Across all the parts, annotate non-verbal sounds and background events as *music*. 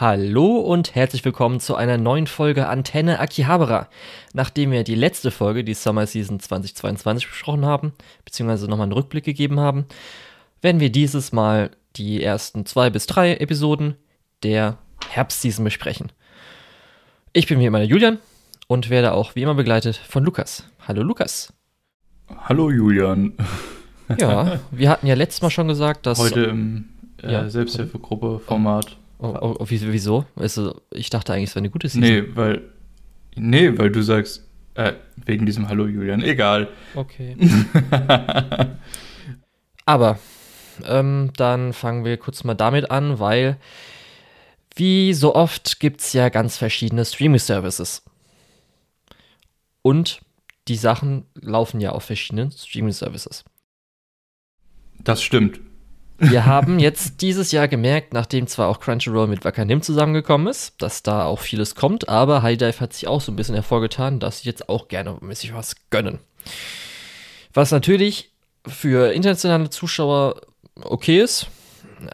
Hallo und herzlich willkommen zu einer neuen Folge Antenne Akihabara. Nachdem wir die letzte Folge, die Summer Season 2022 besprochen haben, beziehungsweise nochmal einen Rückblick gegeben haben, werden wir dieses Mal die ersten zwei bis drei Episoden der Herbstseason besprechen. Ich bin wie immer der Julian und werde auch wie immer begleitet von Lukas. Hallo Lukas. Hallo Julian. Ja, wir hatten ja letztes Mal schon gesagt, dass. Heute im äh, ja. Selbsthilfegruppe-Format. Oh, oh, wieso? Also, ich dachte eigentlich, es wäre eine gute Season. Nee, weil. Nee, weil du sagst, äh, wegen diesem Hallo Julian. Egal. Okay. *laughs* Aber ähm, dann fangen wir kurz mal damit an, weil wie so oft gibt es ja ganz verschiedene Streaming-Services. Und die Sachen laufen ja auf verschiedenen Streaming-Services. Das stimmt. Wir haben jetzt dieses Jahr gemerkt, nachdem zwar auch Crunchyroll mit Wakanim zusammengekommen ist, dass da auch vieles kommt, aber High Dive hat sich auch so ein bisschen hervorgetan, dass sie jetzt auch gerne mäßig was gönnen. Was natürlich für internationale Zuschauer okay ist,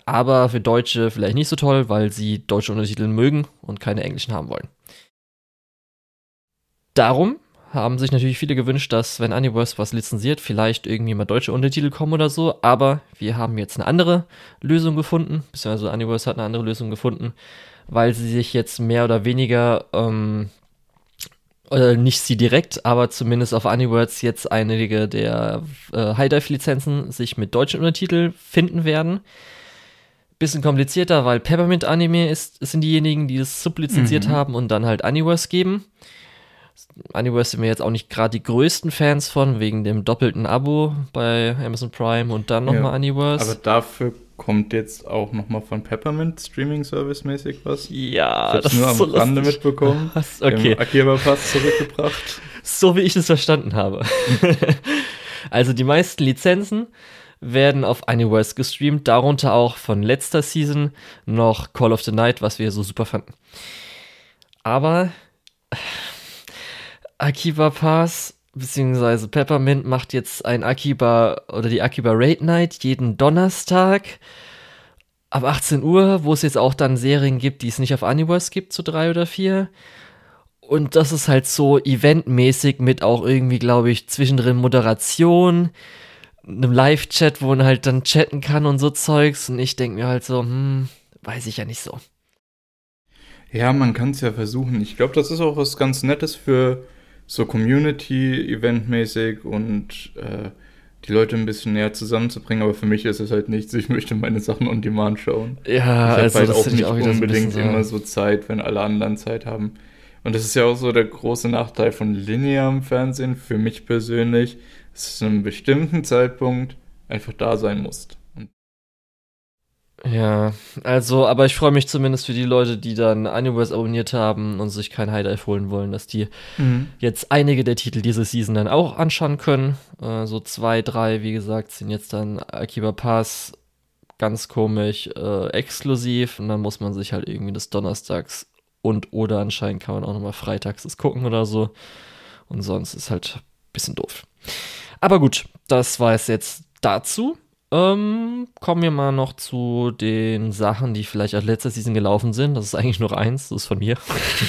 aber für Deutsche vielleicht nicht so toll, weil sie deutsche Untertitel mögen und keine englischen haben wollen. Darum haben sich natürlich viele gewünscht, dass, wenn Universe was lizenziert, vielleicht irgendwie mal deutsche Untertitel kommen oder so. Aber wir haben jetzt eine andere Lösung gefunden, beziehungsweise Universe hat eine andere Lösung gefunden, weil sie sich jetzt mehr oder weniger, ähm, oder nicht sie direkt, aber zumindest auf Universe jetzt einige der äh, High-Dive-Lizenzen sich mit deutschen Untertiteln finden werden. Bisschen komplizierter, weil Peppermint Anime ist, sind diejenigen, die es sublizenziert mhm. haben und dann halt Universe geben. Anyverse sind wir jetzt auch nicht gerade die größten Fans von, wegen dem doppelten Abo bei Amazon Prime und dann nochmal ja, Anyverse. Aber dafür kommt jetzt auch nochmal von Peppermint Streaming Service mäßig was. Ja, ich das nur am so Rande lustig. mitbekommen. *laughs* Was? Okay. Akiba Pass zurückgebracht. So wie ich es verstanden habe. *laughs* also die meisten Lizenzen werden auf Anyverse gestreamt, darunter auch von letzter Season noch Call of the Night, was wir so super fanden. Aber Akiba Pass beziehungsweise Peppermint macht jetzt ein Akiba oder die Akiba Raid Night jeden Donnerstag ab 18 Uhr, wo es jetzt auch dann Serien gibt, die es nicht auf Universe gibt, so drei oder vier. Und das ist halt so eventmäßig mit auch irgendwie, glaube ich, zwischendrin Moderation, einem Live-Chat, wo man halt dann chatten kann und so Zeugs. Und ich denke mir halt so, hm, weiß ich ja nicht so. Ja, man kann es ja versuchen. Ich glaube, das ist auch was ganz Nettes für so Community-Event-mäßig und äh, die Leute ein bisschen näher zusammenzubringen, aber für mich ist es halt nichts. Ich möchte meine Sachen on Demand schauen. Ja, ich habe also halt auch nicht auch unbedingt so immer so Zeit, wenn alle anderen Zeit haben. Und das ist ja auch so der große Nachteil von linearem Fernsehen für mich persönlich, dass du zu einem bestimmten Zeitpunkt einfach da sein musst. Ja, also, aber ich freue mich zumindest für die Leute, die dann Universe abonniert haben und sich kein High Dive holen wollen, dass die mhm. jetzt einige der Titel diese Season dann auch anschauen können. Äh, so zwei, drei, wie gesagt, sind jetzt dann Akiba Pass ganz komisch äh, exklusiv und dann muss man sich halt irgendwie des Donnerstags und oder anscheinend kann man auch nochmal freitags das gucken oder so. Und sonst ist halt ein bisschen doof. Aber gut, das war es jetzt dazu. Ähm, kommen wir mal noch zu den Sachen, die vielleicht als letzter Season gelaufen sind. Das ist eigentlich nur eins, das ist von mir.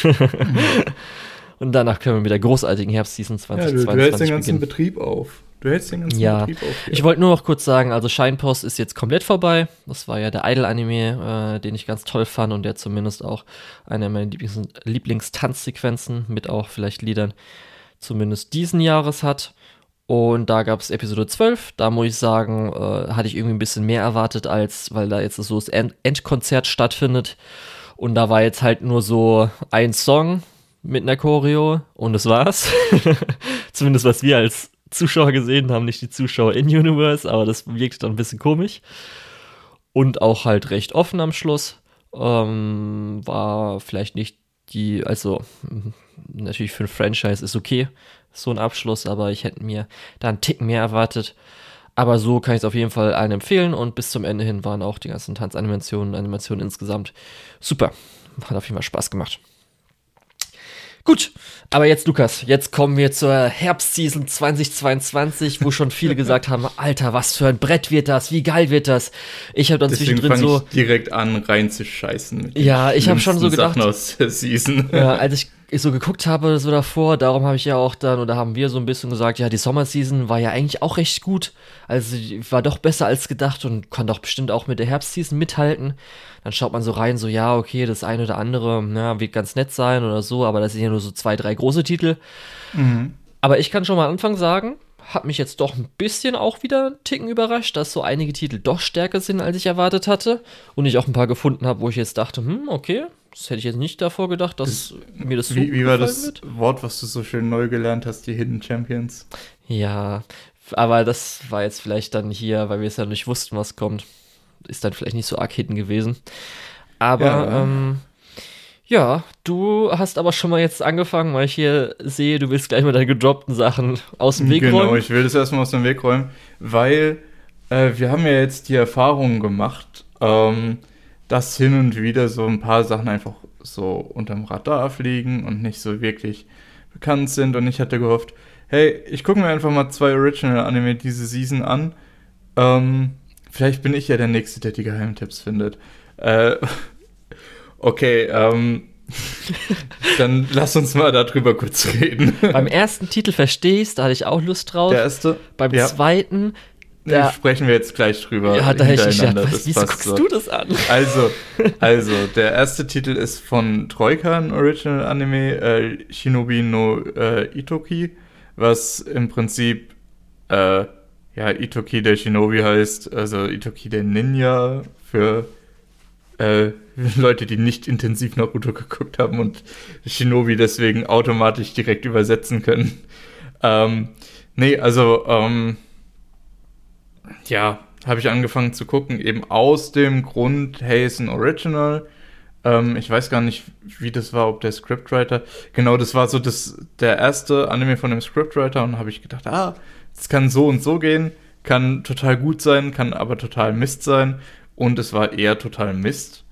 *laughs* Und danach können wir mit der großartigen Herbstseason 2022 ja, du, du hältst den ganzen beginnen. Betrieb auf. Du hältst den ganzen ja. Betrieb auf. Ja. Ich wollte nur noch kurz sagen, also Shinepost ist jetzt komplett vorbei. Das war ja der Idol-Anime, äh, den ich ganz toll fand und der zumindest auch eine meiner Lieblings Lieblingstanzsequenzen mit auch vielleicht Liedern zumindest diesen Jahres hat. Und da gab es Episode 12. Da muss ich sagen, äh, hatte ich irgendwie ein bisschen mehr erwartet, als weil da jetzt so das End Endkonzert stattfindet. Und da war jetzt halt nur so ein Song mit einer Choreo und das war's. *laughs* Zumindest was wir als Zuschauer gesehen haben, nicht die Zuschauer in Universe, aber das wirkt dann ein bisschen komisch. Und auch halt recht offen am Schluss. Ähm, war vielleicht nicht die, also natürlich für ein Franchise ist okay, so ein Abschluss, aber ich hätte mir da einen Tick mehr erwartet. Aber so kann ich es auf jeden Fall allen empfehlen und bis zum Ende hin waren auch die ganzen Tanzanimationen, Animationen insgesamt super. Hat auf jeden Fall Spaß gemacht. Gut, aber jetzt Lukas, jetzt kommen wir zur Herbstseason 2022, wo schon viele gesagt haben, *laughs* Alter, was für ein Brett wird das, wie geil wird das. Ich habe dann Deswegen zwischendrin so direkt an reinzuscheißen. Mit Ja, ich hab schon so gedacht- Sachen aus der Season. Ja, als ich so geguckt habe, so davor, darum habe ich ja auch dann, oder haben wir so ein bisschen gesagt, ja, die Sommerseason war ja eigentlich auch recht gut. Also war doch besser als gedacht und kann doch bestimmt auch mit der Herbstseason mithalten. Dann schaut man so rein, so, ja, okay, das eine oder andere, na, wird ganz nett sein oder so, aber das sind ja nur so zwei, drei große Titel. Aber ich kann schon mal am Anfang sagen, hat mich jetzt doch ein bisschen auch wieder einen Ticken überrascht, dass so einige Titel doch stärker sind, als ich erwartet hatte. Und ich auch ein paar gefunden habe, wo ich jetzt dachte, hm, okay, das hätte ich jetzt nicht davor gedacht, dass mir das so Wie, wie war das wird. Wort, was du so schön neu gelernt hast, die Hidden Champions? Ja, aber das war jetzt vielleicht dann hier, weil wir es ja nicht wussten, was kommt. Ist dann vielleicht nicht so arg hidden gewesen. Aber, Ja. Ähm, ja, du hast aber schon mal jetzt angefangen, weil ich hier sehe, du willst gleich mal deine gedroppten Sachen aus dem Weg genau, räumen. ich will das erstmal aus dem Weg räumen, weil äh, wir haben ja jetzt die Erfahrung gemacht, ähm, dass hin und wieder so ein paar Sachen einfach so unterm Radar fliegen und nicht so wirklich bekannt sind. Und ich hatte gehofft, hey, ich gucke mir einfach mal zwei Original-Anime diese Season an. Ähm, vielleicht bin ich ja der Nächste, der die Geheimtipps findet. Äh, *laughs* okay, ähm, *laughs* dann lass uns mal darüber kurz reden. Beim ersten Titel verstehst, da hatte ich auch Lust drauf. Der erste. Beim ja. zweiten, da, sprechen wir jetzt gleich drüber. ja, da hätte ich gedacht, hintereinander. was, wieso guckst so. du das an? Also, *laughs* also, der erste Titel ist von Troika, ein Original Anime, äh, Shinobi no äh, Itoki, was im Prinzip, äh, ja, Itoki der Shinobi heißt, also Itoki der Ninja für äh, *laughs* Leute, die nicht intensiv Naruto geguckt haben und Shinobi deswegen automatisch direkt übersetzen können. Ähm, nee, also, ähm, ja, habe ich angefangen zu gucken, eben aus dem Grund, hey, ist ein Original. Ähm, ich weiß gar nicht, wie das war, ob der Scriptwriter. Genau, das war so das, der erste Anime von dem Scriptwriter und habe ich gedacht, ah, es kann so und so gehen, kann total gut sein, kann aber total Mist sein. Und es war eher total Mist.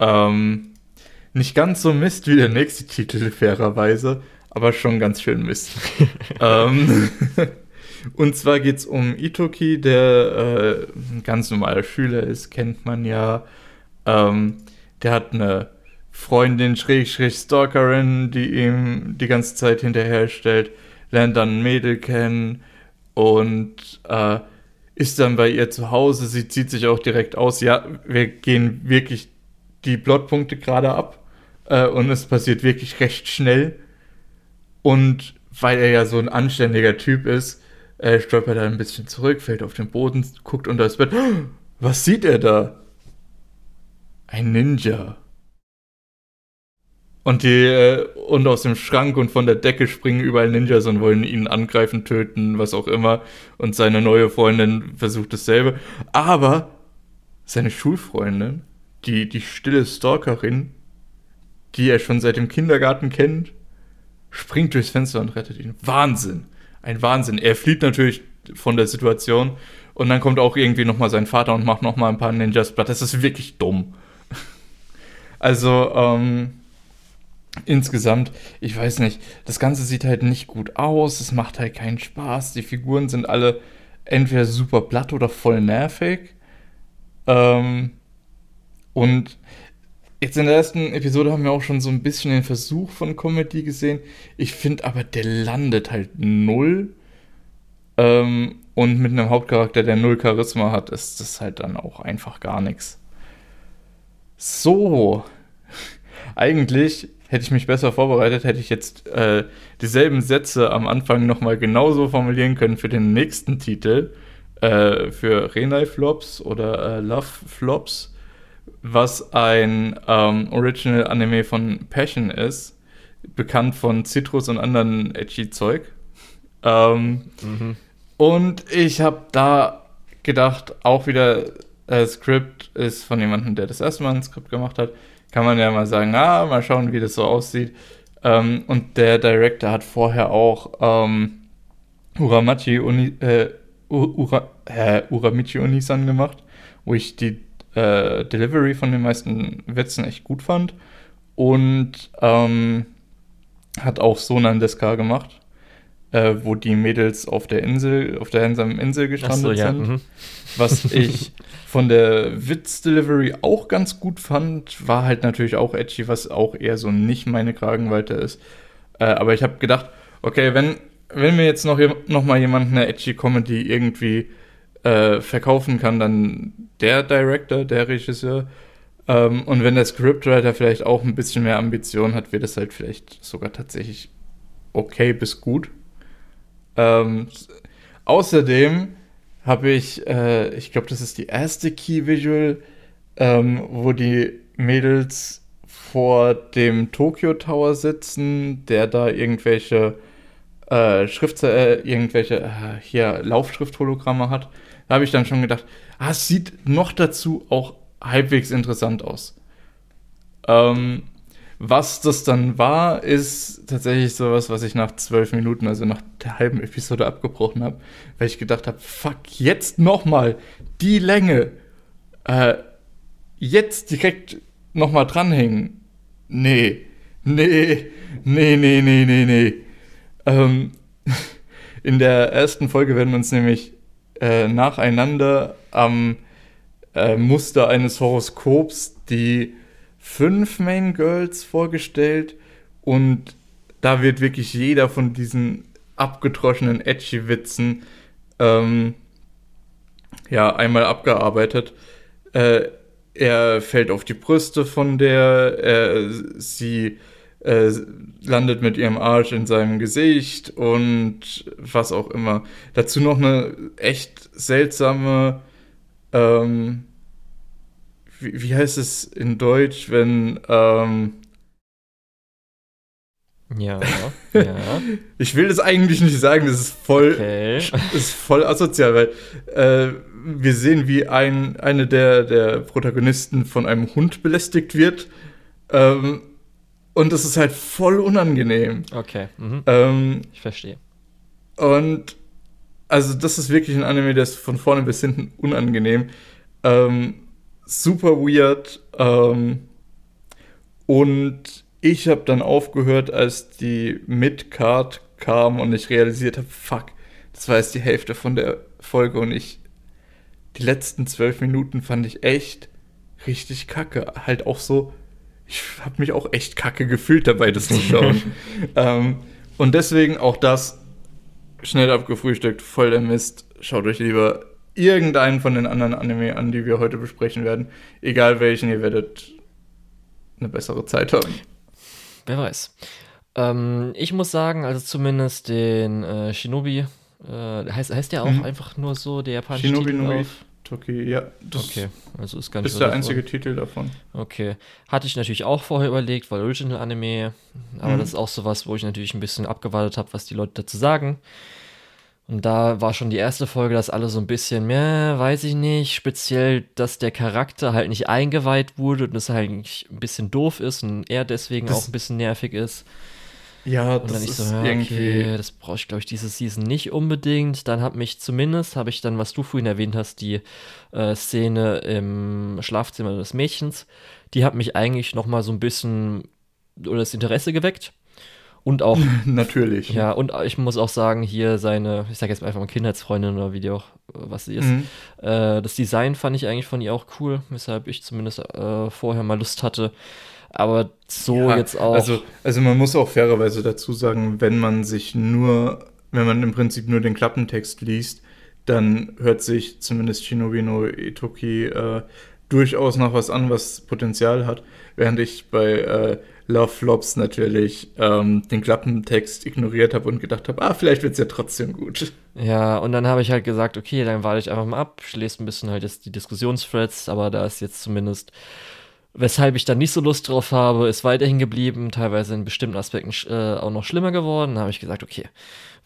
Ähm, nicht ganz so Mist wie der nächste Titel, fairerweise, aber schon ganz schön Mist. *laughs* ähm, und zwar geht es um Itoki, der äh, ein ganz normaler Schüler ist, kennt man ja. Ähm, der hat eine Freundin, Schrägstrich Stalkerin, die ihm die ganze Zeit hinterherstellt, lernt dann ein Mädel kennen und äh, ist dann bei ihr zu Hause. Sie zieht sich auch direkt aus. Ja, wir gehen wirklich die Plotpunkte gerade ab äh, und es passiert wirklich recht schnell. Und weil er ja so ein anständiger Typ ist, äh, stolpert er ein bisschen zurück, fällt auf den Boden, guckt unter das Bett. *gasps* Was sieht er da? Ein Ninja. Und die, äh, und aus dem Schrank und von der Decke springen überall Ninjas und wollen ihn angreifen, töten, was auch immer. Und seine neue Freundin versucht dasselbe. Aber seine Schulfreundin, die, die stille Stalkerin, die er schon seit dem Kindergarten kennt, springt durchs Fenster und rettet ihn. Wahnsinn. Ein Wahnsinn. Er flieht natürlich von der Situation und dann kommt auch irgendwie nochmal sein Vater und macht nochmal ein paar Ninjas platt. Das ist wirklich dumm. *laughs* Also, ähm, insgesamt, ich weiß nicht, das Ganze sieht halt nicht gut aus, es macht halt keinen Spaß. Die Figuren sind alle entweder super platt oder voll nervig. Ähm, und jetzt in der ersten Episode haben wir auch schon so ein bisschen den Versuch von Comedy gesehen. Ich finde aber, der landet halt null. Ähm, und mit einem Hauptcharakter, der null Charisma hat, ist das halt dann auch einfach gar nichts. So. *laughs* Eigentlich hätte ich mich besser vorbereitet, hätte ich jetzt äh, dieselben Sätze am Anfang nochmal genauso formulieren können für den nächsten Titel. Äh, für Renai Flops oder äh, Love Flops, was ein ähm, Original Anime von Passion ist, bekannt von Citrus und anderen edgy Zeug. Ähm, Mhm. und ich habe da gedacht, auch wieder, äh, Skript ist von jemandem, der das erste Mal ein Skript gemacht hat. Kann man ja mal sagen, ah, mal schauen, wie das so aussieht. Ähm, und der Director hat vorher auch ähm, Uramachi Uni, äh, Ura, äh, Uramichi Unisan gemacht, wo ich die äh, Delivery von den meisten Witzen echt gut fand. Und ähm, hat auch Sonandeska gemacht, äh, wo die Mädels auf der Insel, auf der einsamen Insel gestrandet so, ja. sind. Mhm. Was *laughs* ich von der Witz-Delivery auch ganz gut fand, war halt natürlich auch edgy, was auch eher so nicht meine Kragenweite ist. Äh, aber ich habe gedacht, okay, wenn, wenn mir jetzt noch, noch mal jemand eine edgy Comedy irgendwie äh, verkaufen kann, dann der Director, der Regisseur. Ähm, und wenn der Scriptwriter vielleicht auch ein bisschen mehr Ambition hat, wird es halt vielleicht sogar tatsächlich okay bis gut. Ähm, außerdem habe ich, äh, ich glaube, das ist die erste Key Visual, ähm, wo die Mädels vor dem Tokyo Tower sitzen, der da irgendwelche äh, Schrift, äh, irgendwelche äh, hier Laufschrifthologramme hat. Da habe ich dann schon gedacht, ah, es sieht noch dazu auch halbwegs interessant aus. Ähm, was das dann war, ist tatsächlich sowas, was ich nach zwölf Minuten, also nach der halben Episode abgebrochen habe, weil ich gedacht habe, fuck, jetzt nochmal die Länge, äh, jetzt direkt nochmal dranhängen. Nee, nee, nee, nee, nee, nee, nee. Ähm, *laughs* in der ersten Folge werden uns nämlich äh, nacheinander am äh, Muster eines Horoskops die fünf Main Girls vorgestellt und da wird wirklich jeder von diesen abgetroschenen Edgy-Witzen ähm, ja, einmal abgearbeitet. Äh, er fällt auf die Brüste von der, äh, sie äh, landet mit ihrem Arsch in seinem Gesicht und was auch immer. Dazu noch eine echt seltsame ähm, wie, wie heißt es in Deutsch, wenn, ähm, ja, *laughs* ja. ich will das eigentlich nicht sagen, das ist voll, okay. *laughs* ist voll asozial, weil äh, wir sehen, wie ein, eine der, der Protagonisten von einem Hund belästigt wird. Ähm, und das ist halt voll unangenehm. Okay. Mhm. Ähm, ich verstehe. Und also das ist wirklich ein Anime, der ist von vorne bis hinten unangenehm. Ähm, super weird. Ähm, und ich habe dann aufgehört, als die Midcard kam und ich realisiert habe, fuck, das war jetzt die Hälfte von der Folge und ich die letzten zwölf Minuten fand ich echt richtig kacke. Halt auch so, ich habe mich auch echt kacke gefühlt dabei, das zu schauen. *laughs* ähm, und deswegen auch das schnell abgefrühstückt, voll der Mist. Schaut euch lieber irgendeinen von den anderen Anime an, die wir heute besprechen werden. Egal welchen, ihr werdet eine bessere Zeit haben. Wer weiß. Ähm, ich muss sagen, also zumindest den äh, Shinobi, äh, heißt, heißt der auch mhm. einfach nur so, der japanische Shinobi Titel no Toki, ja. okay, also ist ganz Ist der einzige Titel davon. Okay. Hatte ich natürlich auch vorher überlegt, weil Original Anime, aber mhm. das ist auch sowas, wo ich natürlich ein bisschen abgewartet habe, was die Leute dazu sagen. Und da war schon die erste Folge, dass alle so ein bisschen, mehr, weiß ich nicht, speziell, dass der Charakter halt nicht eingeweiht wurde und das halt ein bisschen doof ist und er deswegen das, auch ein bisschen nervig ist. Ja, und das dann ich so, ja, okay, das brauche ich, glaube ich, diese Season nicht unbedingt. Dann hat mich zumindest, habe ich dann, was du vorhin erwähnt hast, die äh, Szene im Schlafzimmer des Mädchens, die hat mich eigentlich noch mal so ein bisschen oder das Interesse geweckt. Und auch. *laughs* Natürlich. Ja, und ich muss auch sagen, hier seine, ich sage jetzt einfach mal Kindheitsfreundin oder wie die auch, was sie ist. Mhm. Äh, das Design fand ich eigentlich von ihr auch cool, weshalb ich zumindest äh, vorher mal Lust hatte. Aber so ja, jetzt auch. Also, also man muss auch fairerweise dazu sagen, wenn man sich nur, wenn man im Prinzip nur den Klappentext liest, dann hört sich zumindest Shinobi no Itoki äh, durchaus nach was an, was Potenzial hat. Während ich bei äh, Love Flops natürlich ähm, den Klappentext ignoriert habe und gedacht habe, ah, vielleicht wird es ja trotzdem gut. Ja, und dann habe ich halt gesagt, okay, dann warte ich einfach mal ab, lese ein bisschen halt jetzt die Diskussionsthreads, aber da ist jetzt zumindest, weshalb ich dann nicht so Lust drauf habe, ist weiterhin geblieben, teilweise in bestimmten Aspekten äh, auch noch schlimmer geworden. Da habe ich gesagt, okay,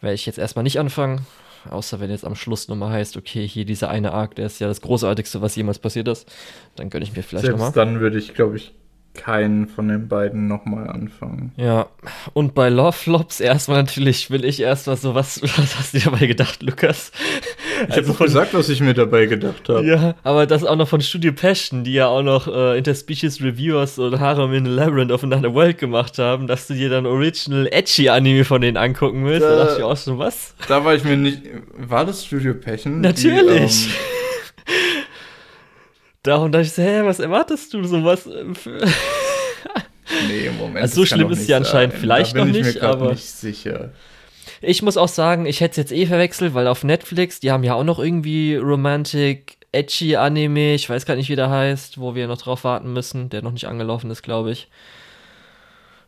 werde ich jetzt erstmal nicht anfangen, außer wenn jetzt am Schluss nochmal heißt, okay, hier dieser eine Arc, der ist ja das Großartigste, was jemals passiert ist, dann gönne ich mir vielleicht nochmal. Selbst dann würde ich, glaube ich, keinen von den beiden nochmal anfangen. Ja, und bei Love Flops erstmal natürlich will ich erstmal so, was, *laughs* was hast du dir dabei gedacht, Lukas? Ich also habe gesagt, was ich mir dabei gedacht habe. Ja, aber das auch noch von Studio Passion, die ja auch noch äh, Interspecies Reviewers und Harem in the Labyrinth of Another World gemacht haben, dass du dir dann Original Edgy Anime von denen angucken willst. Da, da dachte ich auch schon, was? Da war ich mir nicht. War das Studio Passion? Natürlich. Die, ähm, Darum dachte ich so, hä, was erwartest du sowas? *laughs* nee, im Moment. Also so schlimm ist ja anscheinend vielleicht noch nicht, aber. nicht sicher. Ich muss auch sagen, ich hätte es jetzt eh verwechselt, weil auf Netflix, die haben ja auch noch irgendwie Romantic, Edgy Anime, ich weiß gar nicht, wie der heißt, wo wir noch drauf warten müssen, der noch nicht angelaufen ist, glaube ich.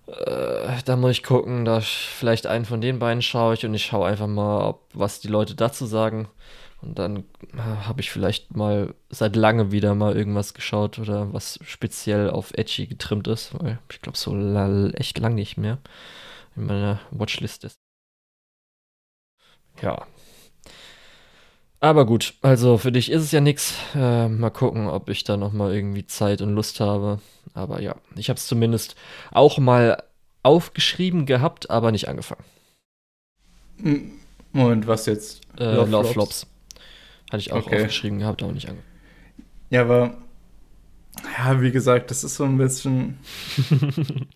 Äh, da muss ich gucken, da vielleicht einen von den beiden schaue ich und ich schaue einfach mal, ob, was die Leute dazu sagen. Und dann äh, habe ich vielleicht mal seit lange wieder mal irgendwas geschaut oder was speziell auf Edgy getrimmt ist, weil ich glaube, so echt lang nicht mehr in meiner Watchlist ist. Ja. Aber gut, also für dich ist es ja nichts. Äh, mal gucken, ob ich da nochmal irgendwie Zeit und Lust habe. Aber ja, ich habe es zumindest auch mal aufgeschrieben gehabt, aber nicht angefangen. Moment, was jetzt? Äh, Love, Love Flops. Flops. Hatte ich auch okay. aufgeschrieben gehabt, aber nicht angefangen. Ja, aber ja, wie gesagt, das ist so ein bisschen. *laughs*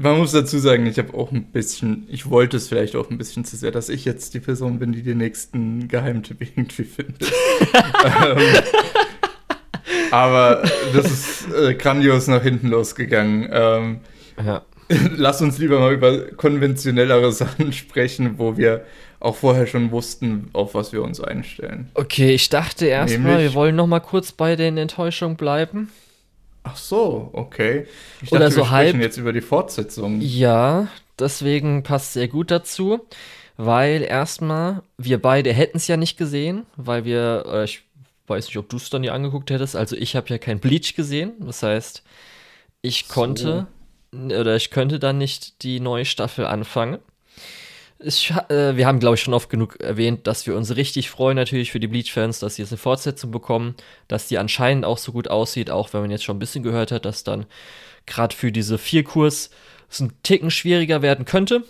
Man muss dazu sagen, ich habe auch ein bisschen, ich wollte es vielleicht auch ein bisschen zu sehr, dass ich jetzt die Person bin, die den nächsten Geheimtipp irgendwie findet. *laughs* ähm, aber das ist äh, grandios nach hinten losgegangen. Ähm, ja. *laughs* Lass uns lieber mal über konventionellere Sachen *laughs* sprechen, wo wir auch vorher schon wussten, auf was wir uns einstellen. Okay, ich dachte erstmal, wir wollen noch mal kurz bei den Enttäuschungen bleiben. Ach so, okay. Ich Oder dachte, so wir halb. jetzt über die Fortsetzung. Ja, deswegen passt sehr gut dazu, weil erstmal wir beide hätten es ja nicht gesehen, weil wir, äh, ich weiß nicht, ob du es dann ja angeguckt hättest. Also ich habe ja kein Bleach gesehen, das heißt, ich so. konnte oder ich könnte dann nicht die neue Staffel anfangen. Ich, äh, wir haben, glaube ich, schon oft genug erwähnt, dass wir uns richtig freuen, natürlich für die Bleach-Fans, dass sie jetzt eine Fortsetzung bekommen, dass die anscheinend auch so gut aussieht, auch wenn man jetzt schon ein bisschen gehört hat, dass dann gerade für diese vier Kurs es ein Ticken schwieriger werden könnte.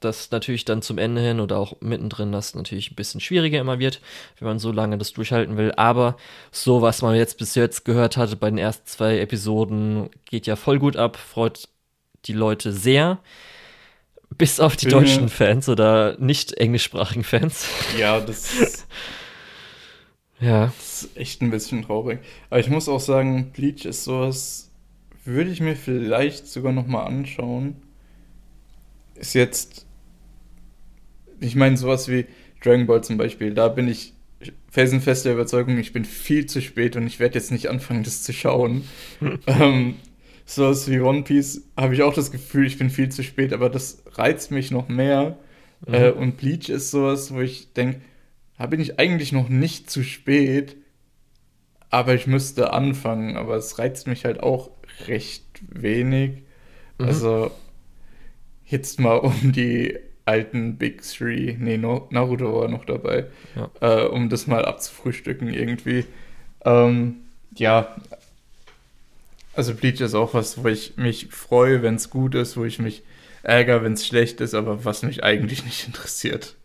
Das natürlich dann zum Ende hin oder auch mittendrin das natürlich ein bisschen schwieriger immer wird, wenn man so lange das durchhalten will. Aber so, was man jetzt bis jetzt gehört hatte bei den ersten zwei Episoden, geht ja voll gut ab, freut die Leute sehr. Bis auf die deutschen Fans oder nicht englischsprachigen Fans. Ja, das ist, *laughs* ja. das ist echt ein bisschen traurig. Aber ich muss auch sagen, Bleach ist sowas, würde ich mir vielleicht sogar noch mal anschauen. Ist jetzt, ich meine, sowas wie Dragon Ball zum Beispiel, da bin ich felsenfest der Überzeugung, ich bin viel zu spät und ich werde jetzt nicht anfangen, das zu schauen. *laughs* ähm, sowas wie One Piece habe ich auch das Gefühl, ich bin viel zu spät, aber das reizt mich noch mehr. Mhm. Äh, und Bleach ist sowas, wo ich denke, da bin ich eigentlich noch nicht zu spät, aber ich müsste anfangen. Aber es reizt mich halt auch recht wenig. Mhm. Also jetzt mal um die alten Big Three, nee, Naruto war noch dabei, ja. äh, um das mal abzufrühstücken irgendwie. Ähm, ja, also Bleach ist auch was, wo ich mich freue, wenn es gut ist, wo ich mich ärgere, wenn es schlecht ist, aber was mich eigentlich nicht *laughs* interessiert.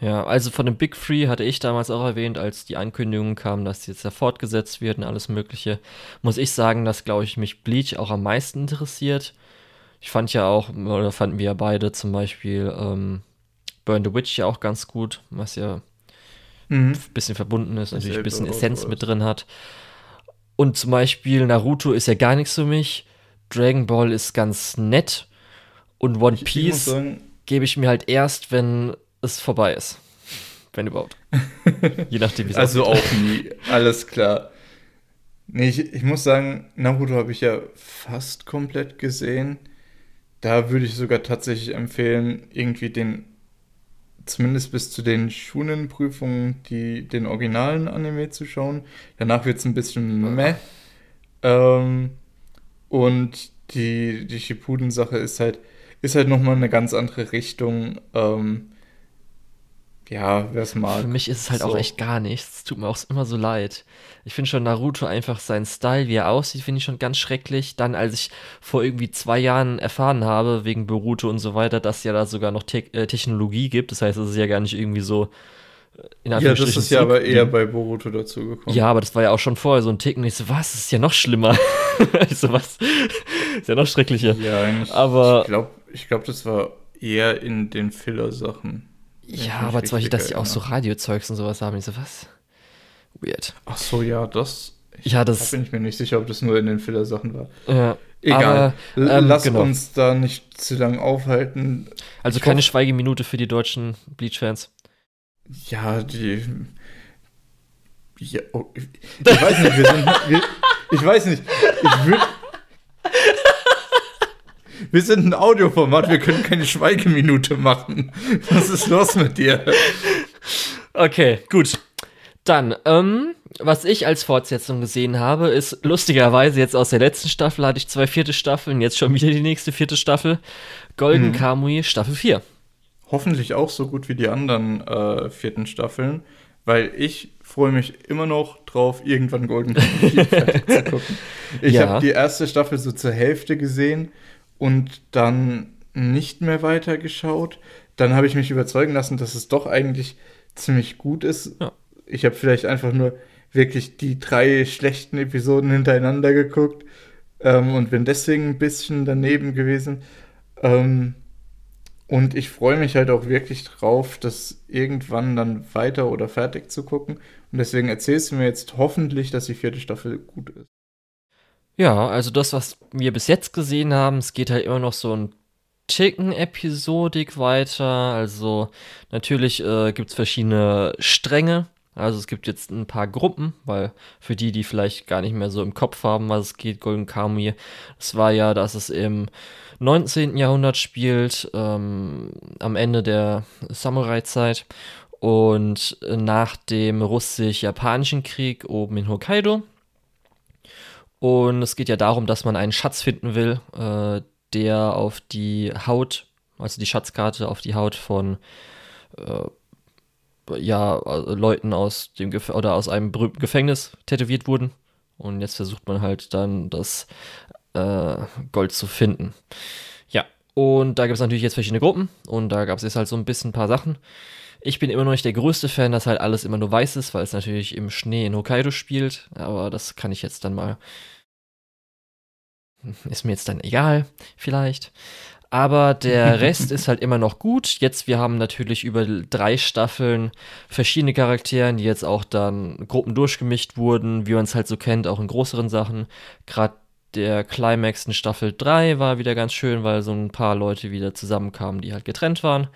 Ja, also von dem Big Free hatte ich damals auch erwähnt, als die Ankündigung kam, dass jetzt ja fortgesetzt wird und alles Mögliche, muss ich sagen, dass, glaube ich, mich Bleach auch am meisten interessiert. Ich fand ja auch, oder fanden wir ja beide zum Beispiel ähm, Burn the Witch ja auch ganz gut, was ja mhm. ein bisschen verbunden ist, natürlich ein bisschen Essenz mit drin hat. Und zum Beispiel Naruto ist ja gar nichts für mich. Dragon Ball ist ganz nett. Und One ich, Piece gebe ich mir halt erst, wenn es vorbei ist. Wenn überhaupt. *laughs* Je nachdem, wie es Also auch nie. Alles klar. Nee, ich, ich muss sagen, Naruto habe ich ja fast komplett gesehen. Da würde ich sogar tatsächlich empfehlen, irgendwie den zumindest bis zu den Schunen-Prüfungen, die den originalen Anime zu schauen. Danach wird es ein bisschen meh. Ähm, und die, die Shippuden-Sache ist halt, ist halt nochmal eine ganz andere Richtung. Ähm, ja, wer es mag. Für mich ist es halt So. auch echt gar nichts. Es tut mir auch immer so leid. Ich finde schon Naruto einfach seinen Style, wie er aussieht, finde ich schon ganz schrecklich. Dann, als ich vor irgendwie zwei Jahren erfahren habe, wegen Boruto und so weiter, dass ja da sogar noch Te äh, Technologie gibt. Das heißt, es ist ja gar nicht irgendwie so äh, in Ja, das ist ja aber eher bei Boruto dazu gekommen. Ja, aber das war ja auch schon vorher so ein Ticken. Ich so, was? Das ist ja noch schlimmer. *laughs* ich so, was? ist ja noch schrecklicher. Ja, eigentlich. Aber- ich glaube, ich glaub, das war eher in den Filler-Sachen. Ja, aber zum Beispiel, dass die auch so. Radiozeugs und sowas haben. Ich so, was? Weird. Ach so, ja, das. Ich, Ja, das- Da bin ich mir nicht sicher, ob das nur in den Filler-Sachen war. Ja, Egal. Aber, ähm, Lass genau. uns da nicht zu lang aufhalten. Also Ich keine hoffe- Schweigeminute für die deutschen Bleach-Fans. Ja, die. Ja, oh, ich, ich weiß nicht, wir sind. Wir, ich weiß nicht. Ich würde. Wir sind ein Audioformat, wir können keine Schweigeminute machen. Was ist los mit dir? Okay, gut. Dann, ähm, was ich als Fortsetzung gesehen habe, ist lustigerweise jetzt aus der letzten Staffel hatte ich zwei vierte Staffeln, jetzt schon wieder die nächste vierte Staffel. Golden Mhm. Kamui Staffel 4. Hoffentlich auch so gut wie die anderen äh, vierten Staffeln, weil ich freue mich immer noch drauf, irgendwann Golden Kamuy *laughs* fertig zu gucken. Ich Ja. habe die erste Staffel so zur Hälfte gesehen und dann nicht mehr weitergeschaut. Dann habe ich mich überzeugen lassen, dass es doch eigentlich ziemlich gut ist. Ja. Ich habe vielleicht einfach nur wirklich die drei schlechten Episoden hintereinander geguckt ähm, und bin deswegen ein bisschen daneben gewesen. Ähm, und ich freue mich halt auch wirklich drauf, das irgendwann dann weiter oder fertig zu gucken. Und deswegen erzählst du mir jetzt hoffentlich, dass die vierte Staffel gut ist. Ja, also das, was wir bis jetzt gesehen haben, es geht halt immer noch so ein Ticken episodik weiter. Also natürlich äh, gibt es verschiedene Stränge. Also es gibt jetzt ein paar Gruppen, weil für die, die vielleicht gar nicht mehr so im Kopf haben, was es geht, Golden Kamuy, es war ja, dass es im 19. Jahrhundert spielt, ähm, am Ende der Samurai-Zeit und nach dem russisch-japanischen Krieg oben in Hokkaido. Und es geht ja darum, dass man einen Schatz finden will, äh, der auf die Haut, also die Schatzkarte auf die Haut von äh, ja, äh, Leuten aus dem Gef oder aus einem berühmten Gefängnis tätowiert wurden. Und jetzt versucht man halt dann das äh, Gold zu finden. Ja, und da gibt es natürlich jetzt verschiedene Gruppen und da gab es jetzt halt so ein bisschen ein paar Sachen. Ich bin immer noch nicht der größte Fan, dass halt alles immer nur weiß ist, weil es natürlich im Schnee in Hokkaido spielt. Aber das kann ich jetzt dann mal. Ist mir jetzt dann egal, vielleicht. Aber *laughs* der Rest ist halt immer noch gut. Jetzt, wir haben natürlich über drei Staffeln verschiedene Charaktere, die jetzt auch dann Gruppen durchgemischt wurden, wie man es halt so kennt, auch in größeren Sachen. Gerade der Climax in Staffel 3 war wieder ganz schön, weil so ein paar Leute wieder zusammenkamen, die halt getrennt waren.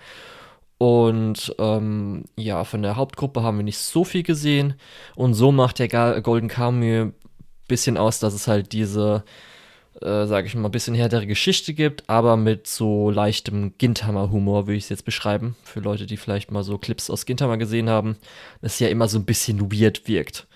Und ähm, ja, von der Hauptgruppe haben wir nicht so viel gesehen. Und so macht der Golden Kamuy bisschen aus, dass es halt diese, äh, sage ich mal, bisschen härtere Geschichte gibt, aber mit so leichtem Gintama-Humor, würde ich es jetzt beschreiben. Für Leute, die vielleicht mal so Clips aus Gintama gesehen haben, das ja immer so ein bisschen weird wirkt.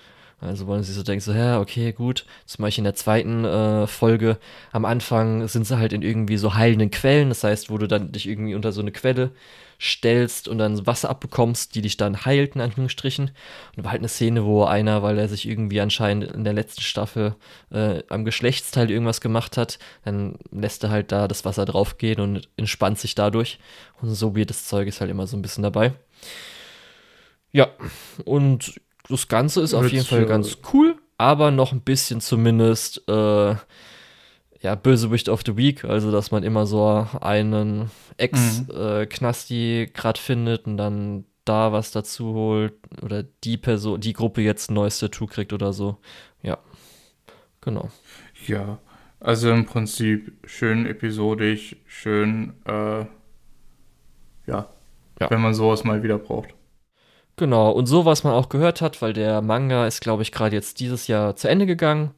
Also wollen sie so denken, so, ja, okay, gut. Zum Beispiel in der zweiten äh, Folge am Anfang sind sie halt in irgendwie so heilenden Quellen. Das heißt, wo du dann dich irgendwie unter so eine Quelle stellst und dann Wasser abbekommst, die dich dann heilt, in Anführungsstrichen. Und war halt eine Szene, wo einer, weil er sich irgendwie anscheinend in der letzten Staffel äh, am Geschlechtsteil irgendwas gemacht hat, dann lässt er halt da das Wasser draufgehen und entspannt sich dadurch. Und so wie das Zeug ist halt immer so ein bisschen dabei. Ja, und das Ganze ist auf jeden Fall ganz cool, aber noch ein bisschen zumindest, äh, ja, Bösewicht of the Week, also dass man immer so einen Ex-Knasti gerade findet und dann da was dazu holt oder die Person, die Gruppe jetzt ein neues Tattoo kriegt oder so. Ja, genau. Ja, also im Prinzip schön episodisch, schön, äh, ja, Ja. wenn man sowas mal wieder braucht. Genau, und so, was man auch gehört hat, weil der Manga ist, glaube ich, gerade jetzt dieses Jahr zu Ende gegangen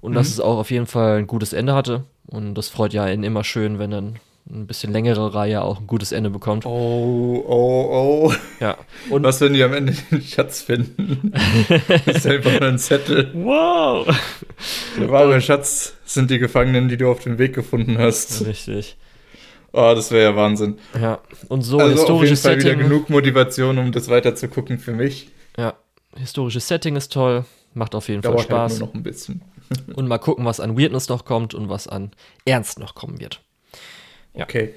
und dass Mhm. es auch auf jeden Fall ein gutes Ende hatte. Und das freut ja einen immer schön, wenn dann ein bisschen längere Reihe auch ein gutes Ende bekommt. Oh, oh, oh. Ja. Und Was, wenn die am Ende den Schatz finden? das *laughs* ist einfach nur ein Zettel. wow! Der wahre Schatz sind die Gefangenen, die du auf dem Weg gefunden hast. Richtig. Oh, das wäre ja Wahnsinn. Ja, und so also historisches auf jeden Fall Setting. wieder genug Motivation, um das weiter zu gucken für mich. Ja, historisches Setting ist toll, macht auf jeden Fall Dauert Spaß. halt nur noch ein bisschen. *laughs* Und mal gucken, was an Weirdness noch kommt und was an Ernst noch kommen wird. Ja. Okay.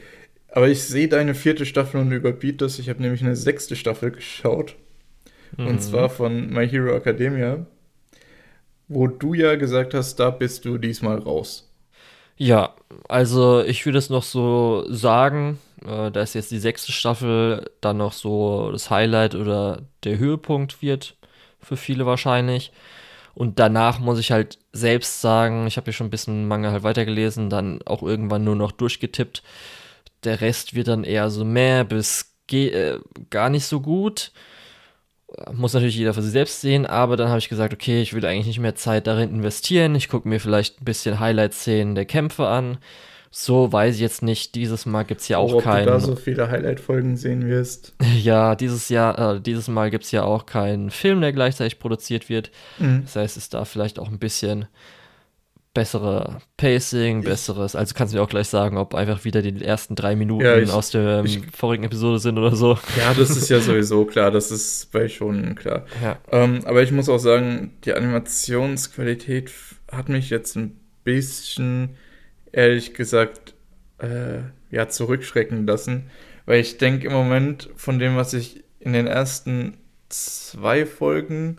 Aber ich sehe deine vierte Staffel und überbiet das. Ich habe nämlich eine sechste Staffel geschaut. Mhm. Und zwar von My Hero Academia. Wo du ja gesagt hast, da bist du diesmal raus. Ja, also ich würde es noch so sagen, äh, dass jetzt die sechste Staffel dann noch so das Highlight oder der Höhepunkt wird für viele wahrscheinlich. Und danach muss ich halt selbst sagen, ich habe ja schon ein bisschen Manga halt weitergelesen, dann auch irgendwann nur noch durchgetippt. Der Rest wird dann eher so mehr bis äh, gar nicht so gut. Muss natürlich jeder für sich selbst sehen, aber dann habe ich gesagt, okay, ich will eigentlich nicht mehr Zeit darin investieren. Ich gucke mir vielleicht ein bisschen Highlight-Szenen der Kämpfe an. So weiß ich jetzt nicht. Dieses Mal gibt es ja auch ob keinen. du da so viele Highlight-Folgen sehen wirst. *laughs* Ja, dieses Jahr, äh, dieses Mal gibt es ja auch keinen Film, der gleichzeitig produziert wird. Mhm. Das heißt, es ist da vielleicht auch ein bisschen bessere Pacing, besseres. Also kannst du mir auch gleich sagen, ob einfach wieder die ersten drei Minuten Ja, ich- aus der ähm, ich- vorigen Episode sind oder so. *laughs* Ja, das ist ja *laughs* sowieso klar. Das ist bei schon klar. Ja. Ähm, aber ich muss auch sagen, die Animationsqualität hat mich jetzt ein bisschen, ehrlich gesagt, äh, ja, zurückschrecken lassen. Weil ich denke im Moment von dem, was ich in den ersten zwei Folgen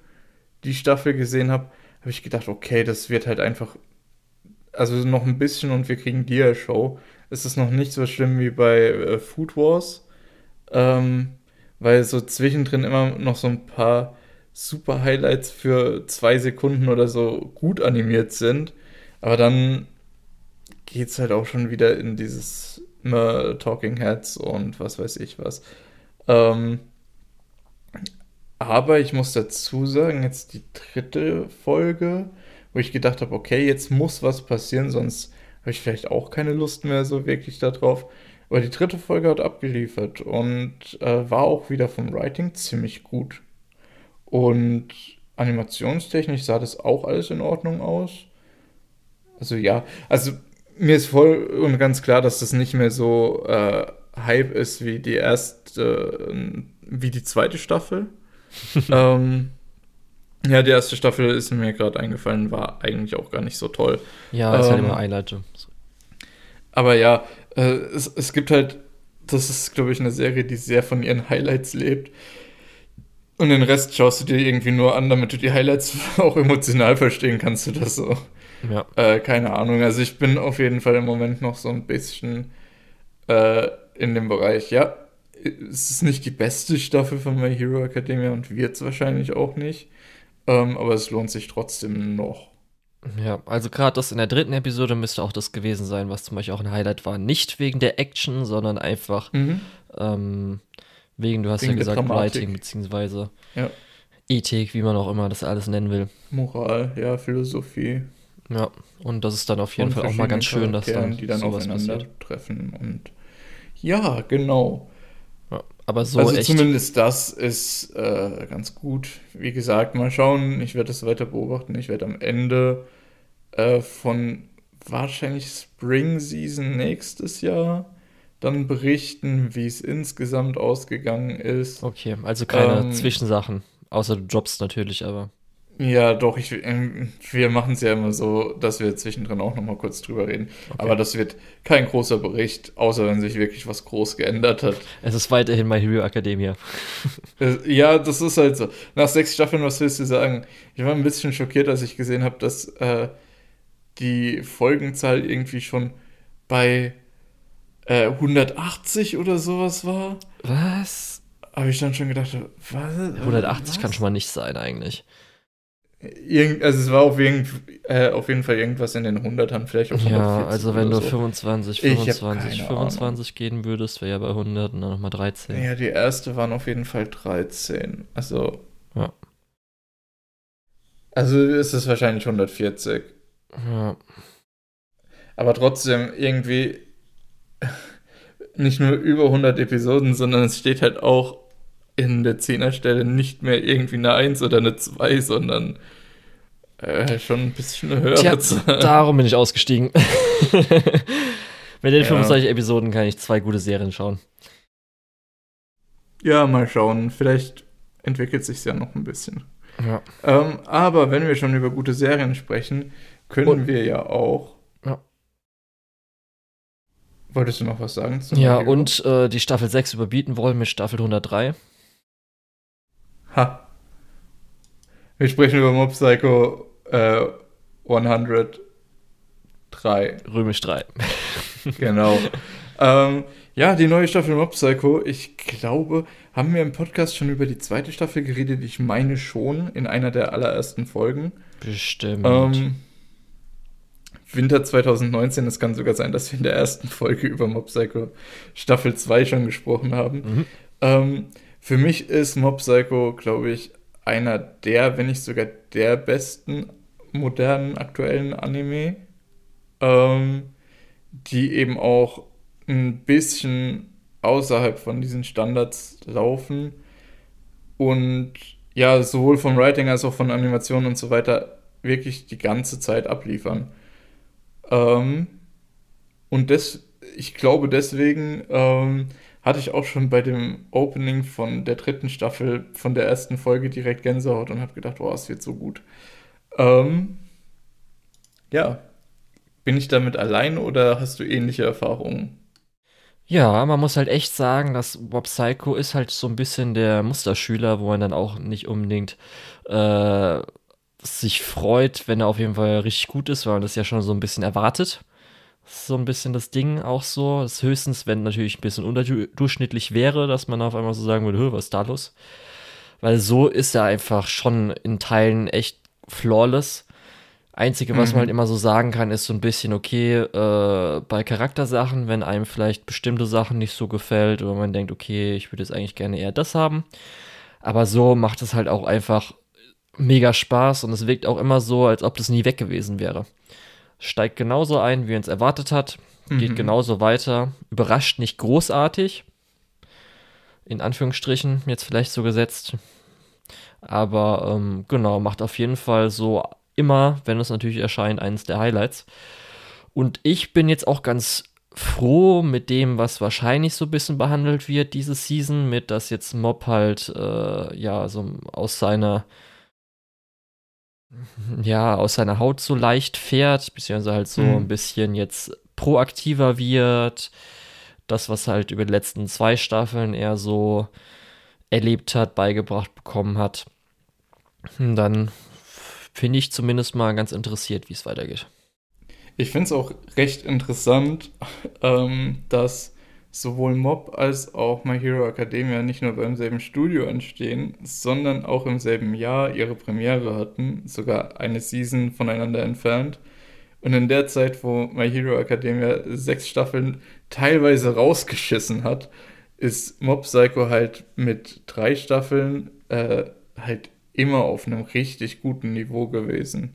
die Staffel gesehen habe, habe ich gedacht, okay, das wird halt einfach, also noch ein bisschen und wir kriegen Dia Show. Es ist noch nicht so schlimm wie bei äh, Food Wars. Ähm, weil so zwischendrin immer noch so ein paar super Highlights für zwei Sekunden oder so gut animiert sind. Aber dann geht's halt auch schon wieder in dieses immer Talking Heads und was weiß ich was. Ähm, aber ich muss dazu sagen, jetzt die dritte Folge, wo ich gedacht habe, okay, jetzt muss was passieren, sonst habe ich vielleicht auch keine Lust mehr so wirklich darauf. Aber die dritte Folge hat abgeliefert und äh, war auch wieder vom Writing ziemlich gut. Und animationstechnisch sah das auch alles in Ordnung aus. Also ja, also mir ist voll und ganz klar, dass das nicht mehr so äh, Hype ist wie die erste, äh, wie die zweite Staffel. *laughs* ähm, ja, die erste Staffel ist mir gerade eingefallen, war eigentlich auch gar nicht so toll. Ja, ist halt Ähm, immer Highlight. Aber ja, äh, es, es gibt halt, das ist, glaube ich, eine Serie, die sehr von ihren Highlights lebt. Und den Rest schaust du dir irgendwie nur an, damit du die Highlights *laughs* auch emotional verstehen kannst oder so. Ja. Äh, keine Ahnung. Also ich bin auf jeden Fall im Moment noch so ein bisschen äh, in dem Bereich. Ja, es ist nicht die beste Staffel von My Hero Academia und wird es wahrscheinlich auch nicht. Ähm, aber es lohnt sich trotzdem noch. Ja, also gerade das in der dritten Episode müsste auch das gewesen sein, was zum Beispiel auch ein Highlight war. Nicht wegen der Action, sondern einfach Mhm. ähm, wegen, du hast Wegen ja gesagt. Writing, beziehungsweise Ja. Ethik, wie man auch immer das alles nennen will. Moral, ja, Philosophie. Ja, und das ist dann auf jeden Fall auch mal ganz schön, dass dann, die dann sowas passiert. treffen und ja, genau. Ja, aber so also echt. zumindest das ist äh, ganz gut. Wie gesagt, mal schauen. Ich werde das weiter beobachten. Ich werde am Ende äh, von wahrscheinlich Spring Season nächstes Jahr dann berichten, wie es insgesamt ausgegangen ist. Okay, also keine Ähm, Zwischensachen. Außer du droppst natürlich, aber. Ja, doch, ich, ähm, wir machen es ja immer so, dass wir zwischendrin auch nochmal kurz drüber reden. Aber das wird kein großer Bericht, außer wenn sich wirklich was groß geändert hat. Es ist weiterhin My Hero Academia. *laughs* Äh, Ja, das ist halt so. Nach sechs Staffeln, was willst du sagen? Ich war ein bisschen schockiert, als ich gesehen habe, dass äh, die Folgenzahl irgendwie schon bei äh, 180 oder sowas war. Was? Habe ich dann schon gedacht, was? 180 was? kann schon mal nicht sein, eigentlich. Irgend, also es war auf, irgend, äh, auf jeden Fall irgendwas in den 100ern, vielleicht auch Ja, 140 also wenn du so. 25, Ich hab 25, keine 25 gehen würdest, wäre ja bei 100 und dann nochmal 13. Ja, die erste waren auf jeden Fall 13. Also. Ja. Also ist es wahrscheinlich 140. Ja. Aber trotzdem irgendwie *laughs* nicht nur über 100 Episoden, sondern es steht halt auch in der Zehnerstelle nicht mehr irgendwie eine 1 oder eine 2, sondern äh, schon ein bisschen eine höhere Tja, darum bin ich ausgestiegen. *laughs* Mit den ja. 25 Episoden kann ich zwei gute Serien schauen. Ja, mal schauen. Vielleicht entwickelt sich ja noch ein bisschen. Ja. Ähm, aber wenn wir schon über gute Serien sprechen, können Und, wir ja auch. Ja. Wolltest du noch was sagen? ja, Mario? und äh, die Staffel 6 überbieten wollen mit Staffel 103. Ha. Wir sprechen über Mob Psycho äh, 103. Römisch 3. *laughs* genau. ähm, ja, die neue Staffel Mob Psycho. Ich glaube, haben wir im Podcast schon über die zweite Staffel geredet? Ich meine schon in einer der allerersten Folgen. Bestimmt. Ähm, Winter 2019. Es kann sogar sein, dass wir in der ersten Folge über Mob Psycho Staffel 2 schon gesprochen haben. Mhm. Ähm, für mich ist Mob Psycho, glaube ich, einer der, wenn nicht sogar der besten modernen aktuellen Anime, ähm, die eben auch ein bisschen außerhalb von diesen Standards laufen und ja, sowohl vom Writing als auch von Animationen und so weiter wirklich die ganze Zeit abliefern. Ähm, und das, ich glaube, deswegen ähm, hatte ich auch schon bei dem Opening von der dritten Staffel von der ersten Folge direkt Gänsehaut und habe gedacht, wow, es wird so gut. Ähm, ja, bin ich damit allein oder hast du ähnliche Erfahrungen? Ja, man muss halt echt sagen, dass Bob Psycho ist halt so ein bisschen der Musterschüler, wo man dann auch nicht unbedingt äh, sich freut, wenn er auf jeden Fall richtig gut ist, weil man das ja schon so ein bisschen erwartet. So ein bisschen das Ding auch so. Das höchstens, wenn natürlich ein bisschen unterdurchschnittlich wäre, dass man auf einmal so sagen würde, was ist da los? Weil so ist er einfach schon in Teilen echt flawless. Einzige, was mhm. man halt immer so sagen kann, ist so ein bisschen, okay, äh, bei Charaktersachen, wenn einem vielleicht bestimmte Sachen nicht so gefällt oder man denkt, okay, ich würde jetzt eigentlich gerne eher das haben. Aber so macht es halt auch einfach mega Spaß und es wirkt auch immer so, als ob das nie weg gewesen wäre. Steigt genauso ein, wie er es erwartet hat, geht mhm. genauso weiter, überrascht nicht großartig, in Anführungsstrichen jetzt vielleicht so gesetzt, aber ähm, genau, macht auf jeden Fall so immer, wenn es natürlich erscheint, eines der Highlights. Und ich bin jetzt auch ganz froh mit dem, was wahrscheinlich so ein bisschen behandelt wird diese Season, mit dass jetzt Mob halt äh, ja so aus seiner ja aus seiner Haut so leicht fährt, beziehungsweise halt so mhm. ein bisschen jetzt proaktiver wird. Das, was halt über die letzten zwei Staffeln eher so erlebt hat, beigebracht bekommen hat. Dann finde ich zumindest mal ganz interessiert, wie es weitergeht. Ich finde es auch recht interessant, *laughs* ähm, dass sowohl Mob als auch My Hero Academia nicht nur beim selben Studio entstehen, sondern auch im selben Jahr ihre Premiere hatten, sogar eine Season voneinander entfernt. Und in der Zeit, wo My Hero Academia sechs Staffeln teilweise rausgeschissen hat, ist Mob Psycho halt mit drei Staffeln äh, halt immer auf einem richtig guten Niveau gewesen.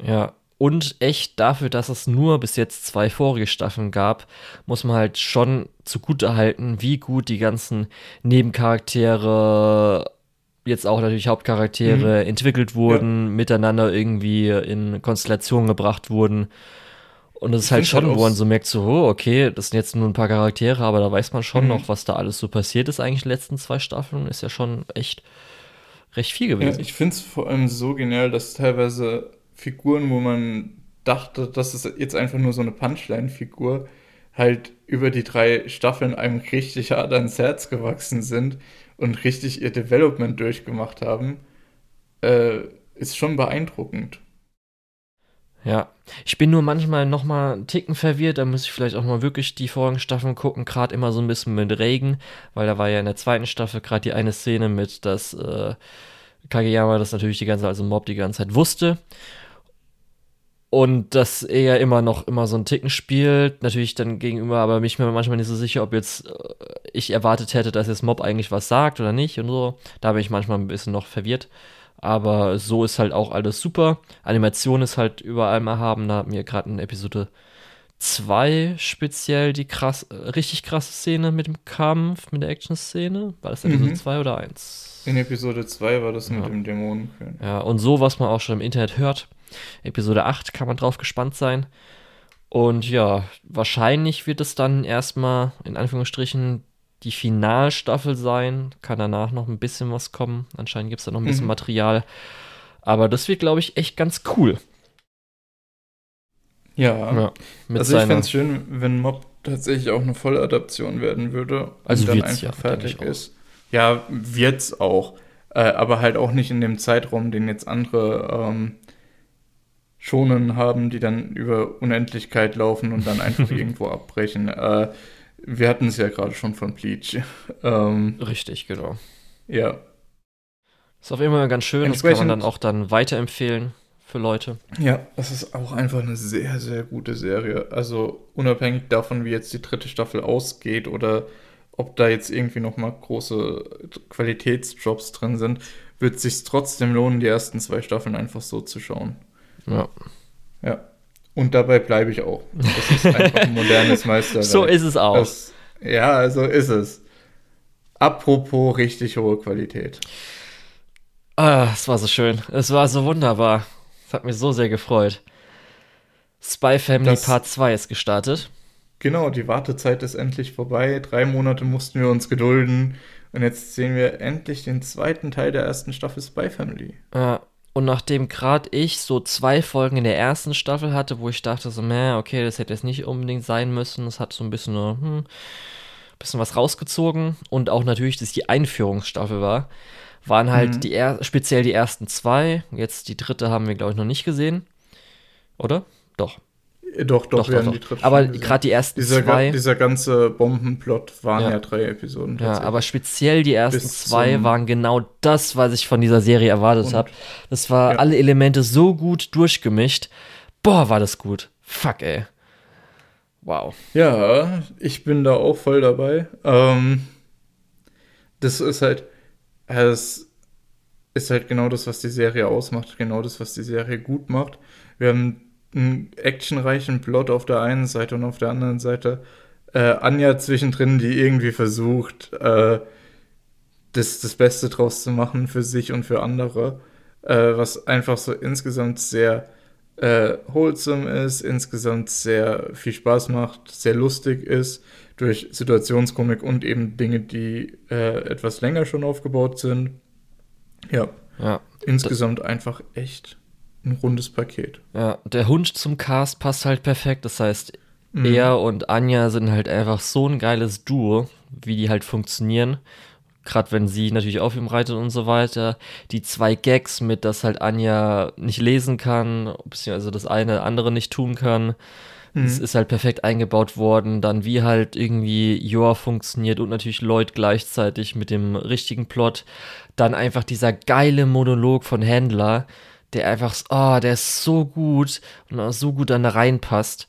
Ja, und echt dafür, dass es nur bis jetzt zwei vorige Staffeln gab, muss man halt schon zugute halten, wie gut die ganzen Nebencharaktere, jetzt auch natürlich Hauptcharaktere, mhm. entwickelt wurden, ja. miteinander irgendwie in Konstellationen gebracht wurden. Und es ist halt schon, halt wo man so merkt, so, oh, okay, das sind jetzt nur ein paar Charaktere, aber da weiß man schon mhm. noch, was da alles so passiert ist, eigentlich in den letzten zwei Staffeln. Ist ja schon echt recht viel gewesen. Ja, ich finde es vor allem so genial, dass teilweise Figuren, wo man dachte, das ist jetzt einfach nur so eine Punchline-Figur, halt über die drei Staffeln einem richtig hart ans Herz gewachsen sind und richtig ihr Development durchgemacht haben, äh, ist schon beeindruckend. Ja, ich bin nur manchmal noch mal einen Ticken verwirrt, da muss ich vielleicht auch mal wirklich die vorigen Staffeln gucken, gerade immer so ein bisschen mit Regen, weil da war ja in der zweiten Staffel gerade die eine Szene mit, dass äh, Kageyama das natürlich die ganze, also Mob die ganze Zeit wusste und dass er immer noch immer so einen Ticken spielt, natürlich dann gegenüber, aber mich mir manchmal nicht so sicher, ob jetzt äh, ich erwartet hätte, dass jetzt Mob eigentlich was sagt oder nicht und so. Da bin ich manchmal ein bisschen noch verwirrt. Aber so ist halt auch alles super. Animation ist halt überall mal haben. Da hatten wir gerade in Episode 2 speziell die krass, äh, richtig krasse Szene mit dem Kampf, mit der Action-Szene. War das Episode 2 mhm. oder 1? In Episode 2 war das ja. mit dem Dämonen. Ja, und so, was man auch schon im Internet hört. Episode 8 kann man drauf gespannt sein. Und ja, wahrscheinlich wird es dann erstmal in Anführungsstrichen die Finalstaffel sein. Kann danach noch ein bisschen was kommen. Anscheinend gibt es da noch ein bisschen mhm. Material. Aber das wird, glaube ich, echt ganz cool. Ja. ja also ich fände es schön, wenn Mob tatsächlich auch eine Volladaption werden würde. Also dann einfach ja, fertig ist. Ja, wird's auch. Äh, aber halt auch nicht in dem Zeitraum, den jetzt andere ähm, Schonen haben, die dann über Unendlichkeit laufen und dann einfach *laughs* irgendwo abbrechen. Äh, wir hatten es ja gerade schon von Bleach. *laughs* ähm, Richtig, genau. Ja. Ist auf jeden Fall ganz schön, das kann man dann auch dann weiterempfehlen für Leute. Ja, das ist auch einfach eine sehr, sehr gute Serie. Also unabhängig davon, wie jetzt die dritte Staffel ausgeht oder ob da jetzt irgendwie nochmal große Qualitätsjobs drin sind, wird es sich trotzdem lohnen, die ersten zwei Staffeln einfach so zu schauen. Ja. Ja. Und dabei bleibe ich auch. Das ist einfach ein modernes *laughs* Meisterwerk. So ist es auch. Das, ja, so ist es. Apropos richtig hohe Qualität. Ah, es war so schön. Es war so wunderbar. Es hat mich so sehr gefreut. Spy Family das, Part 2 ist gestartet. Genau, die Wartezeit ist endlich vorbei. Drei Monate mussten wir uns gedulden. Und jetzt sehen wir endlich den zweiten Teil der ersten Staffel Spy Family. Ja, und nachdem gerade ich so zwei Folgen in der ersten Staffel hatte, wo ich dachte so, meh, okay, das hätte jetzt nicht unbedingt sein müssen, das hat so ein bisschen, hm, bisschen was rausgezogen und auch natürlich, dass die Einführungsstaffel war, waren halt mhm. die er speziell die ersten zwei. Jetzt die dritte haben wir glaube ich noch nicht gesehen, oder? Doch. Doch, doch, doch, wir doch, die dritte Aber gerade die ersten dieser, zwei. Dieser ganze Bombenplot waren ja, ja drei Episoden. Ja, aber speziell die ersten Bis zwei waren genau das, was ich von dieser Serie erwartet habe. Das war ja. alle Elemente so gut durchgemischt. Boah, war das gut. Fuck, ey. Wow. Ja, ich bin da auch voll dabei. Ähm, das ist halt, es ist halt genau das, was die Serie ausmacht, genau das, was die Serie gut macht. Wir haben einen actionreichen Plot auf der einen Seite und auf der anderen Seite äh, Anja zwischendrin, die irgendwie versucht, äh, das, das Beste draus zu machen für sich und für andere, äh, was einfach so insgesamt sehr äh, wholesome ist, insgesamt sehr viel Spaß macht, sehr lustig ist, durch Situationskomik und eben Dinge, die äh, etwas länger schon aufgebaut sind. Ja. ja insgesamt einfach echt ein rundes Paket. Ja, der Hund zum Cast passt halt perfekt. Das heißt, mhm. er und Anja sind halt einfach so ein geiles Duo, wie die halt funktionieren. Gerade wenn sie natürlich auf ihm reitet und so weiter. Die zwei Gags mit, dass halt Anja nicht lesen kann, beziehungsweise das eine andere nicht tun kann. Es mhm. ist halt perfekt eingebaut worden. Dann wie halt irgendwie Joa funktioniert und natürlich Lloyd gleichzeitig mit dem richtigen Plot. Dann einfach dieser geile Monolog von Händler, der einfach, oh, der ist so gut und so gut dann da reinpasst.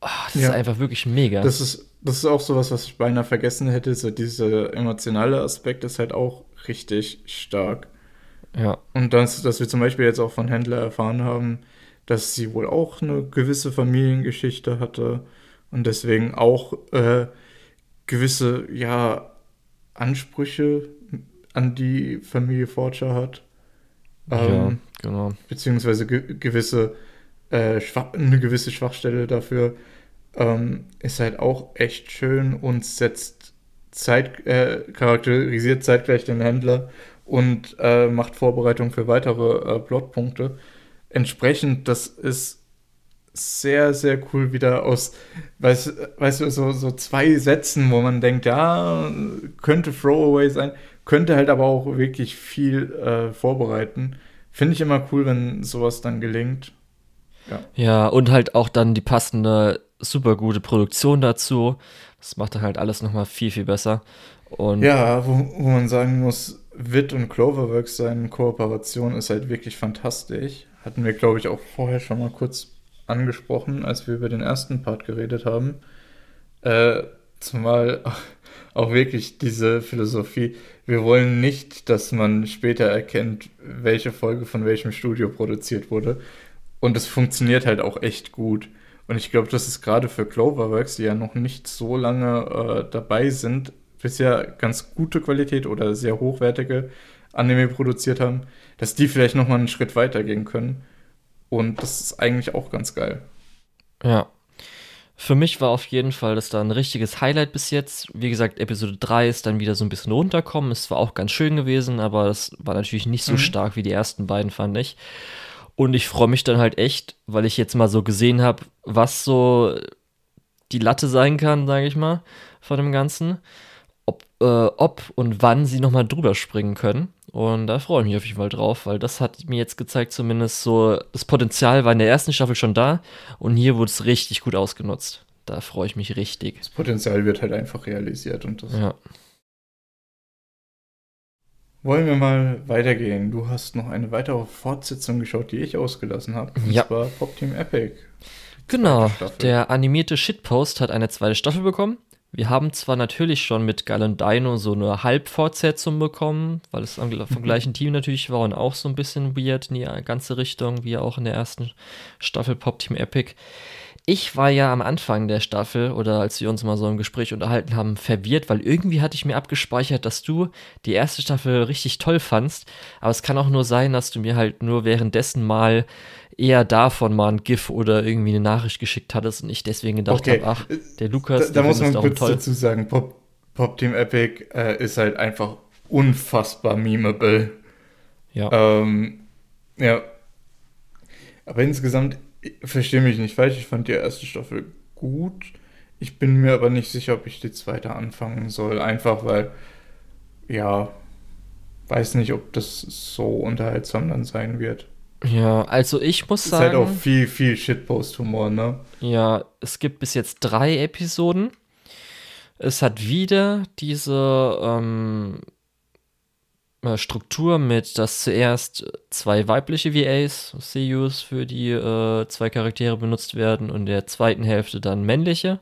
Oh, das ja. ist einfach wirklich mega. Das ist, das ist auch sowas, was ich beinahe vergessen hätte. So dieser emotionale Aspekt ist halt auch richtig stark. Ja. Und das, dass wir zum Beispiel jetzt auch von Händler erfahren haben, dass sie wohl auch eine gewisse Familiengeschichte hatte und deswegen auch äh, gewisse, ja, Ansprüche an die Familie Forger hat. Ähm, ja, genau. Beziehungsweise ge gewisse, äh, eine gewisse Schwachstelle dafür ähm, ist halt auch echt schön und setzt Zeit, äh, charakterisiert zeitgleich den Händler und äh, macht Vorbereitung für weitere äh, Plotpunkte. Entsprechend, das ist sehr, sehr cool wieder aus, weißt, weißt du, so, so zwei Sätzen, wo man denkt, ja, könnte Throwaway sein, könnte halt aber auch wirklich viel äh, vorbereiten. Finde ich immer cool, wenn sowas dann gelingt. Ja. ja, und halt auch dann die passende, super gute Produktion dazu. Das macht dann halt alles nochmal viel, viel besser. Und ja, wo, wo man sagen muss, Wit und Cloverworks seine Kooperation ist halt wirklich fantastisch. Hatten wir, glaube ich, auch vorher schon mal kurz angesprochen, als wir über den ersten Part geredet haben. Äh, zumal auch wirklich diese Philosophie, wir wollen nicht, dass man später erkennt, welche Folge von welchem Studio produziert wurde. Und es funktioniert halt auch echt gut. Und ich glaube, das ist gerade für Cloverworks, die ja noch nicht so lange äh, dabei sind, bisher ganz gute Qualität oder sehr hochwertige Anime produziert haben, dass die vielleicht nochmal einen Schritt weiter gehen können. Und das ist eigentlich auch ganz geil. Ja. Für mich war auf jeden Fall das da ein richtiges Highlight bis jetzt. Wie gesagt, Episode 3 ist dann wieder so ein bisschen runterkommen. Es war auch ganz schön gewesen, aber es war natürlich nicht so mhm. stark wie die ersten beiden, fand ich. Und ich freue mich dann halt echt, weil ich jetzt mal so gesehen habe, was so die Latte sein kann, sage ich mal, von dem Ganzen. Ob, äh, ob und wann sie nochmal drüber springen können. Und da freue ich mich auf jeden Fall drauf, weil das hat mir jetzt gezeigt, zumindest so, das Potenzial war in der ersten Staffel schon da und hier wurde es richtig gut ausgenutzt. Da freue ich mich richtig. Das Potenzial wird halt einfach realisiert und das. Ja. Wollen wir mal weitergehen? Du hast noch eine weitere Fortsetzung geschaut, die ich ausgelassen habe. Und ja. zwar Pop Team Epic. Genau, der animierte Shitpost hat eine zweite Staffel bekommen. Wir haben zwar natürlich schon mit Gallon Dino so eine Halbfortsetzung bekommen, weil es vom mhm. gleichen Team natürlich war und auch so ein bisschen weird in die ganze Richtung, wie auch in der ersten Staffel Pop Team Epic. Ich war ja am Anfang der Staffel oder als wir uns mal so im Gespräch unterhalten haben, verwirrt, weil irgendwie hatte ich mir abgespeichert, dass du die erste Staffel richtig toll fandst. Aber es kann auch nur sein, dass du mir halt nur währenddessen mal eher davon mal ein GIF oder irgendwie eine Nachricht geschickt hattest und ich deswegen gedacht okay. habe, ach, der Lukas, da, da muss man kurz toll. dazu sagen, Pop, Pop Team Epic äh, ist halt einfach unfassbar memeable. Ja. Ähm, ja. Aber insgesamt verstehe mich nicht falsch, ich fand die erste Staffel gut. Ich bin mir aber nicht sicher, ob ich die zweite anfangen soll. Einfach weil, ja, weiß nicht, ob das so unterhaltsam dann sein wird. Ja, also ich muss sagen. Es ist halt auch viel, viel Shitpost-Humor, ne? Ja, es gibt bis jetzt drei Episoden. Es hat wieder diese ähm, äh, Struktur mit, dass zuerst zwei weibliche VAs, CUs für die äh, zwei Charaktere benutzt werden und der zweiten Hälfte dann männliche.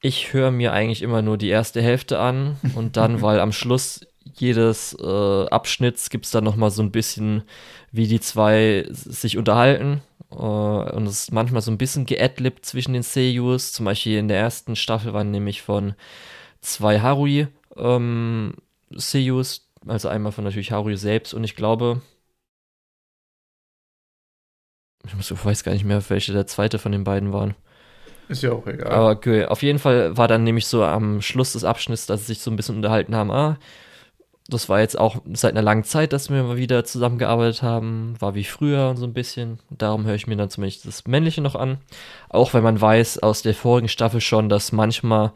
Ich höre mir eigentlich immer nur die erste Hälfte an *laughs* und dann, weil am Schluss jedes äh, Abschnitts gibt es dann nochmal so ein bisschen, wie die zwei sich unterhalten. Äh, und es ist manchmal so ein bisschen geadlibt zwischen den Seiyus. Zum Beispiel in der ersten Staffel waren nämlich von zwei Harui ähm, Seiyus, also einmal von natürlich Harui selbst und ich glaube, ich weiß gar nicht mehr, welche der zweite von den beiden waren. Ist ja auch egal. Aber okay, auf jeden Fall war dann nämlich so am Schluss des Abschnitts, dass sie sich so ein bisschen unterhalten haben, ah, das war jetzt auch seit einer langen Zeit, dass wir mal wieder zusammengearbeitet haben, war wie früher und so ein bisschen. Darum höre ich mir dann zumindest das Männliche noch an. Auch wenn man weiß aus der vorigen Staffel schon, dass manchmal,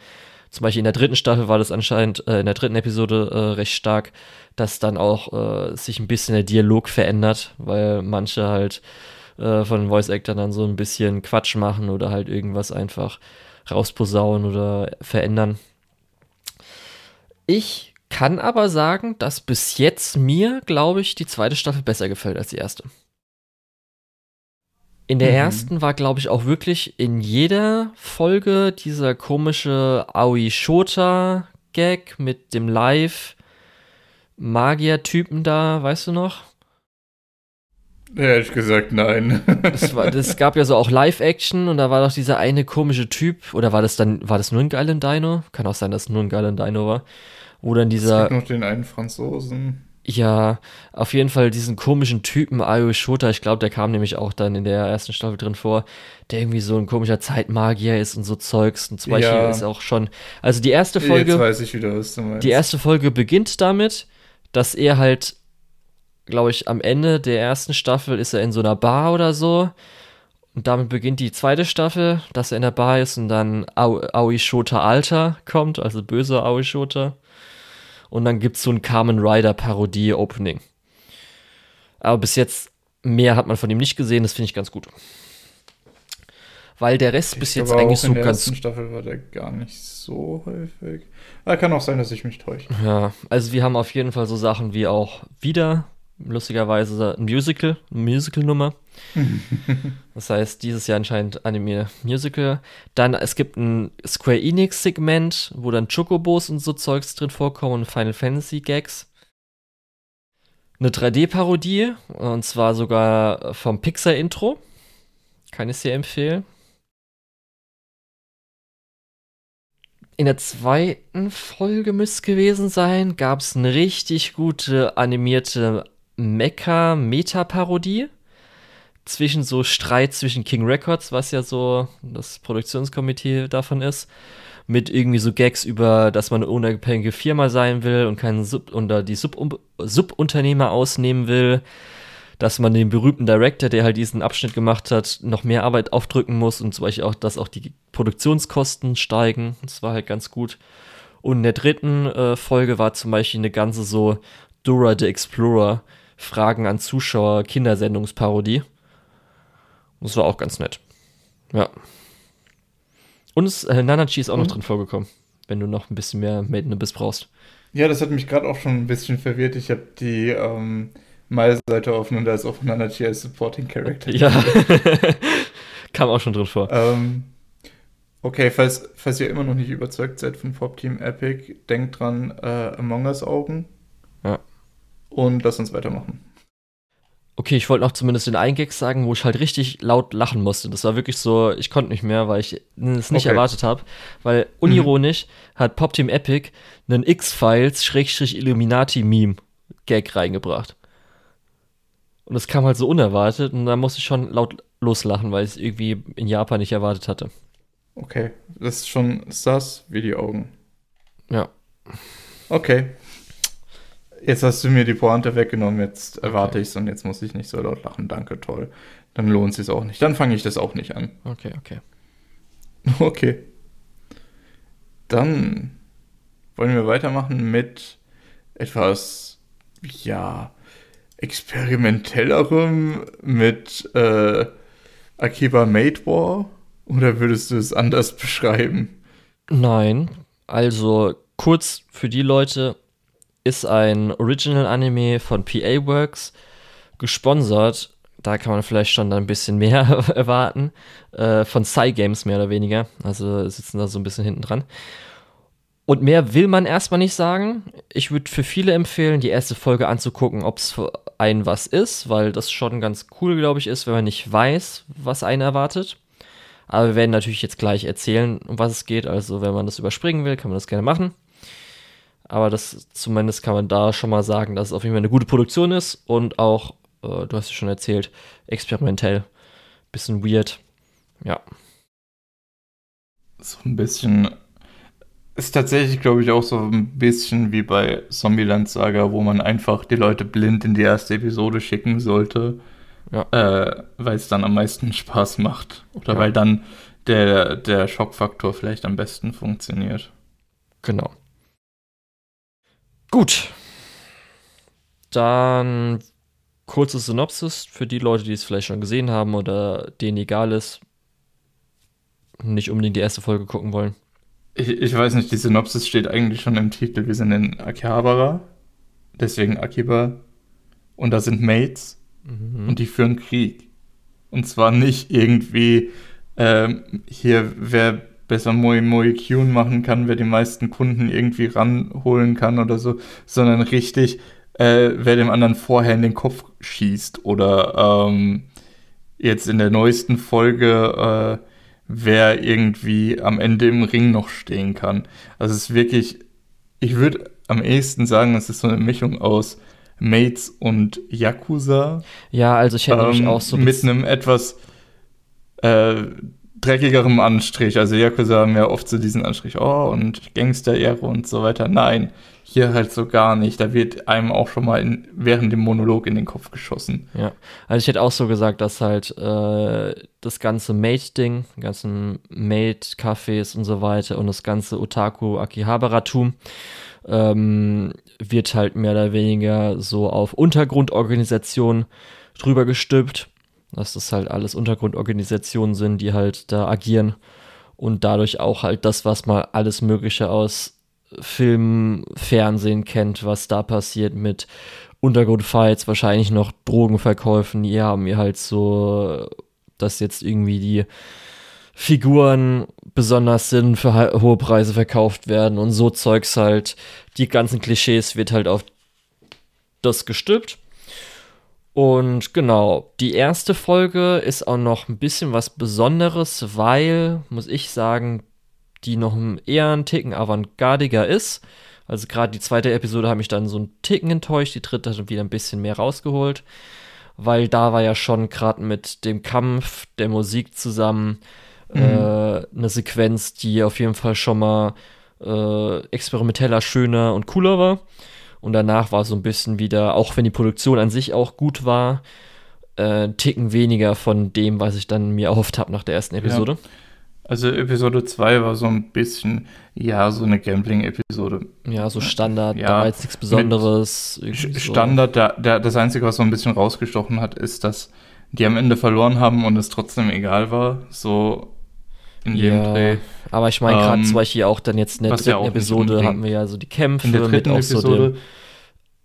zum Beispiel in der dritten Staffel war das anscheinend, äh, in der dritten Episode äh, recht stark, dass dann auch äh, sich ein bisschen der Dialog verändert, weil manche halt äh, von den Voice Actors dann so ein bisschen Quatsch machen oder halt irgendwas einfach rausposaunen oder verändern. Ich kann aber sagen, dass bis jetzt mir, glaube ich, die zweite Staffel besser gefällt als die erste. In der mhm. ersten war, glaube ich, auch wirklich in jeder Folge dieser komische Aoi Shota Gag mit dem Live Magier-Typen da, weißt du noch? Ehrlich gesagt, nein. *laughs* Das, war, das gab ja so auch Live-Action und da war doch dieser eine komische Typ, oder war das dann, war das nur ein geiler Dino? Kann auch sein, dass es nur ein geiler Dino war wo dann dieser. Es gibt noch den einen Franzosen. Ja, auf jeden Fall diesen komischen Typen Ayo Shota, ich glaube, der kam nämlich auch dann in der ersten Staffel drin vor, der irgendwie so ein komischer Zeitmagier ist und so Zeugs. Und zum Beispiel ja. ist auch schon, also die erste Folge. Jetzt weiß ich wieder, was du meinst. Die erste Folge beginnt damit, dass er halt, glaube ich, am Ende der ersten Staffel ist er in so einer Bar oder so. Und damit beginnt die zweite Staffel, dass er in der Bar ist und dann Aoi Shota Alter kommt, also böser Aoi Shota und dann gibt es so ein Carmen Rider Parodie-Opening. Aber bis jetzt mehr hat man von ihm nicht gesehen, das finde ich ganz gut. Weil der Rest ich bis jetzt eigentlich so ganz. In der ersten Staffel war der gar nicht so häufig. Aber kann auch sein, dass ich mich täusche. Ja, also wir haben auf jeden Fall so Sachen wie auch wieder lustigerweise ein Musical, eine Musical-Nummer. *laughs* das heißt, dieses Jahr anscheinend Anime Musical. Dann, es gibt ein Square Enix-Segment, wo dann Chocobos und so Zeugs drin vorkommen und Final Fantasy Gags. Eine 3D-Parodie, und zwar sogar vom Pixar-Intro. Kann ich sehr empfehlen. In der zweiten Folge müsste es gewesen sein, gab es eine richtig gute animierte Mecha-Meta-Parodie. zwischen so Streit zwischen King Records, was ja so das Produktionskomitee davon ist, mit irgendwie so Gags über, dass man eine unabhängige Firma sein will und keinen Sub unter die Sub Subunternehmer ausnehmen will, dass man den berühmten Director, der halt diesen Abschnitt gemacht hat, noch mehr Arbeit aufdrücken muss und zum Beispiel auch, dass auch die Produktionskosten steigen. Das war halt ganz gut. Und in der dritten äh, Folge war zum Beispiel eine ganze so Dora the Explorer Fragen an Zuschauer Kindersendungsparodie. Das war auch ganz nett. Ja. Und es, äh, Nanachi ist auch mhm. noch drin vorgekommen, wenn du noch ein bisschen mehr Made in Abyss brauchst. Ja, das hat mich gerade auch schon ein bisschen verwirrt. Ich habe die ähm, Mai-Seite offen und da ist auch Nanachi als Supporting Character. Ja. *laughs* Kam auch schon drin vor. Ähm, okay, falls, falls ihr immer noch nicht überzeugt seid von Pop Team Epic, denkt dran, äh, Among Us Augen. Ja. Und lasst uns weitermachen. Okay, ich wollte noch zumindest den Eingag sagen, wo ich halt richtig laut lachen musste. Das war wirklich so, ich konnte nicht mehr, weil ich es nicht okay. erwartet habe. Weil unironisch mhm. hat Pop Team Epic einen X-Files-Illuminati-Meme-Gag reingebracht. Und das kam halt so unerwartet und da musste ich schon laut loslachen, weil ich es irgendwie in Japan nicht erwartet hatte. Okay, das ist schon sass wie die Augen. Ja. Okay. Jetzt hast du mir die Pointe weggenommen, jetzt erwarte okay. ich es und jetzt muss ich nicht so laut lachen. Danke, toll. Dann lohnt es sich auch nicht. Dann fange ich das auch nicht an. Okay, okay. *laughs* Okay. Dann wollen wir weitermachen mit etwas, ja, experimentellerem, mit äh, Akiba Made War? Oder würdest du es anders *laughs* beschreiben? Nein. Also kurz für die Leute, ist ein Original-Anime von PA Works, gesponsert. Da kann man vielleicht schon ein bisschen mehr *laughs* erwarten. Äh, von Psy Games mehr oder weniger. Also sitzen da so ein bisschen hinten dran. Und mehr will man erstmal nicht sagen. Ich würde für viele empfehlen, die erste Folge anzugucken, ob es für einen was ist, weil das schon ganz cool, glaube ich, ist, wenn man nicht weiß, was einen erwartet. Aber wir werden natürlich jetzt gleich erzählen, um was es geht. Also, wenn man das überspringen will, kann man das gerne machen. Aber das zumindest kann man da schon mal sagen, dass es auf jeden Fall eine gute Produktion ist und auch, äh, du hast es schon erzählt, experimentell. Bisschen weird. Ja. So ein bisschen. Ist tatsächlich, glaube ich, auch so ein bisschen wie bei Zombieland Saga, wo man einfach die Leute blind in die erste Episode schicken sollte. Ja. Äh, weil es dann am meisten Spaß macht. Oder ja. weil dann der, der Schockfaktor vielleicht am besten funktioniert. Genau. Gut. Dann kurze Synopsis für die Leute, die es vielleicht schon gesehen haben oder denen egal ist, nicht unbedingt die erste Folge gucken wollen. Ich, ich weiß nicht, die Synopsis steht eigentlich schon im Titel. Wir sind in Akihabara, deswegen Akiba. Und da sind Mates mhm. und die führen Krieg. Und zwar nicht irgendwie ähm, hier, wer besser Moi Moi Kyun machen kann, wer die meisten Kunden irgendwie ranholen kann oder so, sondern richtig, äh, wer dem anderen vorher in den Kopf schießt oder ähm, jetzt in der neuesten Folge, äh, wer irgendwie am Ende im Ring noch stehen kann. Also es ist wirklich, ich würde am ehesten sagen, es ist so eine Mischung aus Mates und Yakuza. Ja, also ich hätte ähm, auch so mit einem etwas äh, dreckigerem Anstrich. Also Yakuza haben ja oft so diesen Anstrich, oh, und Gangster-Ehre und so weiter. Nein, hier halt so gar nicht. Da wird einem auch schon mal in, während dem Monolog in den Kopf geschossen. Ja, also ich hätte auch so gesagt, dass halt äh, das ganze Mate-Ding, ganzen Mate-Cafés und so weiter und das ganze Otaku-Akihabara-Tum ähm, wird halt mehr oder weniger so auf Untergrundorganisationen drüber gestülpt dass das halt alles Untergrundorganisationen sind, die halt da agieren und dadurch auch halt das, was man alles Mögliche aus Film, Fernsehen kennt, was da passiert mit Untergrundfights, wahrscheinlich noch Drogenverkäufen. Die haben mir halt so, dass jetzt irgendwie die Figuren besonders sind, für hohe Preise verkauft werden und so Zeugs halt. Die ganzen Klischees wird halt auf das gestülpt. Und genau, die erste Folge ist auch noch ein bisschen was Besonderes, weil, muss ich sagen, die noch eher ein Ticken avantgardiger ist. Also gerade die zweite Episode hat mich dann so ein Ticken enttäuscht, die dritte hat wieder ein bisschen mehr rausgeholt. weil da war ja schon gerade mit dem Kampf, der Musik zusammen mhm. äh, eine Sequenz, die auf jeden Fall schon mal äh, experimenteller, schöner und cooler war. Und danach war so ein bisschen wieder, auch wenn die Produktion an sich auch gut war, äh, Ticken weniger von dem, was ich dann mir erhofft habe nach der ersten Episode. Ja. Also Episode 2 war so ein bisschen, ja, so eine Gambling-Episode. Ja, so Standard, ja, da war jetzt nichts Besonderes. Standard, so. da, da, das Einzige, was so ein bisschen rausgestochen hat, ist, dass die am Ende verloren haben und es trotzdem egal war. So in ja, dem Dreh. Aber ich meine, gerade ähm, zum Beispiel auch dann jetzt in der dritten ja Episode hatten wir ja so die Kämpfe in der mit auch Episode, so dem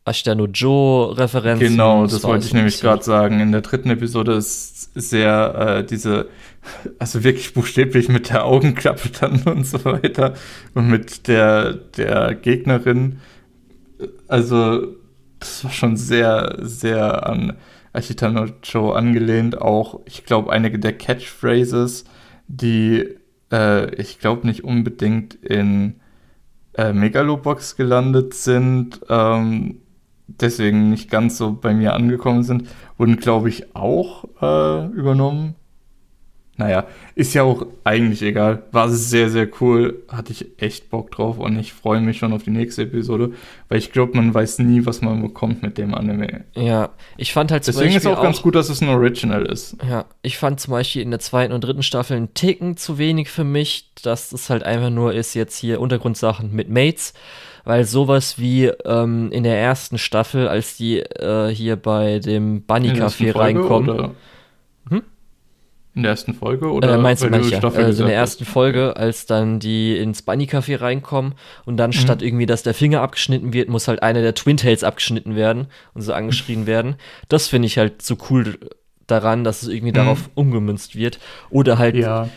Ashtano Joe-Referenzen. Genau, das, das wollte ich nämlich gerade sagen. In der dritten Episode ist sehr äh, diese, also wirklich buchstäblich mit der Augenklappe dann *laughs* und so weiter und mit der, der Gegnerin. Also, das war schon sehr, sehr an Ashitano Joe angelehnt. Auch, ich glaube, einige der Catchphrases, die äh, ich glaube nicht unbedingt in äh, Megalobox gelandet sind, ähm, deswegen nicht ganz so bei mir angekommen sind, wurden, glaube ich, auch äh, übernommen. Naja, ist ja auch eigentlich egal. War sehr, sehr cool. Hatte ich echt Bock drauf und ich freue mich schon auf die nächste Episode, weil ich glaube, man weiß nie, was man bekommt mit dem Anime. Ja, ich fand halt Deswegen ist auch, auch ganz gut, dass es ein Original ist. Ja, ich fand zum Beispiel in der zweiten und dritten Staffel einen Ticken zu wenig für mich, dass es halt einfach nur ist, jetzt hier Untergrundsachen mit Mates weil sowas wie ähm, in der ersten Staffel, als die äh, hier bei dem Bunny Café reinkommen. Hm? In der ersten Folge oder äh, meinst du, meinst ja. Also in der ersten Folge, als dann die ins Bunny Café reinkommen und dann mhm. statt irgendwie, dass der Finger abgeschnitten wird, muss halt einer der Twin Tails abgeschnitten werden und so angeschrien werden. Das finde ich halt so cool daran, dass es irgendwie mhm. darauf umgemünzt wird. Oder halt ja.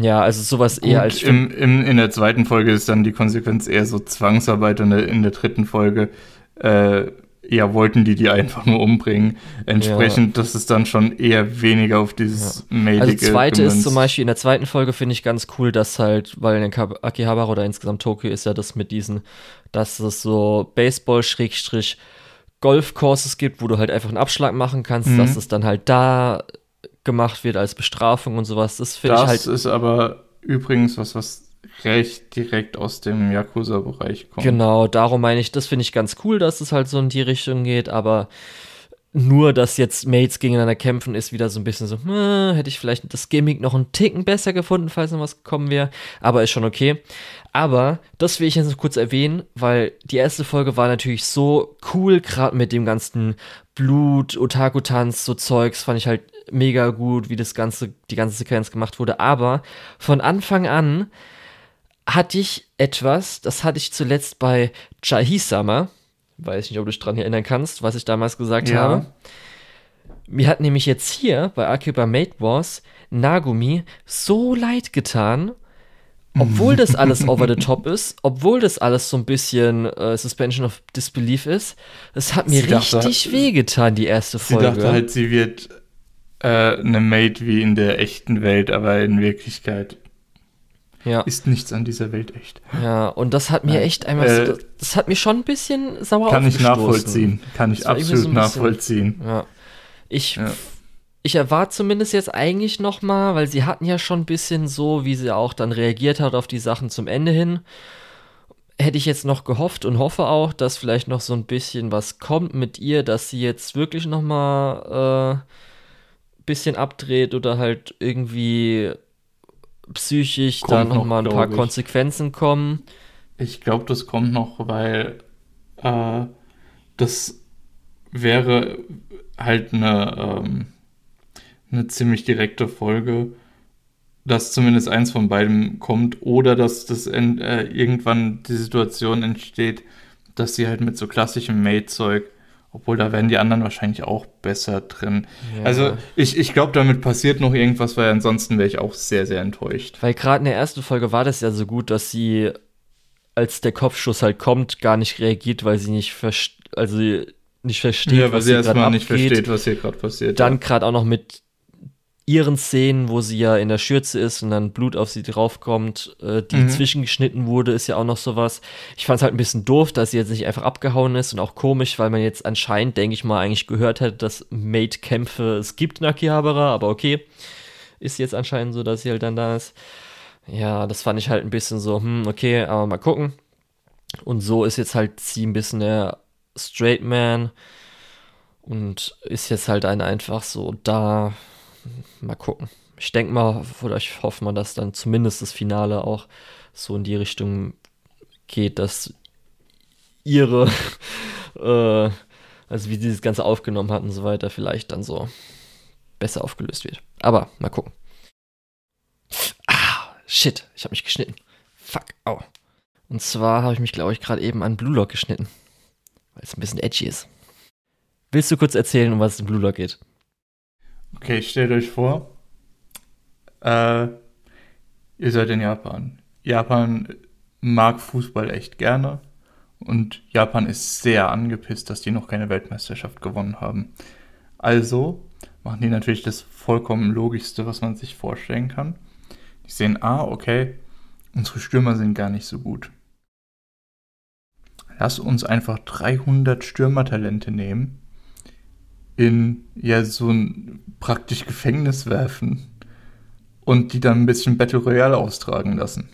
Ja, also sowas Gut, eher als. Im, im, in der zweiten Folge ist dann die Konsequenz eher so Zwangsarbeit und in der dritten Folge äh, ja, wollten die die einfach nur umbringen. Entsprechend, ja. das ist dann schon eher weniger auf dieses ja. mailige Also zweite gemünzt. ist zum Beispiel in der zweiten Folge finde ich ganz cool, dass halt, weil in Akihabara oder insgesamt Tokio ist ja das mit diesen, dass es so Baseball-Schrägstrich Golf-Courses gibt, wo du halt einfach einen Abschlag machen kannst, mhm. dass es dann halt da gemacht wird als Bestrafung und sowas. Das finde ich halt. Das ist aber übrigens was, was recht direkt aus dem Yakuza-Bereich kommt. Genau, darum meine ich, das finde ich ganz cool, dass es halt so in die Richtung geht, aber nur, dass jetzt Mates gegeneinander kämpfen, ist wieder so ein bisschen so, hm, hätte ich vielleicht das Gimmick noch einen Ticken besser gefunden, falls noch was gekommen wäre, aber ist schon okay. Aber das will ich jetzt noch kurz erwähnen, weil die erste Folge war natürlich so cool, gerade mit dem ganzen Blut, Otaku-Tanz, so Zeugs, fand ich halt mega gut, wie das ganze, die ganze Sequenz gemacht wurde. Aber von Anfang an hatte ich etwas, das hatte ich zuletzt bei Chahisama, weiß nicht, ob du dich daran erinnern kannst, was ich damals gesagt ja. habe. Mir hat nämlich jetzt hier bei Akiba Mate Wars Nagumi so leid getan, obwohl das alles over the top *laughs* ist, obwohl das alles so ein bisschen äh, Suspension of Disbelief ist, es hat mir sie richtig dachte, wehgetan, die erste Folge. Sie dachte halt, sie wird äh, eine Maid wie in der echten Welt, aber in Wirklichkeit ja. ist nichts an dieser Welt echt. Ja, und das hat mir Nein. echt einmal, äh, so, das hat mir schon ein bisschen sauer Kann ich nachvollziehen, kann ich absolut so nachvollziehen. Bisschen, ja. Ich, ja. ich erwarte zumindest jetzt eigentlich noch mal, weil sie hatten ja schon ein bisschen so, wie sie auch dann reagiert hat auf die Sachen zum Ende hin. Hätte ich jetzt noch gehofft und hoffe auch, dass vielleicht noch so ein bisschen was kommt mit ihr, dass sie jetzt wirklich noch mal äh, bisschen abdreht oder halt irgendwie psychisch kommt dann nochmal noch ein paar ich. Konsequenzen kommen. Ich glaube, das kommt noch, weil äh, das wäre halt eine, ähm, eine ziemlich direkte Folge, dass zumindest eins von beiden kommt oder dass das äh, irgendwann die Situation entsteht, dass sie halt mit so klassischem Made-Zeug obwohl da werden die anderen wahrscheinlich auch besser drin. Ja. Also ich, ich glaube, damit passiert noch irgendwas, weil ansonsten wäre ich auch sehr, sehr enttäuscht. Weil gerade in der ersten Folge war das ja so gut, dass sie, als der Kopfschuss halt kommt, gar nicht reagiert, weil sie nicht, also nicht versteht, ja, weil sie erstmal nicht versteht, was hier gerade passiert. Dann ja. gerade auch noch mit ihren Szenen, wo sie ja in der Schürze ist und dann Blut auf sie draufkommt, äh, die mhm. zwischengeschnitten wurde, ist ja auch noch sowas. Ich fand es halt ein bisschen doof, dass sie jetzt nicht einfach abgehauen ist und auch komisch, weil man jetzt anscheinend, denke ich mal, eigentlich gehört hätte, dass Mate-Kämpfe es gibt in Akihabara, aber okay. Ist jetzt anscheinend so, dass sie halt dann da ist. Ja, das fand ich halt ein bisschen so, hm, okay, aber mal gucken. Und so ist jetzt halt sie ein bisschen der Straight Man und ist jetzt halt ein einfach so da mal gucken. Ich denke mal, oder ich hoffe mal, dass dann zumindest das Finale auch so in die Richtung geht, dass ihre, *laughs* äh, also wie sie das Ganze aufgenommen hat und so weiter, vielleicht dann so besser aufgelöst wird. Aber mal gucken. Ah, shit, ich habe mich geschnitten. Fuck, au. Und zwar habe ich mich, glaube ich, gerade eben an Blue Lock geschnitten. Weil es ein bisschen edgy ist. Willst du kurz erzählen, um was es in Blue Lock geht? Okay, stellt euch vor, äh, ihr seid in Japan. Japan mag Fußball echt gerne und Japan ist sehr angepisst, dass die noch keine Weltmeisterschaft gewonnen haben. Also machen die natürlich das vollkommen logischste, was man sich vorstellen kann. Die sehen, ah, okay, unsere Stürmer sind gar nicht so gut. Lass uns einfach 300 Stürmertalente nehmen in ja so ein praktisch Gefängnis werfen und die dann ein bisschen Battle Royale austragen lassen.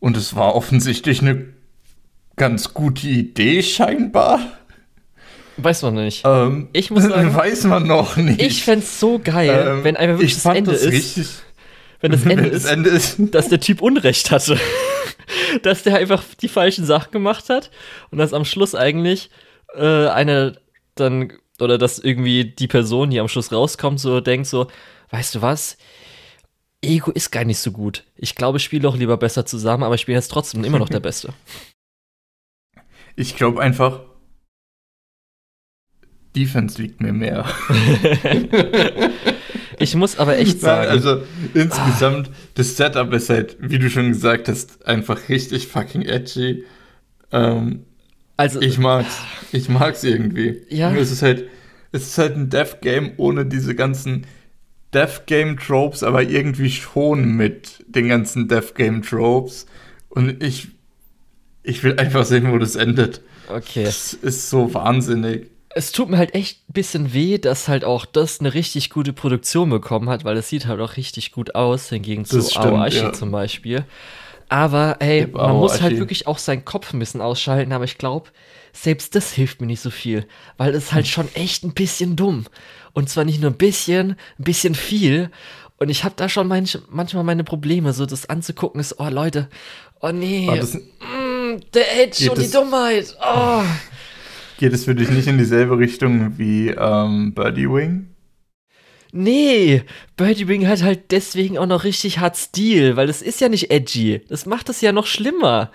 Und es war offensichtlich eine ganz gute Idee, scheinbar. Weiß man nicht. Ähm, ich muss sagen, *laughs* weiß man noch nicht. Ich fände es so geil, ähm, wenn einfach wirklich das Ende das ist. Richtig, wenn das *laughs* Ende, wenn das Ende ist, ist, dass der Typ Unrecht hatte. *laughs* dass der einfach die falschen Sachen gemacht hat und dass am Schluss eigentlich äh, eine dann, oder dass irgendwie die Person, die am Schluss rauskommt, so denkt so, weißt du was? Ego ist gar nicht so gut. Ich glaube, ich spiele doch lieber besser zusammen, aber ich bin jetzt trotzdem immer noch der *laughs* Beste. Ich glaube einfach, Defense liegt mir mehr. *laughs* ich muss aber echt sagen. Also insgesamt, ah. das Setup ist halt, wie du schon gesagt hast, einfach richtig fucking edgy. Ähm, also, ich mag's. Ich mag's irgendwie. Ja. Es ist halt, es ist halt ein Death Game ohne diese ganzen Death Game Tropes, aber irgendwie schon mit den ganzen Death Game Tropes. Und ich, ich will einfach sehen, wo das endet. Okay. Das ist so wahnsinnig. Es tut mir halt echt ein bisschen weh, dass halt auch das eine richtig gute Produktion bekommen hat, weil es sieht halt auch richtig gut aus, hingegen zu Aoashi ja. zum Beispiel. Aber ey, man muss halt wirklich auch seinen Kopf ein bisschen ausschalten, aber ich glaube, selbst das hilft mir nicht so viel, weil es halt schon echt ein bisschen dumm. Und zwar nicht nur ein bisschen, ein bisschen viel. Und ich habe da schon manch, manchmal meine Probleme, so das anzugucken ist, oh Leute, oh nee, das, mm, der Edge und die Dummheit, oh. Geht es für dich nicht in dieselbe Richtung wie ähm, Birdie Wing? Nee, Birdie Wing hat halt deswegen auch noch richtig hart Stil, weil das ist ja nicht edgy. Das macht es ja noch schlimmer.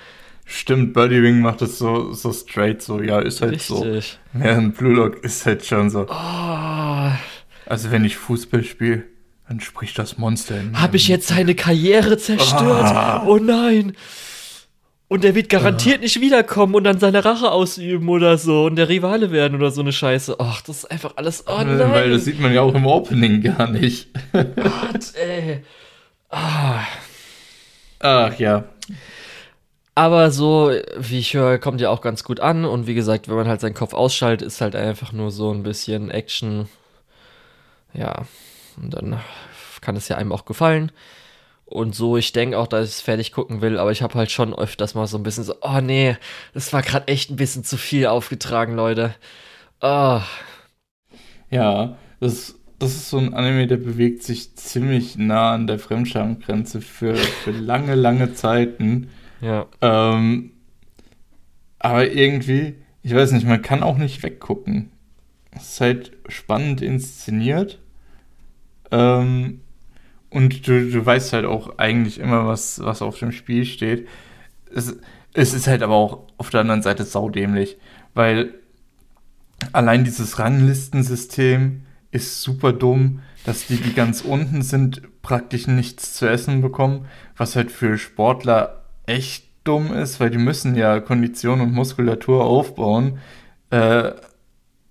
Stimmt, Birdie Wing macht es so, so straight, so, ja, ist halt richtig. so. Während Blue Lock ist halt schon so. Oh. Also, wenn ich Fußball spiele, dann spricht das Monster in mir. Hab ich jetzt seine Karriere zerstört? Oh, oh nein! Und er wird garantiert ja. nicht wiederkommen und dann seine Rache ausüben oder so und der Rivale werden oder so eine Scheiße. Ach, das ist einfach alles. Oh nein. Weil das sieht man ja auch im Opening gar nicht. Gott, ey. Ah. Ach ja. Aber so, wie ich höre, kommt ja auch ganz gut an. Und wie gesagt, wenn man halt seinen Kopf ausschaltet, ist halt einfach nur so ein bisschen Action. Ja. Und dann kann es ja einem auch gefallen. Und so, ich denke auch, dass ich es fertig gucken will, aber ich habe halt schon öfters mal so ein bisschen so, oh nee, das war gerade echt ein bisschen zu viel aufgetragen, Leute. Oh. Ja, das, das ist so ein Anime, der bewegt sich ziemlich nah an der Fremdschamgrenze für, für *laughs* lange, lange Zeiten. Ja. Ähm, aber irgendwie, ich weiß nicht, man kann auch nicht weggucken. Es ist halt spannend inszeniert. Ähm, und du, du weißt halt auch eigentlich immer, was, was auf dem Spiel steht. Es, es ist halt aber auch auf der anderen Seite saudämlich, weil allein dieses Ranglistensystem ist super dumm, dass die, die ganz unten sind, praktisch nichts zu essen bekommen, was halt für Sportler echt dumm ist, weil die müssen ja Kondition und Muskulatur aufbauen. Äh,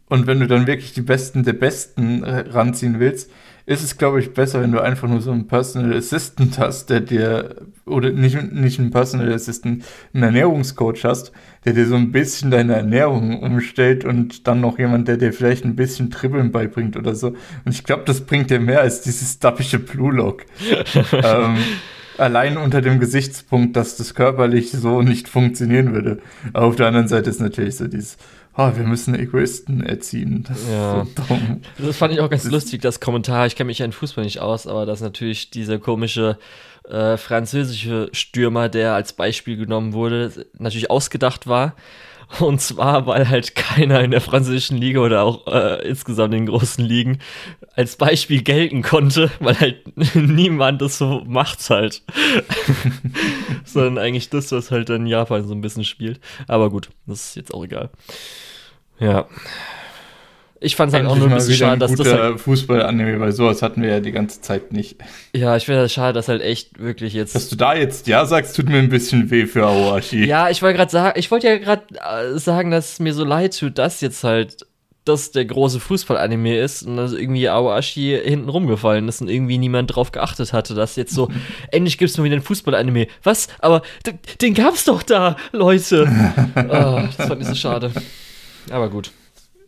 Und wenn du dann wirklich die Besten der Besten ranziehen willst, ist es, glaube ich, besser, wenn du einfach nur so einen Personal Assistant hast, der dir, oder nicht, nicht einen Personal Assistant, einen Ernährungscoach hast, der dir so ein bisschen deine Ernährung umstellt und dann noch jemand, der dir vielleicht ein bisschen Dribbeln beibringt oder so. Und ich glaube, das bringt dir mehr als dieses dappische Blue Lock. *laughs* ähm, allein unter dem Gesichtspunkt, dass das körperlich so nicht funktionieren würde. Aber auf der anderen Seite ist natürlich so dieses, oh, wir müssen Egoisten erziehen. Das ja. ist so dumm. Das fand ich auch ganz das lustig, das Kommentar. Ich kenne mich ja in Fußball nicht aus, aber dass natürlich dieser komische äh, französische Stürmer, der als Beispiel genommen wurde, natürlich ausgedacht war. Und zwar, weil halt keiner in der französischen Liga oder auch äh, insgesamt in den großen Ligen als Beispiel gelten konnte, weil halt *laughs* niemand das so macht halt. *laughs* Sondern eigentlich das, was halt dann Japan so ein bisschen spielt. Aber gut, das ist jetzt auch egal. Ja. Ich fand es halt auch nur ein bisschen schade, dass das halt Fußball-Anime, weil sowas hatten wir ja die ganze Zeit nicht. Ja, ich finde es schade, dass halt echt wirklich jetzt. Dass du da jetzt ja sagst, tut mir ein bisschen weh für Aoashi. Ja, ich wollte gerade sagen, ich wollte ja gerade äh, sagen, dass es mir so leid tut, dass jetzt halt das der große Fußball-Anime ist und dass irgendwie Aoashi hinten rumgefallen ist und irgendwie niemand drauf geachtet hatte, dass jetzt so, *laughs* endlich gibt es mal wieder ein Fußball-Anime. Was? Aber den gab's doch da, Leute. oh, *laughs* das fand ich so schade. Aber gut.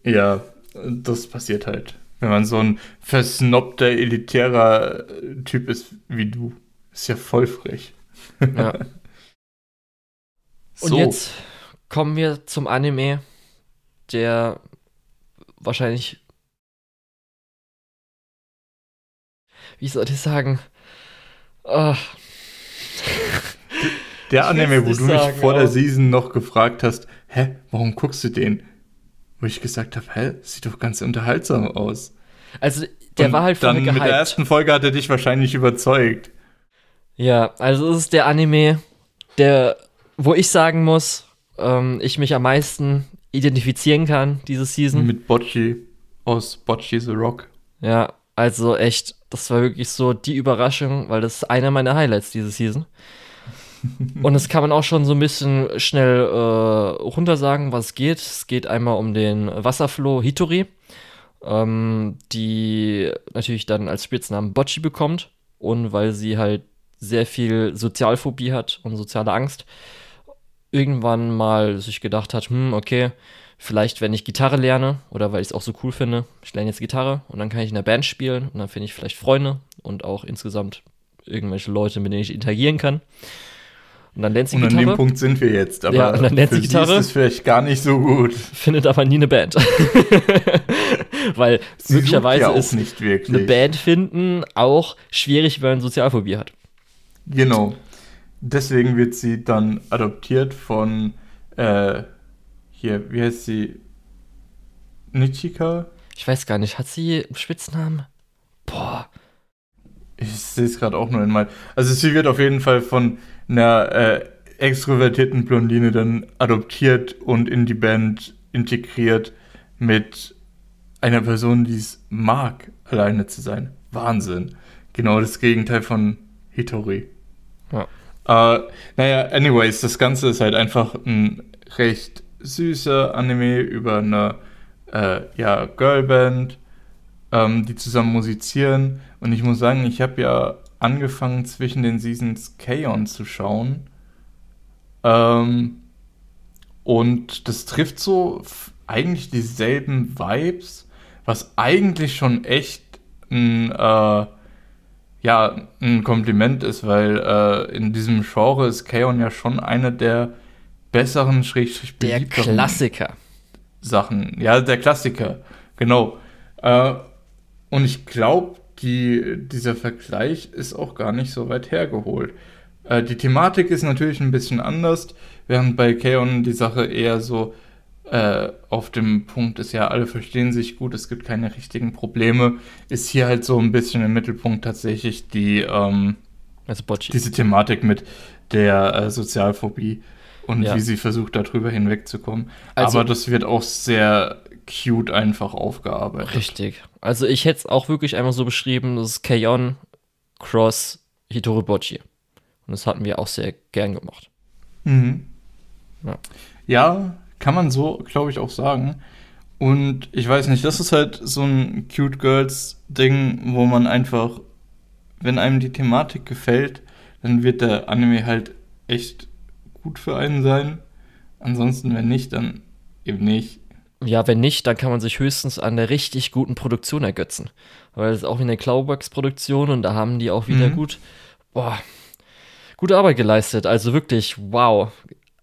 Ja, das passiert halt. Wenn man so ein versnobter, elitärer Typ ist wie du. Ist ja voll frech. Ja. *laughs* Und so. jetzt kommen wir zum Anime, der wahrscheinlich. Wie soll ich sagen? Oh. Der Anime, wo du mich sagen, vor der Season noch gefragt hast, hä, warum guckst du den? Wo ich gesagt habe, hä, sieht doch ganz unterhaltsam aus. Also, der Und war halt von dann mit der ersten Folge hat er dich wahrscheinlich überzeugt. Ja, also es ist der Anime, der, wo ich sagen muss, ähm, ich mich am meisten identifizieren kann, diese Season. Mit Bocci aus Bocci the Rock. Ja, also echt, das war wirklich so die Überraschung, weil das ist einer meiner Highlights diese Season. Und das kann man auch schon so ein bisschen schnell äh, runtersagen, was es geht. Es geht einmal um den Wasserfloh Hitori, ähm, die natürlich dann als Spitznamen Bocci bekommt. Und weil sie halt sehr viel Sozialphobie hat und soziale Angst, irgendwann mal sich gedacht hat, hm, okay, vielleicht wenn ich Gitarre lerne oder weil ich es auch so cool finde, ich lerne jetzt Gitarre und dann kann ich in der Band spielen und dann finde ich vielleicht Freunde und auch insgesamt irgendwelche Leute, mit denen ich interagieren kann. Und dann lernt sie und Gitarre. an dem Punkt sind wir jetzt. Aber ja, und dann lernt sie Gitarre. ist es vielleicht gar nicht so gut. Findet aber nie eine Band. *laughs* Weil sie möglicherweise ja ist eine Band finden auch schwierig, wenn man Sozialphobie hat. Genau. Deswegen wird sie dann adoptiert von äh, hier, wie heißt sie? Nichika? Ich weiß gar nicht. Hat sie einen Spitznamen? Boah. Ich sehe es gerade auch nur in mein. Also sie wird auf jeden Fall von einer äh, extrovertierten Blondine dann adoptiert und in die Band integriert mit einer Person, die es mag, alleine zu sein. Wahnsinn. Genau das Gegenteil von Hitori. Ja. Äh, naja, anyways, das Ganze ist halt einfach ein recht süßer Anime über eine äh, ja, Girlband, ähm, die zusammen musizieren. Und ich muss sagen, ich habe ja angefangen zwischen den Seasons Kaon zu schauen. Ähm, und das trifft so eigentlich dieselben Vibes, was eigentlich schon echt ein, äh, ja, ein Kompliment ist, weil äh, in diesem Genre ist Kaon ja schon eine der besseren, schrägstrich Der Klassiker. Sachen. Ja, der Klassiker, genau. Äh, und ich glaube, die, dieser Vergleich ist auch gar nicht so weit hergeholt. Äh, die Thematik ist natürlich ein bisschen anders, während bei Kaon die Sache eher so äh, auf dem Punkt ist, ja, alle verstehen sich gut, es gibt keine richtigen Probleme, ist hier halt so ein bisschen im Mittelpunkt tatsächlich die, ähm, diese Thematik mit der äh, Sozialphobie und ja. wie sie versucht, darüber hinwegzukommen. Also, Aber das wird auch sehr cute einfach aufgearbeitet. Richtig. Also ich hätte es auch wirklich einmal so beschrieben, das ist Kayon Cross Hitoribochi. Und das hatten wir auch sehr gern gemacht. Mhm. Ja. ja, kann man so, glaube ich, auch sagen. Und ich weiß nicht, das ist halt so ein Cute Girls Ding, wo man einfach, wenn einem die Thematik gefällt, dann wird der Anime halt echt gut für einen sein. Ansonsten, wenn nicht, dann eben nicht. Ja, wenn nicht, dann kann man sich höchstens an der richtig guten Produktion ergötzen. Weil es ist auch wie eine Cloudworks-Produktion und da haben die auch wieder mhm. gut, boah, gute Arbeit geleistet. Also wirklich, wow.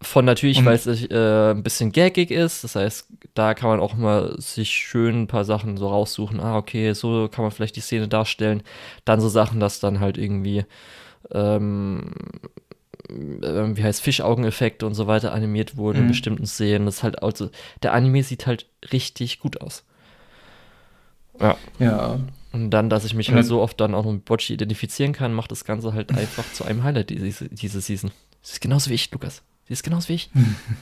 Von natürlich, weil es äh, ein bisschen gaggig ist. Das heißt, da kann man auch mal sich schön ein paar Sachen so raussuchen. Ah, okay, so kann man vielleicht die Szene darstellen. Dann so Sachen, dass dann halt irgendwie ähm, äh, wie heißt Fischaugeneffekte und so weiter animiert wurden mhm. in bestimmten Szenen. Das ist halt also der Anime sieht halt richtig gut aus. Ja. Ja. Und dann, dass ich mich halt so oft dann auch noch mit Bocci identifizieren kann, macht das Ganze halt einfach zu einem Highlight diese, diese Season. Sie ist genauso wie ich, Lukas. Sie ist genauso wie ich.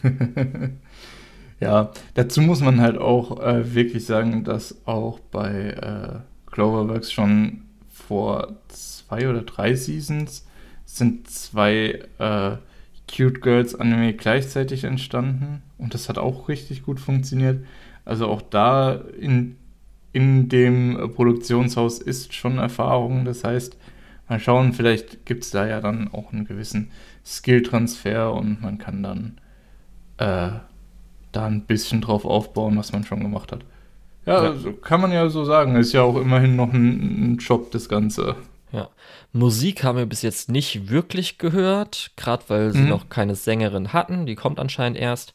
*laughs* ja, dazu muss man halt auch äh, wirklich sagen, dass auch bei äh, Cloverworks schon vor zwei oder drei Seasons sind zwei äh, Cute Girls Anime gleichzeitig entstanden und das hat auch richtig gut funktioniert. Also auch da in, in dem Produktionshaus ist schon Erfahrung. Das heißt, mal schauen, vielleicht gibt es da ja dann auch einen gewissen Skill-Transfer und man kann dann äh, da ein bisschen drauf aufbauen, was man schon gemacht hat. Ja, ja. Also kann man ja so sagen. Ist ja auch immerhin noch ein, ein Job, das Ganze. Musik haben wir bis jetzt nicht wirklich gehört, gerade weil sie mhm. noch keine Sängerin hatten. Die kommt anscheinend erst.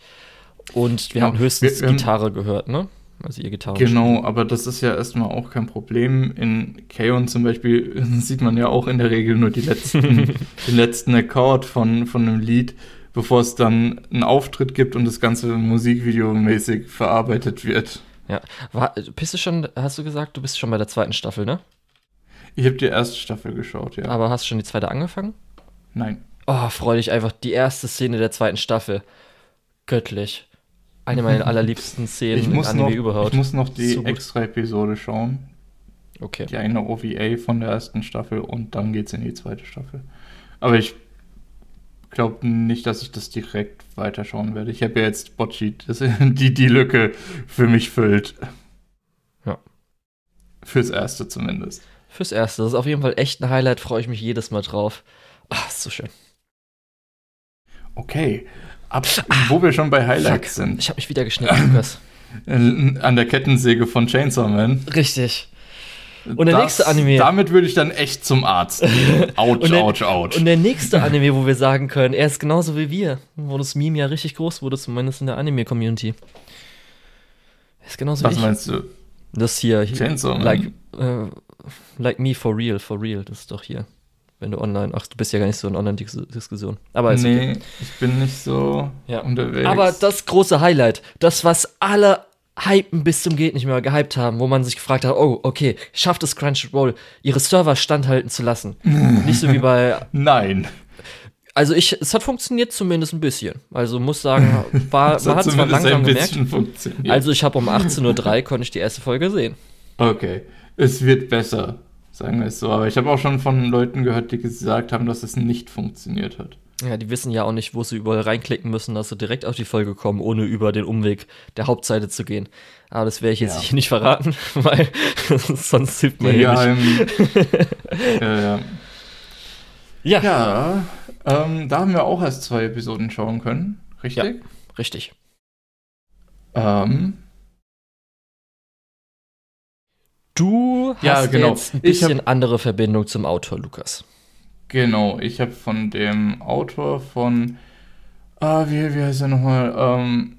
Und wir ja, haben höchstens wir, wir Gitarre haben, gehört, ne? Also ihr Gitarre. Genau, aber das ist ja erstmal auch kein Problem. In Kaon zum Beispiel *laughs* sieht man ja auch in der Regel nur die letzten, *laughs* den letzten Akkord von, von einem Lied, bevor es dann einen Auftritt gibt und das Ganze musikvideomäßig verarbeitet wird. Ja, War, bist du schon, hast du gesagt, du bist schon bei der zweiten Staffel, ne? Ich habe die erste Staffel geschaut, ja. Aber hast du schon die zweite angefangen? Nein. Oh, freu dich einfach. Die erste Szene der zweiten Staffel. Göttlich. Eine meiner *laughs* allerliebsten Szenen ich muss Anime noch, überhaupt. Ich muss noch die so extra Episode schauen. Okay. Die eine OVA von der ersten Staffel und dann geht's in die zweite Staffel. Aber ich glaube nicht, dass ich das direkt weiterschauen werde. Ich habe ja jetzt Bocci, *laughs* die die Lücke für mich füllt. Ja. Fürs Erste zumindest. Fürs Erste. Das ist auf jeden Fall echt ein Highlight, freue ich mich jedes Mal drauf. Ach, ist so schön. Okay. Ab, wo wir schon bei Highlights Fuck. sind. Ich habe mich wieder geschnitten, Lukas. *laughs* An der Kettensäge von Chainsaw Man. Richtig. Und der das, nächste Anime. Damit würde ich dann echt zum Arzt. *laughs* Autsch, autsch, autsch. Und der nächste *laughs* Anime, wo wir sagen können, er ist genauso wie wir, wo das Meme ja richtig groß wurde, zumindest in der Anime-Community. Er ist genauso Was wie ich. Was meinst du? Das hier. Chainsaw Man. Like, äh, like me for real, for real. Das ist doch hier. Wenn du online. Ach, du bist ja gar nicht so in Online-Diskussion. Aber ist Nee, okay. ich bin nicht so ja. unterwegs. Aber das große Highlight, das, was alle hypen bis zum geht nicht mehr gehypt haben, wo man sich gefragt hat, oh, okay, schafft es Crunchyroll, ihre Server standhalten zu lassen. *laughs* nicht so wie bei. Nein. Also ich, es hat funktioniert zumindest ein bisschen. Also muss sagen, war, man hat zwar langsam gemerkt. Also ich habe um 18.03 Uhr konnte ich die erste Folge sehen. Okay es wird besser, sagen wir es so. Aber ich habe auch schon von Leuten gehört, die gesagt haben, dass es nicht funktioniert hat. Ja, die wissen ja auch nicht, wo sie überall reinklicken müssen, dass sie direkt auf die Folge kommen, ohne über den Umweg der Hauptseite zu gehen. Aber das werde ich jetzt ja. hier nicht verraten, *laughs* weil *laughs* sonst hilft mir ja, hier nicht. *laughs* ja, ja. Ja. ja ähm, da haben wir auch erst zwei Episoden schauen können, richtig? Ja, richtig. Ähm, Du hast ja, genau. jetzt ein bisschen hab, andere Verbindung zum Autor, Lukas. Genau, ich habe von dem Autor von, ah, wie, wie heißt er nochmal, ähm,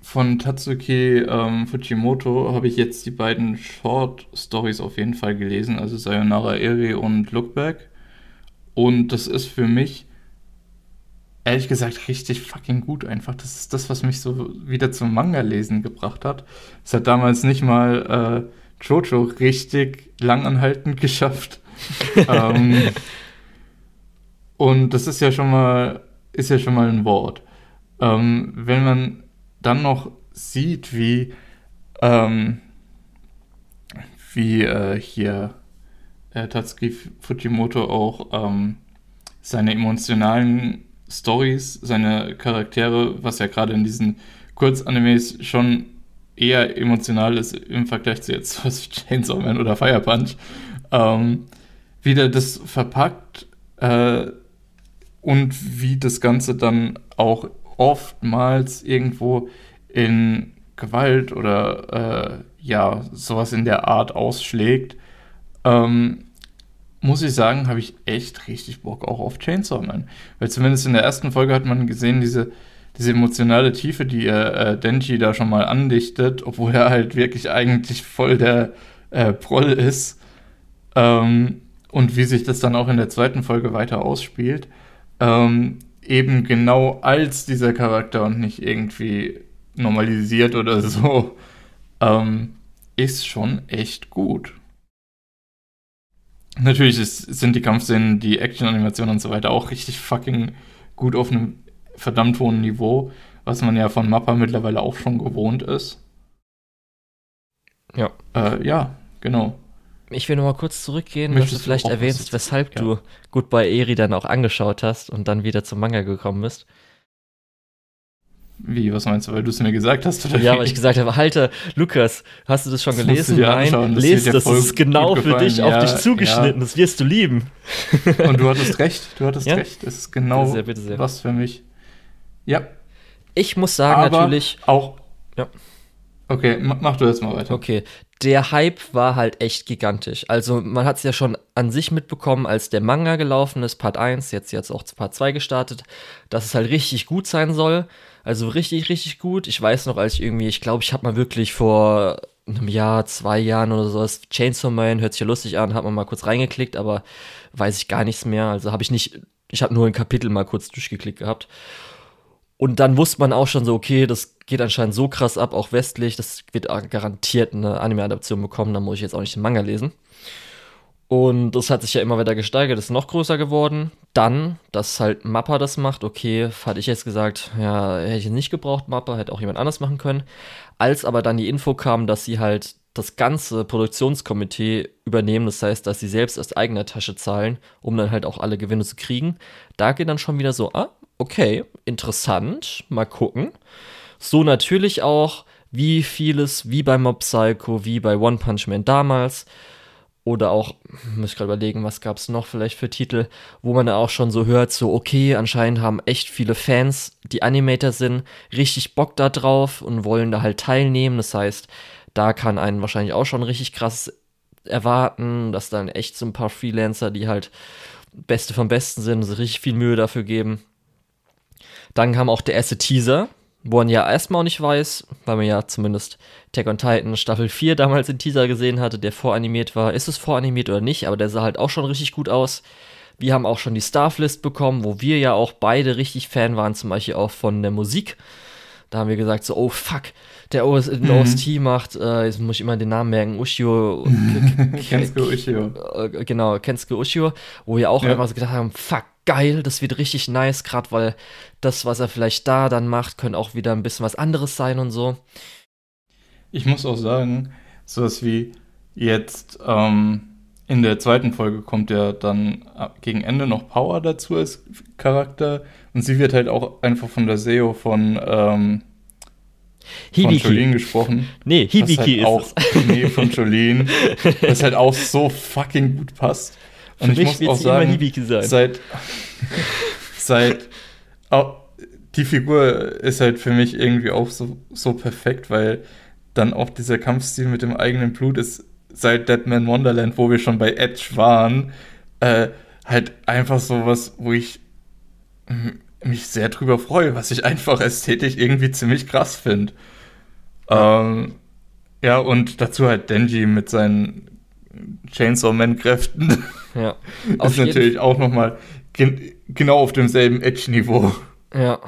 von Tatsuki ähm, Fujimoto habe ich jetzt die beiden Short Stories auf jeden Fall gelesen, also Sayonara Eri und Lookback. Und das ist für mich ehrlich gesagt richtig fucking gut einfach. Das ist das, was mich so wieder zum Manga-Lesen gebracht hat. Es hat damals nicht mal äh, Jojo richtig langanhaltend geschafft. *laughs* ähm, und das ist ja schon mal, ist ja schon mal ein Wort. Ähm, wenn man dann noch sieht, wie, ähm, wie äh, hier äh, Tatsuki Fujimoto auch ähm, seine emotionalen Stories, seine Charaktere, was ja gerade in diesen Kurzanimes schon eher emotional ist im Vergleich zu jetzt *laughs* was Chainsaw Man oder Fire Punch, ähm, wie der das verpackt äh, und wie das Ganze dann auch oftmals irgendwo in Gewalt oder äh, ja, sowas in der Art ausschlägt, ähm, muss ich sagen, habe ich echt richtig Bock auch auf Chainsaw Man. Weil zumindest in der ersten Folge hat man gesehen, diese, diese emotionale Tiefe, die äh, Denji da schon mal andichtet, obwohl er halt wirklich eigentlich voll der äh, Proll ist. Ähm, und wie sich das dann auch in der zweiten Folge weiter ausspielt. Ähm, eben genau als dieser Charakter und nicht irgendwie normalisiert oder *laughs* so, ähm, ist schon echt gut. Natürlich ist, sind die Kampfszenen, die Action-Animationen und so weiter auch richtig fucking gut auf einem verdammt hohen Niveau, was man ja von Mappa mittlerweile auch schon gewohnt ist. Ja. Äh, ja, genau. Ich will noch mal kurz zurückgehen, Möchtest dass du vielleicht du erwähnst, weshalb ja. du Goodbye Eri dann auch angeschaut hast und dann wieder zum Manga gekommen bist. Wie, was meinst du, weil du es mir gesagt hast? Oder Ja, weil ich gesagt habe, Halte, Lukas, hast du das schon Das gelesen? Nein, das lest das, das ist genau für dich, gefallen. auf Ja, dich zugeschnitten, das wirst du lieben. Und du hattest recht, du hattest *laughs* Ja? recht. Es ist genau Bitte sehr, bitte sehr. was für mich. Ja, Ich muss sagen, aber natürlich, auch. Ja. Okay, ma- mach du jetzt mal weiter. Okay, der Hype war halt echt gigantisch. Also man hat es ja schon an sich mitbekommen, als der Manga gelaufen ist, Part 1, jetzt jetzt auch zu Part 2 gestartet, dass es halt richtig gut sein soll. Also richtig, richtig gut. Ich weiß noch, als ich irgendwie, ich glaube, ich habe mal wirklich vor einem Jahr, zwei Jahren oder sowas, Chainsaw Man, hört sich ja lustig an, hat man mal kurz reingeklickt, aber weiß ich gar nichts mehr. Also habe ich nicht, ich habe nur ein Kapitel mal kurz durchgeklickt gehabt. Und dann wusste man auch schon so, okay, das geht anscheinend so krass ab, auch westlich, das wird garantiert eine Anime-Adaption bekommen, da muss ich jetzt auch nicht den Manga lesen. Und das hat sich ja immer weiter gesteigert, ist noch größer geworden. Dann, dass halt Mappa das macht, okay, hatte ich jetzt gesagt, ja, hätte ich nicht gebraucht, Mappa, hätte auch jemand anders machen können. Als aber dann die Info kam, dass sie halt das ganze Produktionskomitee übernehmen, das heißt, dass sie selbst aus eigener Tasche zahlen, um dann halt auch alle Gewinne zu kriegen, da geht dann schon wieder so, ah, okay, interessant, mal gucken. So natürlich auch, wie vieles, wie bei Mob Psycho, wie bei One Punch Man damals, oder auch, muss ich gerade überlegen, was gab es noch vielleicht für Titel, wo man da auch schon so hört, so, okay, anscheinend haben echt viele Fans, die Animator sind, richtig Bock da drauf und wollen da halt teilnehmen. Das heißt, da kann einen wahrscheinlich auch schon richtig krass erwarten, dass dann echt so ein paar Freelancer, die halt Beste vom Besten sind, so richtig viel Mühe dafür geben. Dann kam auch der erste Teaser, wo man ja erstmal auch nicht weiß, weil man ja zumindest Tag on Titan Staffel 4 damals den Teaser gesehen hatte, der voranimiert war. Ist es voranimiert oder nicht? Aber der sah halt auch schon richtig gut aus. Wir haben auch schon die Stafflist bekommen, wo wir ja auch beide richtig Fan waren, zum Beispiel auch von der Musik. Da haben wir gesagt, so, oh fuck, der OS, Mhm. OST macht, äh, jetzt muss ich immer den Namen merken, Ushio, *laughs* Kensuke Ushio. genau, Kensuke Ushio, wo wir auch Ja. einfach so gedacht haben, fuck, geil, das wird richtig nice, gerade weil das, was er vielleicht da dann macht, könnte auch wieder ein bisschen was anderes sein und so. Ich muss auch sagen, sowas wie jetzt ähm, in der zweiten Folge kommt ja dann äh, gegen Ende noch Power dazu als Charakter und sie wird halt auch einfach von der SEO von, ähm, von Hibiki. Jolene gesprochen. Nee, was Hibiki halt ist auch, es. Nee, von Jolene, *laughs* was halt auch so fucking gut passt. Und Für ich mich muss wird auch sie immer sagen, seit, *laughs* seit au- die Figur ist halt für mich irgendwie auch so, so perfekt, weil dann auch dieser Kampfstil mit dem eigenen Blut ist seit Deadman Wonderland, wo wir schon bei Edge waren, äh, halt einfach sowas, wo ich mich sehr drüber freue, was ich einfach ästhetisch irgendwie ziemlich krass finde. Ähm, ja, und dazu halt Denji mit seinen Chainsaw Man-Kräften. Ja. *laughs* Auf ist natürlich auch nochmal gen genau auf demselben Edge-Niveau. Ja.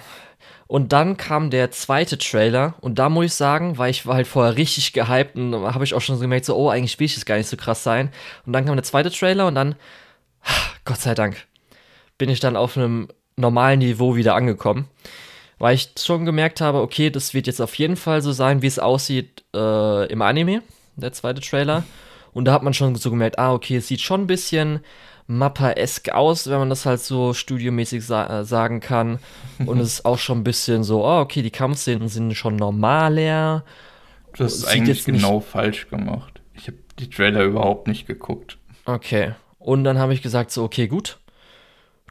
Und dann kam der zweite Trailer und da muss ich sagen, weil ich war halt vorher richtig gehypt und habe ich auch schon so gemerkt, so, oh, eigentlich will ich das gar nicht so krass sein. Und dann kam der zweite Trailer und dann, *sighs* Gott sei Dank, bin ich dann auf einem normalen Niveau wieder angekommen. Weil ich schon gemerkt habe, okay, das wird jetzt auf jeden Fall so sein, wie es aussieht äh, im Anime, der zweite Trailer. Und da hat man schon so gemerkt, ah, okay, es sieht schon ein bisschen Mappa-esk aus, wenn man das halt so studiomäßig sa äh, sagen kann. *laughs* Und es ist auch schon ein bisschen so, oh, okay, die Kampfszenen sind schon normaler. Du hast es eigentlich genau falsch gemacht. Ich habe die Trailer überhaupt nicht geguckt. Okay. Und dann habe ich gesagt, so, okay, gut.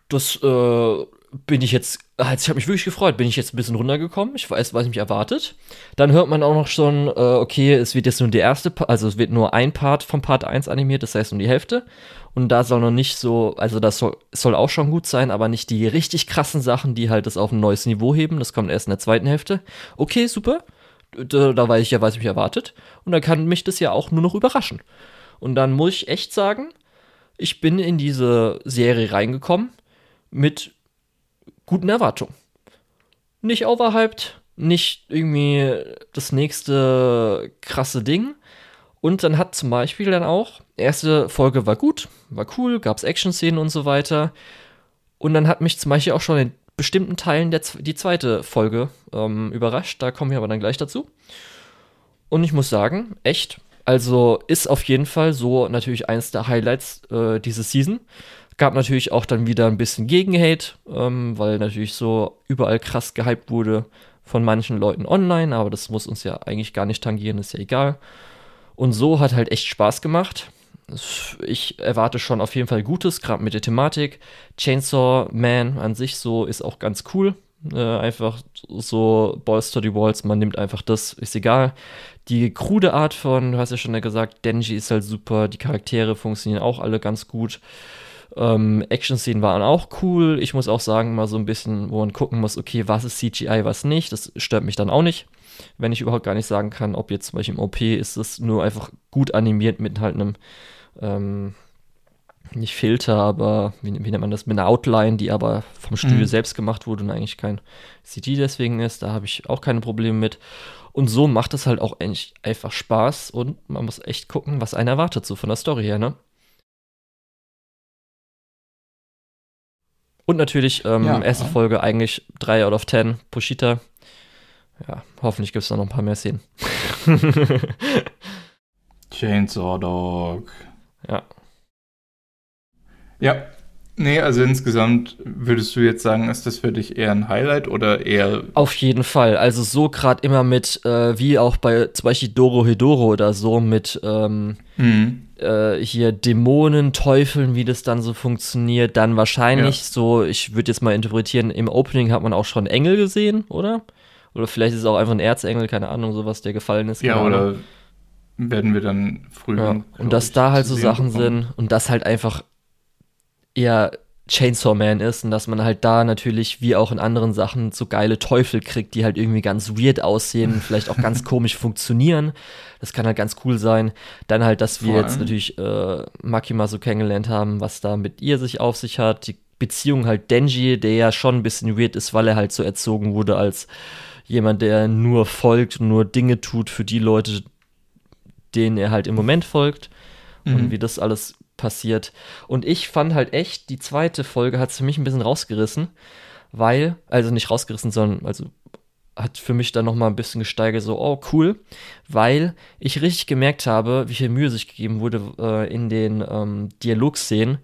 Das äh, bin ich jetzt, also ich habe mich wirklich gefreut, bin ich jetzt ein bisschen runtergekommen. Ich weiß, was mich erwartet. Dann hört man auch noch schon, äh, okay, es wird jetzt nur die erste, also es wird nur ein Part vom Part 1 animiert, das heißt nur die Hälfte. Und da soll noch nicht so, also das soll, soll auch schon gut sein, aber nicht die richtig krassen Sachen, die halt das auf ein neues Niveau heben. Das kommt erst in der zweiten Hälfte. Okay, super. Da, da weiß ich ja, was mich erwartet. Und dann kann mich das ja auch nur noch überraschen. Und dann muss ich echt sagen, ich bin in diese Serie reingekommen mit guten Erwartungen. Nicht overhyped, nicht irgendwie das nächste krasse Ding. Und dann hat zum Beispiel dann auch, erste Folge war gut, war cool, gab es Action-Szenen und so weiter. Und dann hat mich zum Beispiel auch schon in bestimmten Teilen der, die zweite Folge ähm, überrascht. Da kommen wir aber dann gleich dazu. Und ich muss sagen, echt, also ist auf jeden Fall so natürlich eines der Highlights äh, diese Season. Gab natürlich auch dann wieder ein bisschen Gegenhate, ähm, weil natürlich so überall krass gehypt wurde von manchen Leuten online, aber das muss uns ja eigentlich gar nicht tangieren, ist ja egal. Und so hat halt echt Spaß gemacht. Ich erwarte schon auf jeden Fall Gutes, gerade mit der Thematik. Chainsaw Man an sich so ist auch ganz cool. Äh, einfach so Balls to the Walls, man nimmt einfach das, ist egal. Die krude Art von, du hast ja schon gesagt, Denji ist halt super, die Charaktere funktionieren auch alle ganz gut. Ähm, Action-Szenen waren auch cool. Ich muss auch sagen, mal so ein bisschen, wo man gucken muss, okay, was ist CGI, was nicht. Das stört mich dann auch nicht. Wenn ich überhaupt gar nicht sagen kann, ob jetzt zum Beispiel im OP ist es nur einfach gut animiert mit halt einem, ähm, nicht Filter, aber wie, wie, nennt man das, mit einer Outline, die aber vom Studio mhm. selbst gemacht wurde und eigentlich kein CG deswegen ist. Da habe ich auch keine Probleme mit. Und so macht es halt auch eigentlich einfach Spaß und man muss echt gucken, was einen erwartet, so von der Story her, ne? Und natürlich, ähm, ja, erste ja. Folge eigentlich 3 out of 10, Pushita. Ja, hoffentlich gibt es da noch ein paar mehr Szenen. *laughs* Chainsaw Dog. Ja. Ja, Nee, also insgesamt würdest du jetzt sagen, ist das für dich eher ein Highlight oder eher. Auf jeden Fall. Also so gerade immer mit, äh, wie auch bei zum Beispiel Doro Hedoro oder so, mit ähm, mhm. Äh, hier Dämonen, Teufeln, wie das dann so funktioniert. Dann wahrscheinlich ja. so, ich würde jetzt mal interpretieren, im Opening hat man auch schon Engel gesehen, oder? Oder vielleicht ist es auch einfach ein Erzengel, keine Ahnung, sowas, der gefallen ist. Ja, oder werden wir dann früher. Ja. Und dass da halt so Sachen bekommen. sind und das halt einfach eher Chainsaw Man ist und dass man halt da natürlich wie auch in anderen Sachen so geile Teufel kriegt, die halt irgendwie ganz weird aussehen, vielleicht auch ganz *laughs* komisch funktionieren. Das kann halt ganz cool sein. Dann halt, dass wir jetzt natürlich äh, Makima so kennengelernt haben, was da mit ihr sich auf sich hat. Die Beziehung halt Denji, der ja schon ein bisschen weird ist, weil er halt so erzogen wurde als jemand, der nur folgt, nur Dinge tut für die Leute, denen er halt im Moment folgt. Mhm. Und wie das alles passiert. Und ich fand halt echt, die zweite Folge hat es für mich ein bisschen rausgerissen, weil, also nicht rausgerissen, sondern, also hat für mich dann nochmal ein bisschen gesteigert, so, oh cool, weil ich richtig gemerkt habe, wie viel Mühe sich gegeben wurde äh, in den ähm, Dialogszenen,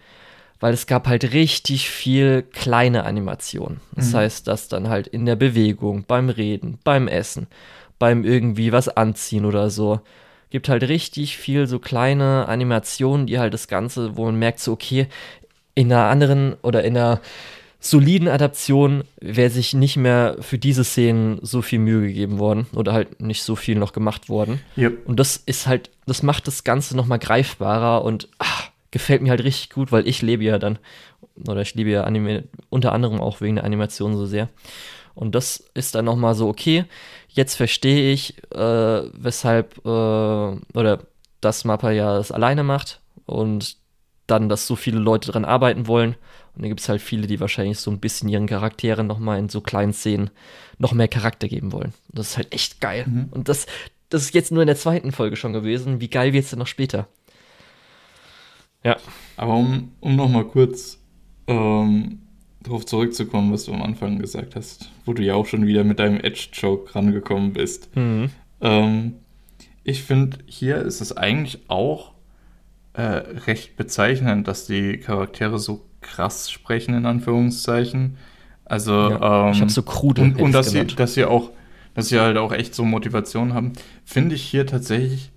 weil es gab halt richtig viel kleine Animationen. Das mhm. heißt, dass dann halt in der Bewegung, beim Reden, beim Essen, beim irgendwie was anziehen oder so, gibt halt richtig viel so kleine Animationen, die halt das Ganze, wo man merkt, so, okay, in einer anderen oder in einer soliden Adaption wäre sich nicht mehr für diese Szenen so viel Mühe gegeben worden oder halt nicht so viel noch gemacht worden. Yep. Und das ist halt, das macht das Ganze nochmal greifbarer und ach, gefällt mir halt richtig gut, weil ich lebe ja dann, oder ich liebe ja Anime, unter anderem auch wegen der Animation so sehr. Und das ist dann nochmal so, okay, jetzt verstehe ich, äh, weshalb, äh, oder dass Mappa ja das alleine macht und dann, dass so viele Leute dran arbeiten wollen. Und dann gibt es halt viele, die wahrscheinlich so ein bisschen ihren Charakteren nochmal in so kleinen Szenen noch mehr Charakter geben wollen. Das ist halt echt geil. Mhm. Und das, das ist jetzt nur in der zweiten Folge schon gewesen. Wie geil wird es denn noch später? Ja. Aber um, um nochmal kurz ähm, darauf zurückzukommen, was du am Anfang gesagt hast, wo du ja auch schon wieder mit deinem Edge-Joke rangekommen bist. Mhm. Ähm, ich finde, hier ist es eigentlich auch äh, recht bezeichnend, dass die Charaktere so krass sprechen, in Anführungszeichen. Also, ja, ähm, ich habe so krude Und, und dass, sie, dass sie auch dass sie halt auch echt so Motivation haben, finde ich hier tatsächlich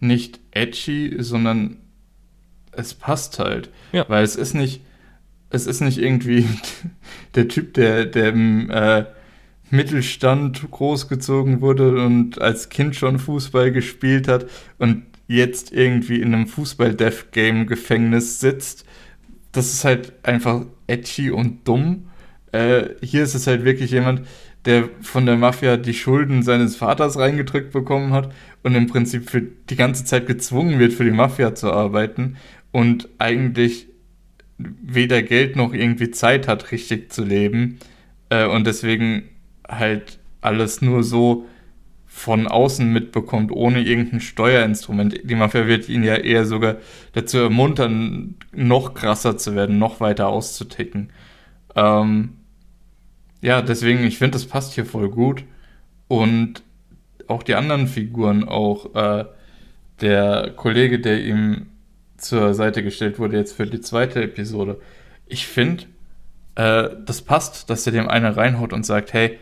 nicht edgy, sondern es passt halt. Ja. Weil es ist nicht, es ist nicht irgendwie *laughs* der Typ, der, der im äh, Mittelstand großgezogen wurde und als Kind schon Fußball gespielt hat und jetzt irgendwie in einem Fußball-Death-Game-Gefängnis sitzt. Das ist halt einfach edgy und dumm. Äh, hier ist es halt wirklich jemand, der von der Mafia die Schulden seines Vaters reingedrückt bekommen hat und im Prinzip für die ganze Zeit gezwungen wird, für die Mafia zu arbeiten und eigentlich weder Geld noch irgendwie Zeit hat, richtig zu leben. Äh, und deswegen halt alles nur so von außen mitbekommt, ohne irgendein Steuerinstrument. Die Mafia wird ihn ja eher sogar dazu ermuntern, noch krasser zu werden, noch weiter auszuticken. Ähm, ja, deswegen, ich finde, das passt hier voll gut. Und auch die anderen Figuren, auch äh, der Kollege, der ihm zur Seite gestellt wurde, jetzt für die zweite Episode. Ich finde, äh, das passt, dass er dem einer reinhaut und sagt, hey,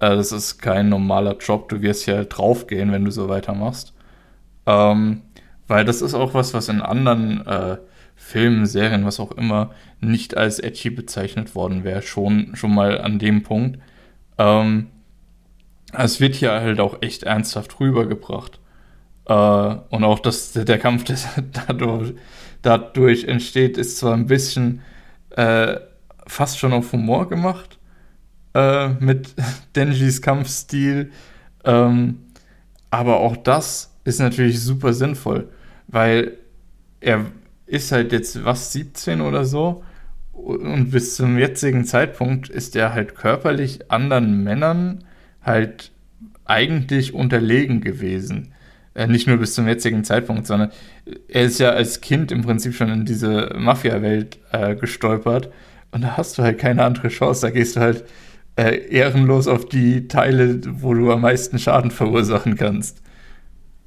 äh, das ist kein normaler Job, du wirst hier draufgehen, wenn du so weitermachst. Ähm, weil das ist auch was, was in anderen äh, Filmen, Serien, was auch immer, nicht als edgy bezeichnet worden wäre, schon, schon mal an dem Punkt. Ähm, es wird hier halt auch echt ernsthaft rübergebracht. Äh, und auch dass der Kampf, der dadurch, dadurch entsteht, ist zwar ein bisschen äh, fast schon auf Humor gemacht, äh, mit *laughs* Denjis Kampfstil. Ähm, aber auch das ist natürlich super sinnvoll, weil er ist halt jetzt was 17 oder so und bis zum jetzigen Zeitpunkt ist er halt körperlich anderen Männern halt eigentlich unterlegen gewesen. Äh, nicht nur bis zum jetzigen Zeitpunkt, sondern er ist ja als Kind im Prinzip schon in diese Mafia-Welt äh, gestolpert und da hast du halt keine andere Chance. Da gehst du halt äh, ehrenlos auf die Teile, wo du am meisten Schaden verursachen kannst.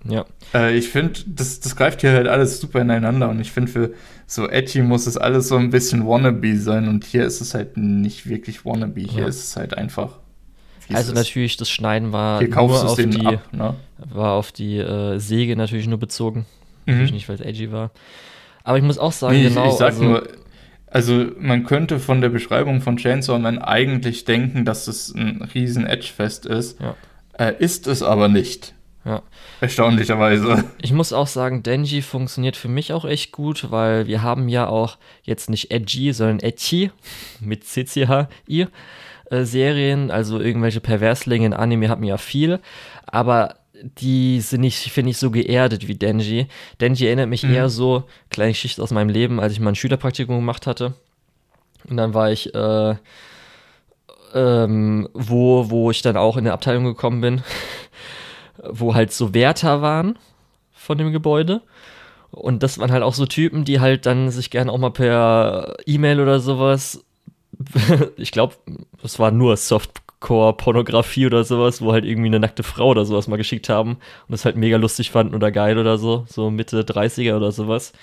Ja. Äh, ich finde, das, das greift hier halt alles super ineinander und ich finde, für so edgy muss es alles so ein bisschen wannabe sein und hier ist es halt nicht wirklich wannabe. Hier ja. ist es halt einfach. Also natürlich, das Schneiden war hier nur auf die, ab, ne? war auf die äh, Säge natürlich nur bezogen. Mhm. Natürlich nicht, weil es edgy war. Aber ich muss auch sagen, nee, genau. Ich, ich sag also, nur, also man könnte von der Beschreibung von Chainsaw Man eigentlich denken, dass es ein riesen Edgefest ist. Ja. Äh, ist es aber nicht. Ja. Erstaunlicherweise. Ich muss auch sagen, Denji funktioniert für mich auch echt gut, weil wir haben ja auch jetzt nicht Edgy, sondern Edgy mit CCHI äh, Serien, also irgendwelche Perverslinge in Anime haben ja viel, aber die sind nicht, finde ich, so geerdet wie Denji. Denji erinnert mich mhm. eher so, kleine Geschichte aus meinem Leben, als ich mal ein Schülerpraktikum gemacht hatte. Und dann war ich, äh, ähm, wo, wo ich dann auch in eine Abteilung gekommen bin, *laughs* wo halt so Wärter waren von dem Gebäude. Und das waren halt auch so Typen, die halt dann sich gerne auch mal per E-Mail oder sowas, *laughs* ich glaube, es war nur Soft Hardcore-Pornografie oder sowas, wo halt irgendwie eine nackte Frau oder sowas mal geschickt haben und das halt mega lustig fanden oder geil oder so, so Mitte 30er oder sowas.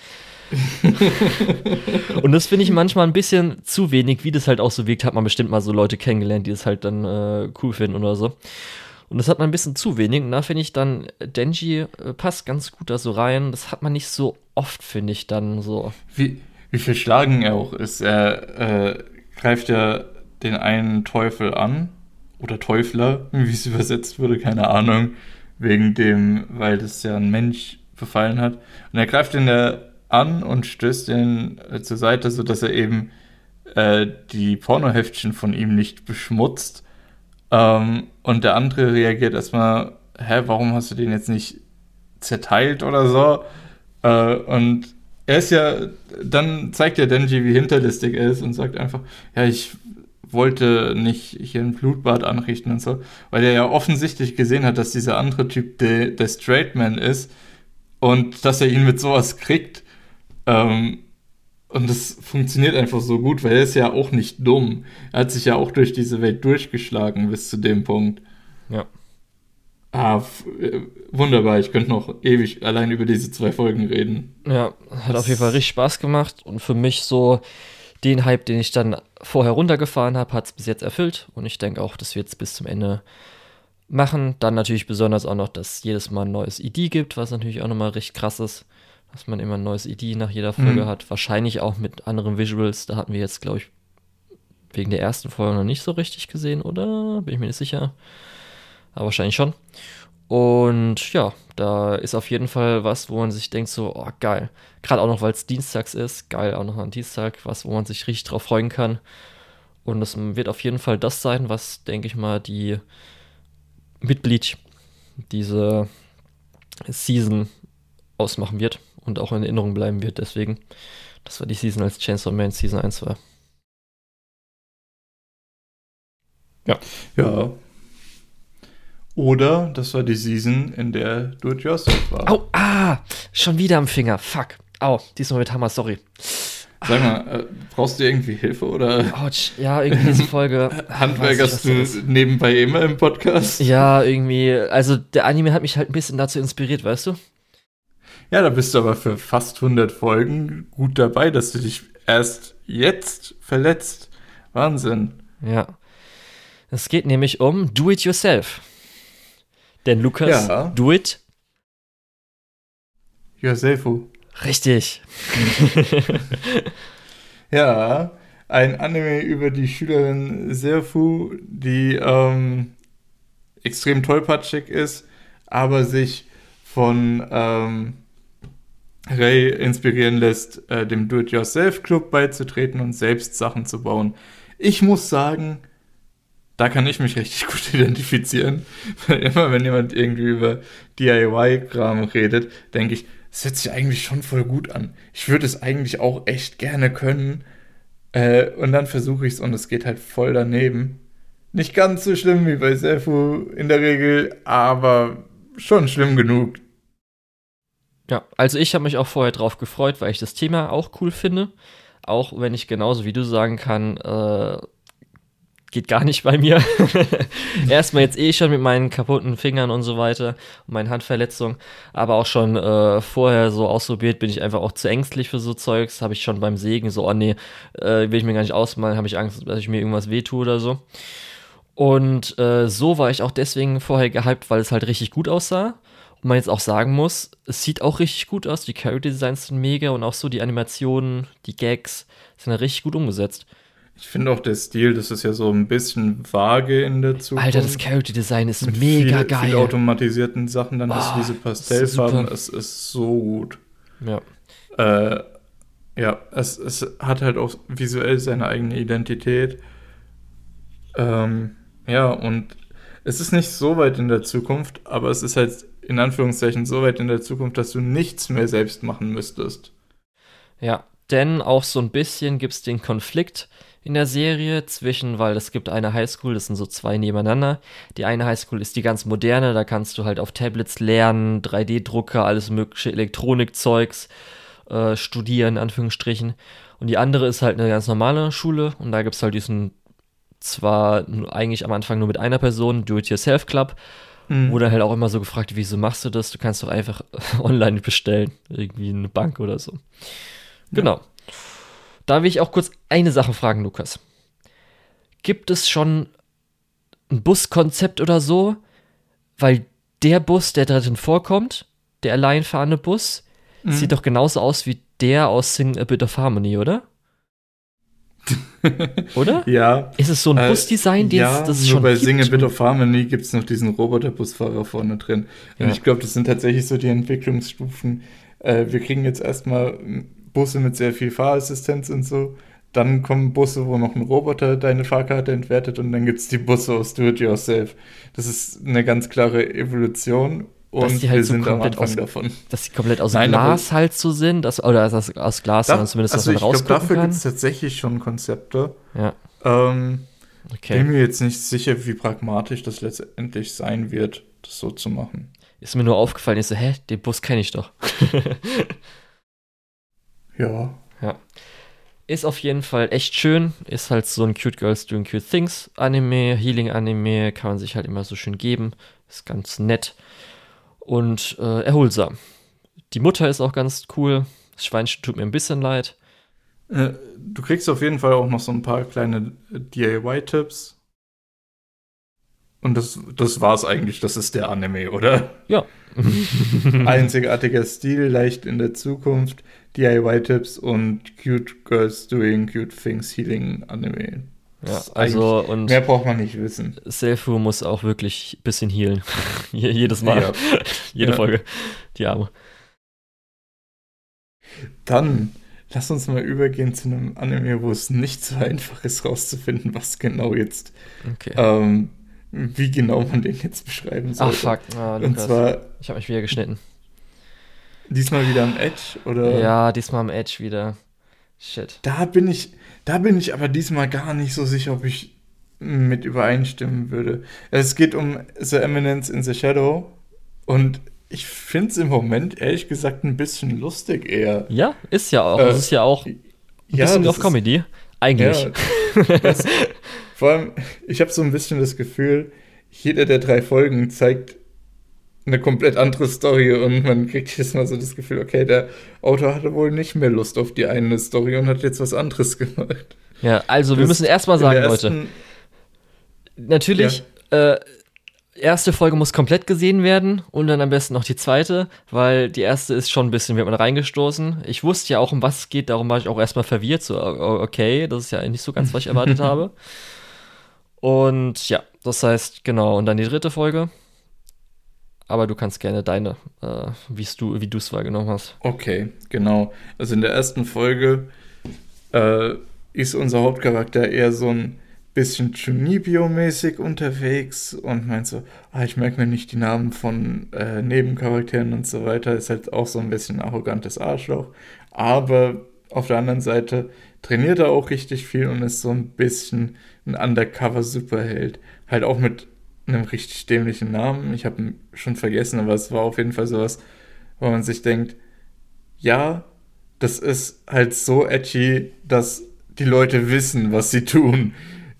*laughs* und das finde ich manchmal ein bisschen zu wenig, wie das halt auch so wirkt, hat man bestimmt mal so Leute kennengelernt, die das halt dann äh, cool finden oder so. Und das hat man ein bisschen zu wenig. Und da finde ich dann, Denji äh, passt ganz gut da so rein. Das hat man nicht so oft, finde ich dann so. Wie, wie verschlagen er auch ist. Er äh, greift ja den einen Teufel an oder Teufler, *laughs* wie es übersetzt wurde, keine Ahnung, wegen dem, weil das ja ein Mensch befallen hat. Und er greift ihn an und stößt ihn äh, zur Seite, sodass er eben äh, die Pornoheftchen von ihm nicht beschmutzt. Ähm, und der andere reagiert erstmal, hä, warum hast du den jetzt nicht zerteilt oder so? Äh, und er ist ja, dann zeigt ja Denji, wie hinterlistig er ist und sagt einfach, ja, ich wollte nicht hier ein Blutbad anrichten und so, weil er ja offensichtlich gesehen hat, dass dieser andere Typ der, der Straight Man ist und dass er ihn mit sowas kriegt. Ähm, und das funktioniert einfach so gut, weil er ist ja auch nicht dumm. Er hat sich ja auch durch diese Welt durchgeschlagen bis zu dem Punkt. Ja. Ah, äh, wunderbar. Ich könnte noch ewig allein über diese zwei Folgen reden. Ja, hat das auf jeden Fall richtig Spaß gemacht und für mich so den Hype, den ich dann vorher runtergefahren habe, hat es bis jetzt erfüllt. Und ich denke auch, das wird es bis zum Ende machen. Dann natürlich besonders auch noch, dass jedes Mal ein neues ID gibt, was natürlich auch nochmal recht krass ist, dass man immer ein neues ID nach jeder Folge mhm. hat. Wahrscheinlich auch mit anderen Visuals. Da hatten wir jetzt, glaube ich, wegen der ersten Folge noch nicht so richtig gesehen, oder? Bin ich mir nicht sicher. Aber wahrscheinlich schon. Und ja, da ist auf jeden Fall was, wo man sich denkt, so, oh geil. Gerade auch noch, weil es dienstags ist, geil, auch noch am Dienstag, was, wo man sich richtig drauf freuen kann. Und das wird auf jeden Fall das sein, was, denke ich mal, die mit Bleach diese Season ausmachen wird und auch in Erinnerung bleiben wird. Deswegen, das war die Season, als Chainsaw Man Season 1 war. Ja. Ja. Oder das war die Season, in der Do It Yourself war. Au, ah, schon wieder am Finger. Fuck. Au, diesmal mit Hammer, sorry. Sag mal, äh, brauchst du irgendwie Hilfe oder? Autsch, ja, irgendwie diese Folge. *laughs* Handwerkerst du nebenbei immer im Podcast? Ja, irgendwie. Also der Anime hat mich halt ein bisschen dazu inspiriert, weißt du? Ja, da bist du aber für fast 100 Folgen gut dabei, dass du dich erst jetzt verletzt. Wahnsinn. Ja. Es geht nämlich um Do It Yourself. Denn Lukas, ja. do it. Yourself. Richtig. *laughs* ja, ein Anime über die Schülerin Serfu, die ähm, extrem tollpatschig ist, aber sich von ähm, Ray inspirieren lässt, äh, dem Do-it-yourself-Club beizutreten und selbst Sachen zu bauen. Ich muss sagen, da kann ich mich richtig *laughs* gut identifizieren. Weil immer, wenn jemand irgendwie über DIY-Kram redet, denke ich, das hört sich eigentlich schon voll gut an. Ich würde es eigentlich auch echt gerne können. Äh, und dann versuche ich es und es geht halt voll daneben. Nicht ganz so schlimm wie bei Sefu in der Regel, aber schon schlimm genug. Ja, also ich habe mich auch vorher drauf gefreut, weil ich das Thema auch cool finde. Auch wenn ich genauso wie du sagen kann, äh, geht gar nicht bei mir. *laughs* Erstmal jetzt eh schon mit meinen kaputten Fingern und so weiter und meinen Handverletzungen, aber auch schon äh, vorher so ausprobiert, bin ich einfach auch zu ängstlich für so Zeugs. Habe ich schon beim Sägen so, oh nee, äh, will ich mir gar nicht ausmalen, habe ich Angst, dass ich mir irgendwas wehtue oder so. Und äh, so war ich auch deswegen vorher gehypt, weil es halt richtig gut aussah. Und man jetzt auch sagen muss, es sieht auch richtig gut aus. Die Character Designs sind mega und auch so die Animationen, die Gags sind ja richtig gut umgesetzt. Ich finde auch der Stil, das ist ja so ein bisschen vage in der Zukunft. Alter, das Character Design ist Mit mega viel, geil. Mit automatisierten Sachen, dann oh, hast du diese Pastellfarben, es ist so gut. Ja. Äh, ja, es, es hat halt auch visuell seine eigene Identität. Ähm, ja, und es ist nicht so weit in der Zukunft, aber es ist halt in Anführungszeichen so weit in der Zukunft, dass du nichts mehr selbst machen müsstest. Ja, denn auch so ein bisschen gibt es den Konflikt, in der Serie zwischen, weil es gibt eine Highschool, das sind so zwei nebeneinander. Die eine Highschool ist die ganz moderne, da kannst du halt auf Tablets lernen, 3D-Drucker, alles mögliche Elektronikzeugs äh, studieren, in Anführungsstrichen. Und die andere ist halt eine ganz normale Schule und da gibt es halt diesen, zwar eigentlich am Anfang nur mit einer Person, Do-It-Yourself-Club, mhm. wo dann halt auch immer so gefragt, wieso machst du das? Du kannst doch einfach *laughs* online bestellen, irgendwie eine Bank oder so. Genau. Da will ich auch kurz eine Sache fragen, Lukas. Gibt es schon ein Buskonzept oder so? Weil der Bus, der drin vorkommt, der allein fahrende Bus, mhm. sieht doch genauso aus wie der aus Sing a Bit of Harmony, oder? *laughs* oder? Ja. Ist es so ein äh, Busdesign, den ja, das schon bei Sing a Bit of Harmony gibt es noch diesen Roboterbusfahrer vorne drin. Ja. Und ich glaube, das sind tatsächlich so die Entwicklungsstufen. Äh, wir kriegen jetzt erstmal Busse mit sehr viel Fahrassistenz und so. Dann kommen Busse, wo noch ein Roboter deine Fahrkarte entwertet und dann gibt es die Busse aus Do-It-Yourself. Das ist eine ganz klare Evolution und dass die halt wir so sind komplett aus, davon. Dass die komplett aus Nein, Glas halt so sind, dass, oder aus, aus Glas da, zumindest, also dass man rausgucken glaub, dafür gibt es tatsächlich schon Konzepte. Ja. Ähm, okay. Bin mir jetzt nicht sicher, wie pragmatisch das letztendlich sein wird, das so zu machen. Ist mir nur aufgefallen, ich so, hä, den Bus kenne ich doch. *laughs* Ja. Ja. Ist auf jeden Fall echt schön. Ist halt so ein Cute Girls Doing Cute Things Anime, Healing Anime, kann man sich halt immer so schön geben. Ist ganz nett und äh, erholsam. Die Mutter ist auch ganz cool. Das Schweinchen tut mir ein bisschen leid. Äh, du kriegst auf jeden Fall auch noch so ein paar kleine DIY-Tipps. Und das, das war's eigentlich. Das ist der Anime, oder? Ja. *laughs* *laughs* Einzigartiger Stil, leicht in der Zukunft, DIY-Tipps und cute girls doing cute things, healing Anime. Ja, also und mehr braucht man nicht wissen. Selfu muss auch wirklich ein bisschen healen. *laughs* Jedes Mal. Ja. Jede ja. Folge. Die Arme. Dann lass uns mal übergehen zu einem Anime, wo es nicht so einfach ist, rauszufinden, was genau jetzt okay. ähm, wie genau man den jetzt beschreiben soll. Ach fuck, oh, und zwar. Ich habe mich wieder geschnitten. Diesmal wieder am Edge, oder? Ja, diesmal am Edge wieder. Shit. Da bin ich, da bin ich aber diesmal gar nicht so sicher, ob ich mit übereinstimmen würde. Es geht um The Eminence in the Shadow und ich finde es im Moment ehrlich gesagt ein bisschen lustig eher. Ja, ist ja auch. Äh, es ist ja auch ein ja, bisschen auf Comedy. Eigentlich. Ja, das, *laughs* vor allem, ich habe so ein bisschen das Gefühl, jeder der drei Folgen zeigt eine komplett andere Story und man kriegt jedes Mal so das Gefühl, okay, der Autor hatte wohl nicht mehr Lust auf die eine Story und hat jetzt was anderes *laughs* gemacht. Ja, also das wir müssen erstmal sagen, Leute. Natürlich, ja. äh, erste Folge muss komplett gesehen werden und dann am besten noch die zweite, weil die erste ist schon ein bisschen, wird man reingestoßen. Ich wusste ja auch, um was es geht, darum war ich auch erstmal verwirrt. So, okay, das ist ja nicht so ganz, was ich erwartet *laughs* habe. Und ja, das heißt, genau, und dann die dritte Folge. Aber du kannst gerne deine, äh, du, wie du es wahrgenommen hast. Okay, genau. Also in der ersten Folge äh, ist unser Hauptcharakter eher so ein bisschen Chunibyo-mäßig unterwegs und meint so, ah, ich merke mir nicht die Namen von äh, Nebencharakteren und so weiter. Ist halt auch so ein bisschen ein arrogantes Arschloch. Aber auf der anderen Seite trainiert er auch richtig viel und ist so ein bisschen ein Undercover-Superheld. Halt auch mit einem richtig dämlichen Namen. Ich habe ihn schon vergessen, aber es war auf jeden Fall sowas, wo man sich denkt, ja, das ist halt so edgy, dass die Leute wissen, was sie tun.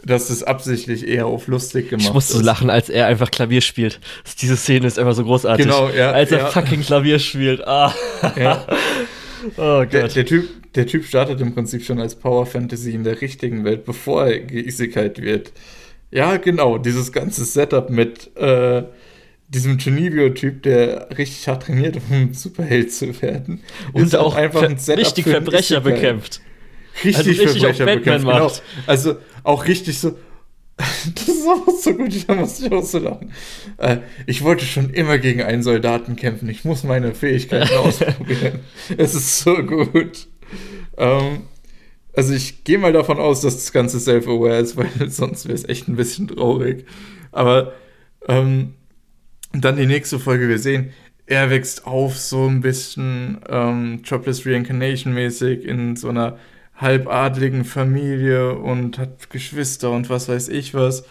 Dass es absichtlich eher auf lustig gemacht ist. Ich musste so lachen, als er einfach Klavier spielt. Diese Szene ist einfach so großartig. Genau, ja. Als er ja. fucking Klavier spielt. Ah. Ja. *laughs* oh. Der, der, Typ, der Typ startet im Prinzip schon als Power Fantasy in der richtigen Welt, bevor er Geisigkeit wird. Ja, genau, dieses ganze Setup mit äh, diesem Genivio-Typ, der richtig hart trainiert, um Superheld zu werden. Und auch einfach ein Setup richtig Verbrecher bekämpft. Richtig, also richtig Verbrecher bekämpft, genau. Also auch richtig so, das ist auch so gut, da muss ich auch so lachen. Äh, ich wollte schon immer gegen einen Soldaten kämpfen. Ich muss meine Fähigkeiten *laughs* ausprobieren. Es ist so gut. Ähm, also ich gehe mal davon aus, dass das Ganze self-aware ist, weil *laughs* sonst wäre es echt ein bisschen traurig. Aber ähm, dann die nächste Folge, wir sehen, er wächst auf so ein bisschen ähm, Jobless Reincarnation mäßig in so einer halbadligen Familie und hat Geschwister und was weiß ich was.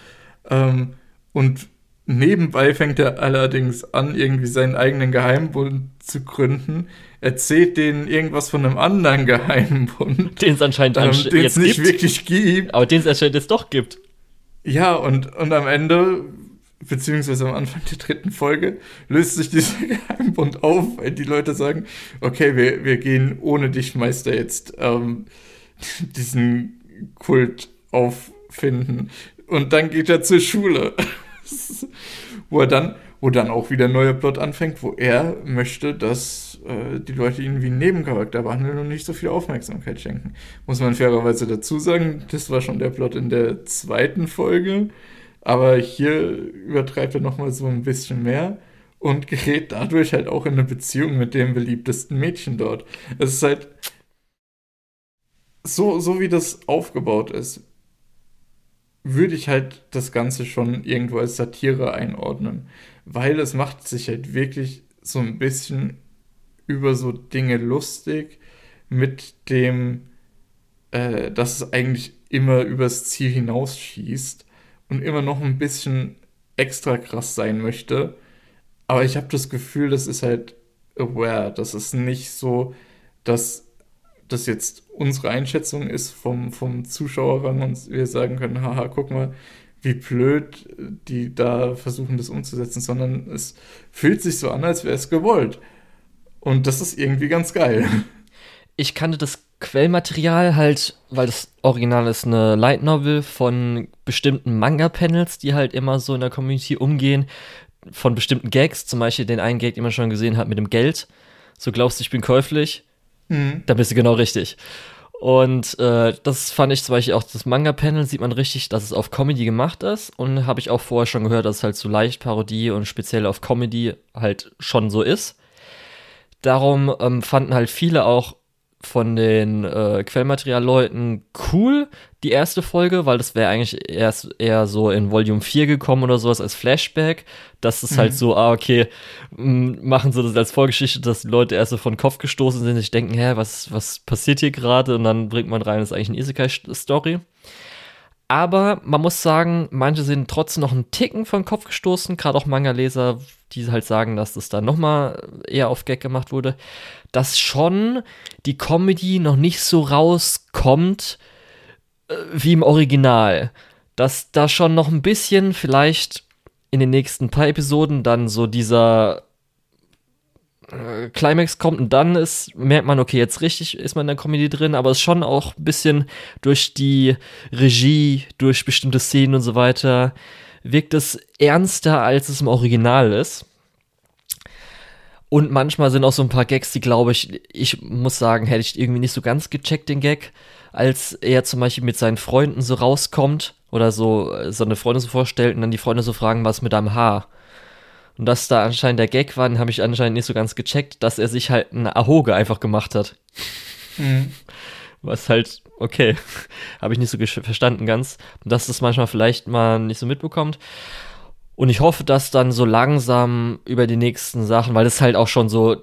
Ähm, und nebenbei fängt er allerdings an, irgendwie seinen eigenen Geheimbund zu gründen, erzählt denen irgendwas von einem anderen Geheimbund. *laughs* Den es anscheinend ähm, es nicht gibt. wirklich gibt. Aber den es anscheinend jetzt doch gibt. Ja, und, und am Ende, beziehungsweise am Anfang der dritten Folge, löst sich dieser *laughs* Geheimbund auf, weil die Leute sagen, okay, wir, wir gehen ohne dich, Meister, jetzt ähm, *laughs* diesen Kult auffinden. Und dann geht er zur Schule. *laughs* wo er dann, wo dann auch wieder ein neuer Plot anfängt, wo er möchte, dass äh, die Leute ihn wie einen Nebencharakter behandeln und nicht so viel Aufmerksamkeit schenken. Muss man fairerweise dazu sagen, das war schon der Plot in der zweiten Folge, aber hier übertreibt er nochmal so ein bisschen mehr und gerät dadurch halt auch in eine Beziehung mit dem beliebtesten Mädchen dort. Es ist halt so, so wie das aufgebaut ist, würde ich halt das Ganze schon irgendwo als Satire einordnen, weil es macht sich halt wirklich so ein bisschen über so Dinge lustig mit dem, äh, dass es eigentlich immer übers Ziel hinausschießt und immer noch ein bisschen extra krass sein möchte. Aber ich habe das Gefühl, das ist halt aware, das ist nicht so, dass das jetzt unsere Einschätzung ist vom, vom Zuschauerrang und wir sagen können, haha, guck mal, wie blöd die da versuchen, das umzusetzen, sondern es fühlt sich so an, als wäre es gewollt. Und das ist irgendwie ganz geil. Ich kannte das Quellmaterial halt, weil das Original ist eine Light Novel von bestimmten Manga-Panels, die halt immer so in der Community umgehen, von bestimmten Gags, zum Beispiel den einen Gag, den man schon gesehen hat mit dem Geld. So glaubst du, ich bin käuflich? Mhm. Da bist du genau richtig. Und äh, das fand ich zum Beispiel auch, das Manga-Panel sieht man richtig, dass es auf Comedy gemacht ist. Und habe ich auch vorher schon gehört, dass es halt so leicht Parodie und speziell auf Comedy halt schon so ist. Darum ähm, fanden halt viele auch von den äh, Quellmaterialleuten cool, die erste Folge, weil das wäre eigentlich erst eher so in Volume 4 gekommen oder sowas als Flashback. Das ist halt mhm. halt so, ah, okay, machen sie das als Vorgeschichte, dass die Leute erst so von Kopf gestoßen sind, sich denken, hä, was, was passiert hier gerade? Und dann bringt man rein, das ist eigentlich eine Isekai-Story. Aber man muss sagen, manche sind trotzdem noch einen Ticken vom Kopf gestoßen, gerade auch Manga-Leser, die halt sagen, dass das dann nochmal eher auf Gag gemacht wurde, dass schon die Comedy noch nicht so rauskommt äh, wie im Original. Dass da schon noch ein bisschen vielleicht in den nächsten paar Episoden dann so dieser äh, Climax kommt und dann ist, merkt man, okay, jetzt richtig ist man in der Comedy drin, aber es ist schon auch ein bisschen durch die Regie, durch bestimmte Szenen und so weiter, wirkt es ernster, als es im Original ist. Und manchmal sind auch so ein paar Gags, die glaube ich, ich muss sagen, hätte ich irgendwie nicht so ganz gecheckt, den Gag, als er zum Beispiel mit seinen Freunden so rauskommt oder so seine Freunde so vorstellt und dann die Freunde so fragen, was mit deinem Haar? Und dass da anscheinend der Gag war, den habe ich anscheinend nicht so ganz gecheckt, dass er sich halt eine Ahoge einfach gemacht hat. Mhm. Was halt, okay, *laughs* habe ich nicht so verstanden ganz. Und dass das manchmal vielleicht mal nicht so mitbekommt. Und ich hoffe, dass dann so langsam über die nächsten Sachen, weil das halt auch schon so,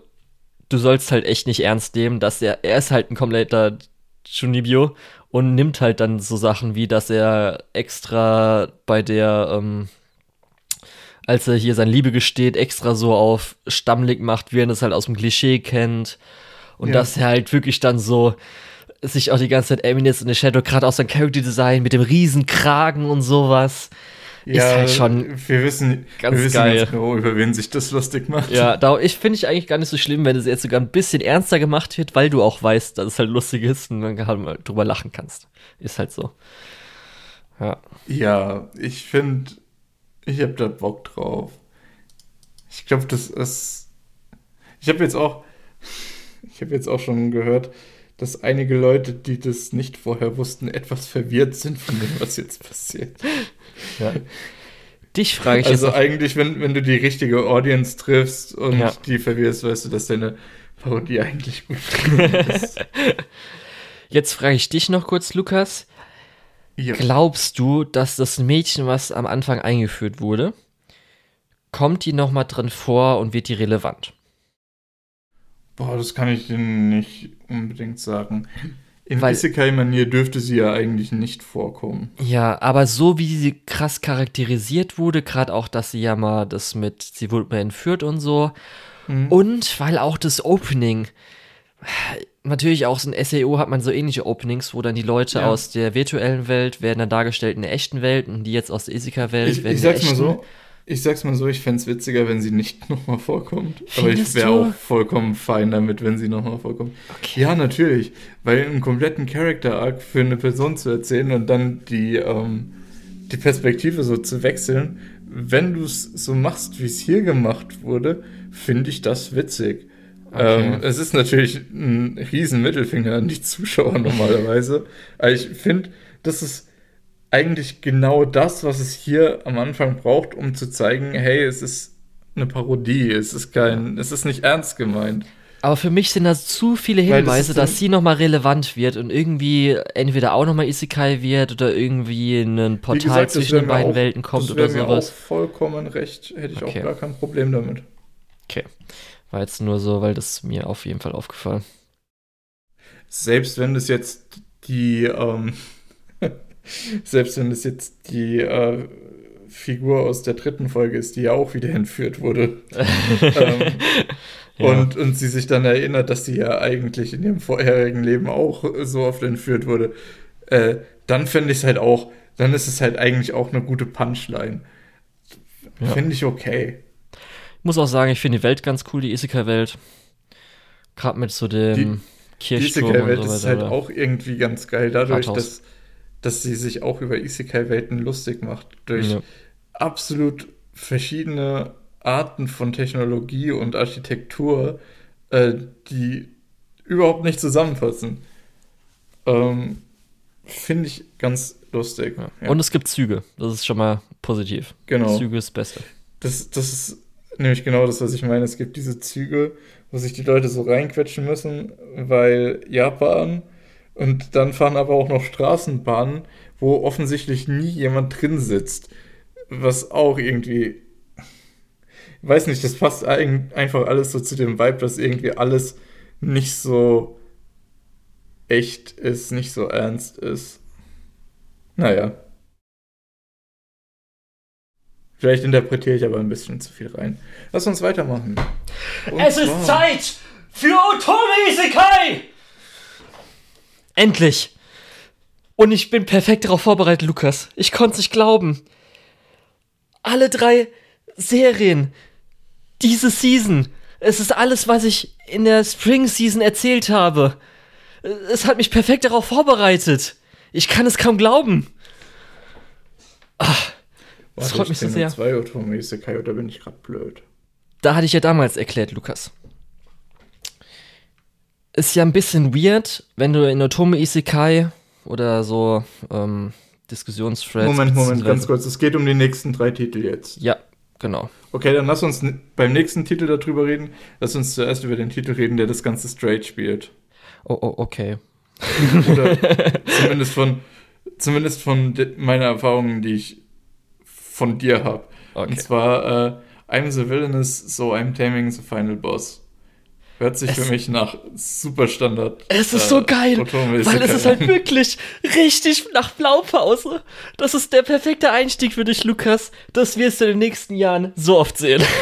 du sollst halt echt nicht ernst nehmen, dass er, er ist halt ein kompletter Junibio und nimmt halt dann so Sachen wie, dass er extra bei der, ähm, als er hier sein Liebe gesteht, extra so auf Stammlig macht, wie er das halt aus dem Klischee kennt. Und ja. dass er halt wirklich dann so sich auch die ganze Zeit Eminence in the Shadow, gerade aus seinem Character Design mit dem riesen Kragen und sowas, ja, ist halt schon wir wissen, ganz wir wissen geil. Ganz genau, über wen sich das lustig macht. Ja, da ich finde ich eigentlich gar nicht so schlimm, wenn es jetzt sogar ein bisschen ernster gemacht wird, weil du auch weißt, dass es halt lustig ist und dann halt mal drüber lachen kannst. Ist halt so. Ja. Ja, ich finde, ich habe da Bock drauf. Ich glaube, das ist. Ich habe jetzt auch. Ich habe jetzt auch schon gehört, dass einige Leute, die das nicht vorher wussten, etwas verwirrt sind von dem, was jetzt passiert. Ja. Dich frage ich also jetzt. Also eigentlich, wenn, wenn du die richtige Audience triffst und ja. die verwirrst, weißt du, dass deine Parodie eigentlich gut *laughs* ist. Jetzt frage ich dich noch kurz, Lukas. Ja. Glaubst du, dass das Mädchen, was am Anfang eingeführt wurde, kommt die nochmal drin vor und wird die relevant? Boah, das kann ich dir nicht unbedingt sagen. In Isekai-Manier dürfte sie ja eigentlich nicht vorkommen. Ja, aber so wie sie krass charakterisiert wurde, gerade auch, dass sie ja mal das mit, sie wurde mal entführt und so. Mhm. Und weil auch das Opening, natürlich auch so ein SAO hat man so ähnliche Openings, wo dann die Leute ja. aus der virtuellen Welt werden dann dargestellt in der echten Welt und die jetzt aus der Isekai-Welt werden ich sag's mal so, ich sag's mal so, ich fände es witziger, wenn sie nicht *laughs* nochmal vorkommt. Aber ich wäre auch vollkommen fein damit, wenn sie nochmal vorkommt. Okay. Ja, natürlich. Weil einen kompletten Character-Arc für eine Person zu erzählen und dann die, ähm, die Perspektive so zu wechseln, wenn du es so machst, wie es hier gemacht wurde, finde ich das witzig. Okay. Ähm, es ist natürlich ein riesen Mittelfinger an die Zuschauer normalerweise. Aber ich finde, das ist eigentlich genau das, was es hier am Anfang braucht, um zu zeigen, hey, es ist eine Parodie, es ist kein, es ist nicht ernst gemeint. Aber für mich sind das zu viele Hinweise, das dass sie nochmal relevant wird und irgendwie entweder auch nochmal Isekai wird oder irgendwie ein Portal gesagt, zwischen den beiden auch, Welten kommt oder sowas. Mir auch vollkommen recht, hätte ich okay. auch gar kein Problem damit. Okay. War jetzt nur so, weil das mir auf jeden Fall aufgefallen. Selbst wenn das jetzt die, ähm, *laughs* selbst wenn es jetzt die äh, Figur aus der dritten Folge ist, die ja auch wieder entführt wurde. *laughs* ähm, ja. und, und sie sich dann erinnert, dass sie ja eigentlich in ihrem vorherigen Leben auch so oft entführt wurde. Äh, dann fände ich es halt auch, dann ist es halt eigentlich auch eine gute Punchline. Ja. Finde ich okay. Muss auch sagen, ich finde die Welt ganz cool, die Isekai-Welt. Gerade mit so dem. Die Kirchturm Isekai-Welt und so ist halt oder? auch irgendwie ganz geil, dadurch, Rathaus. dass, dass sie sich auch über Isekai-Welten lustig macht. Durch Ja. absolut verschiedene Arten von Technologie und Architektur, äh, die überhaupt nicht zusammenpassen. Ähm, Finde ich ganz lustig. Ja. Ja. Und es gibt Züge. Das ist schon mal positiv. Genau. Züge ist das Beste. Das, das ist nämlich genau das, was ich meine. Es gibt diese Züge, wo sich die Leute so reinquetschen müssen, weil Japan und dann fahren aber auch noch Straßenbahnen, wo offensichtlich nie jemand drin sitzt. Was auch irgendwie, weiß nicht, das passt ein- einfach alles so zu dem Vibe, dass irgendwie alles nicht so echt ist, nicht so ernst ist. Naja. Vielleicht interpretiere ich aber ein bisschen zu viel rein. Lass uns weitermachen. Und Es ist zwar- Zeit für Otome Isekai! Endlich! Und ich bin perfekt darauf vorbereitet, Lukas. Ich konnte es nicht glauben. Alle drei Serien, diese Season, es ist alles, was ich in der Spring Season erzählt habe. Es hat mich perfekt darauf vorbereitet. Ich kann es kaum glauben. Das Warte, freut ich mich so sehr. zwei Otome Isekai oder bin ich gerade blöd? da hatte ich ja damals erklärt, Lukas. Ist ja ein bisschen weird, wenn du in Otome Isekai oder so ähm, Diskussionsthreads. Moment, Moment, ganz kurz. Es geht um die nächsten drei Titel jetzt. Ja, genau. Okay, dann lass uns beim nächsten Titel darüber reden. Lass uns zuerst über den Titel reden, der das Ganze straight spielt. Oh, oh, okay. Oder *laughs* zumindest von, zumindest von meiner Erfahrungen, die ich von dir habe. Okay. Und zwar äh, I'm the Villainous, so I'm taming the final boss. Hört sich Es- für mich nach super Standard. Es ist äh, so geil, weil es ist halt *laughs* wirklich richtig nach Blaupause. Das ist der perfekte Einstieg für dich, Lukas. Das wirst du in den nächsten Jahren so oft sehen. *laughs*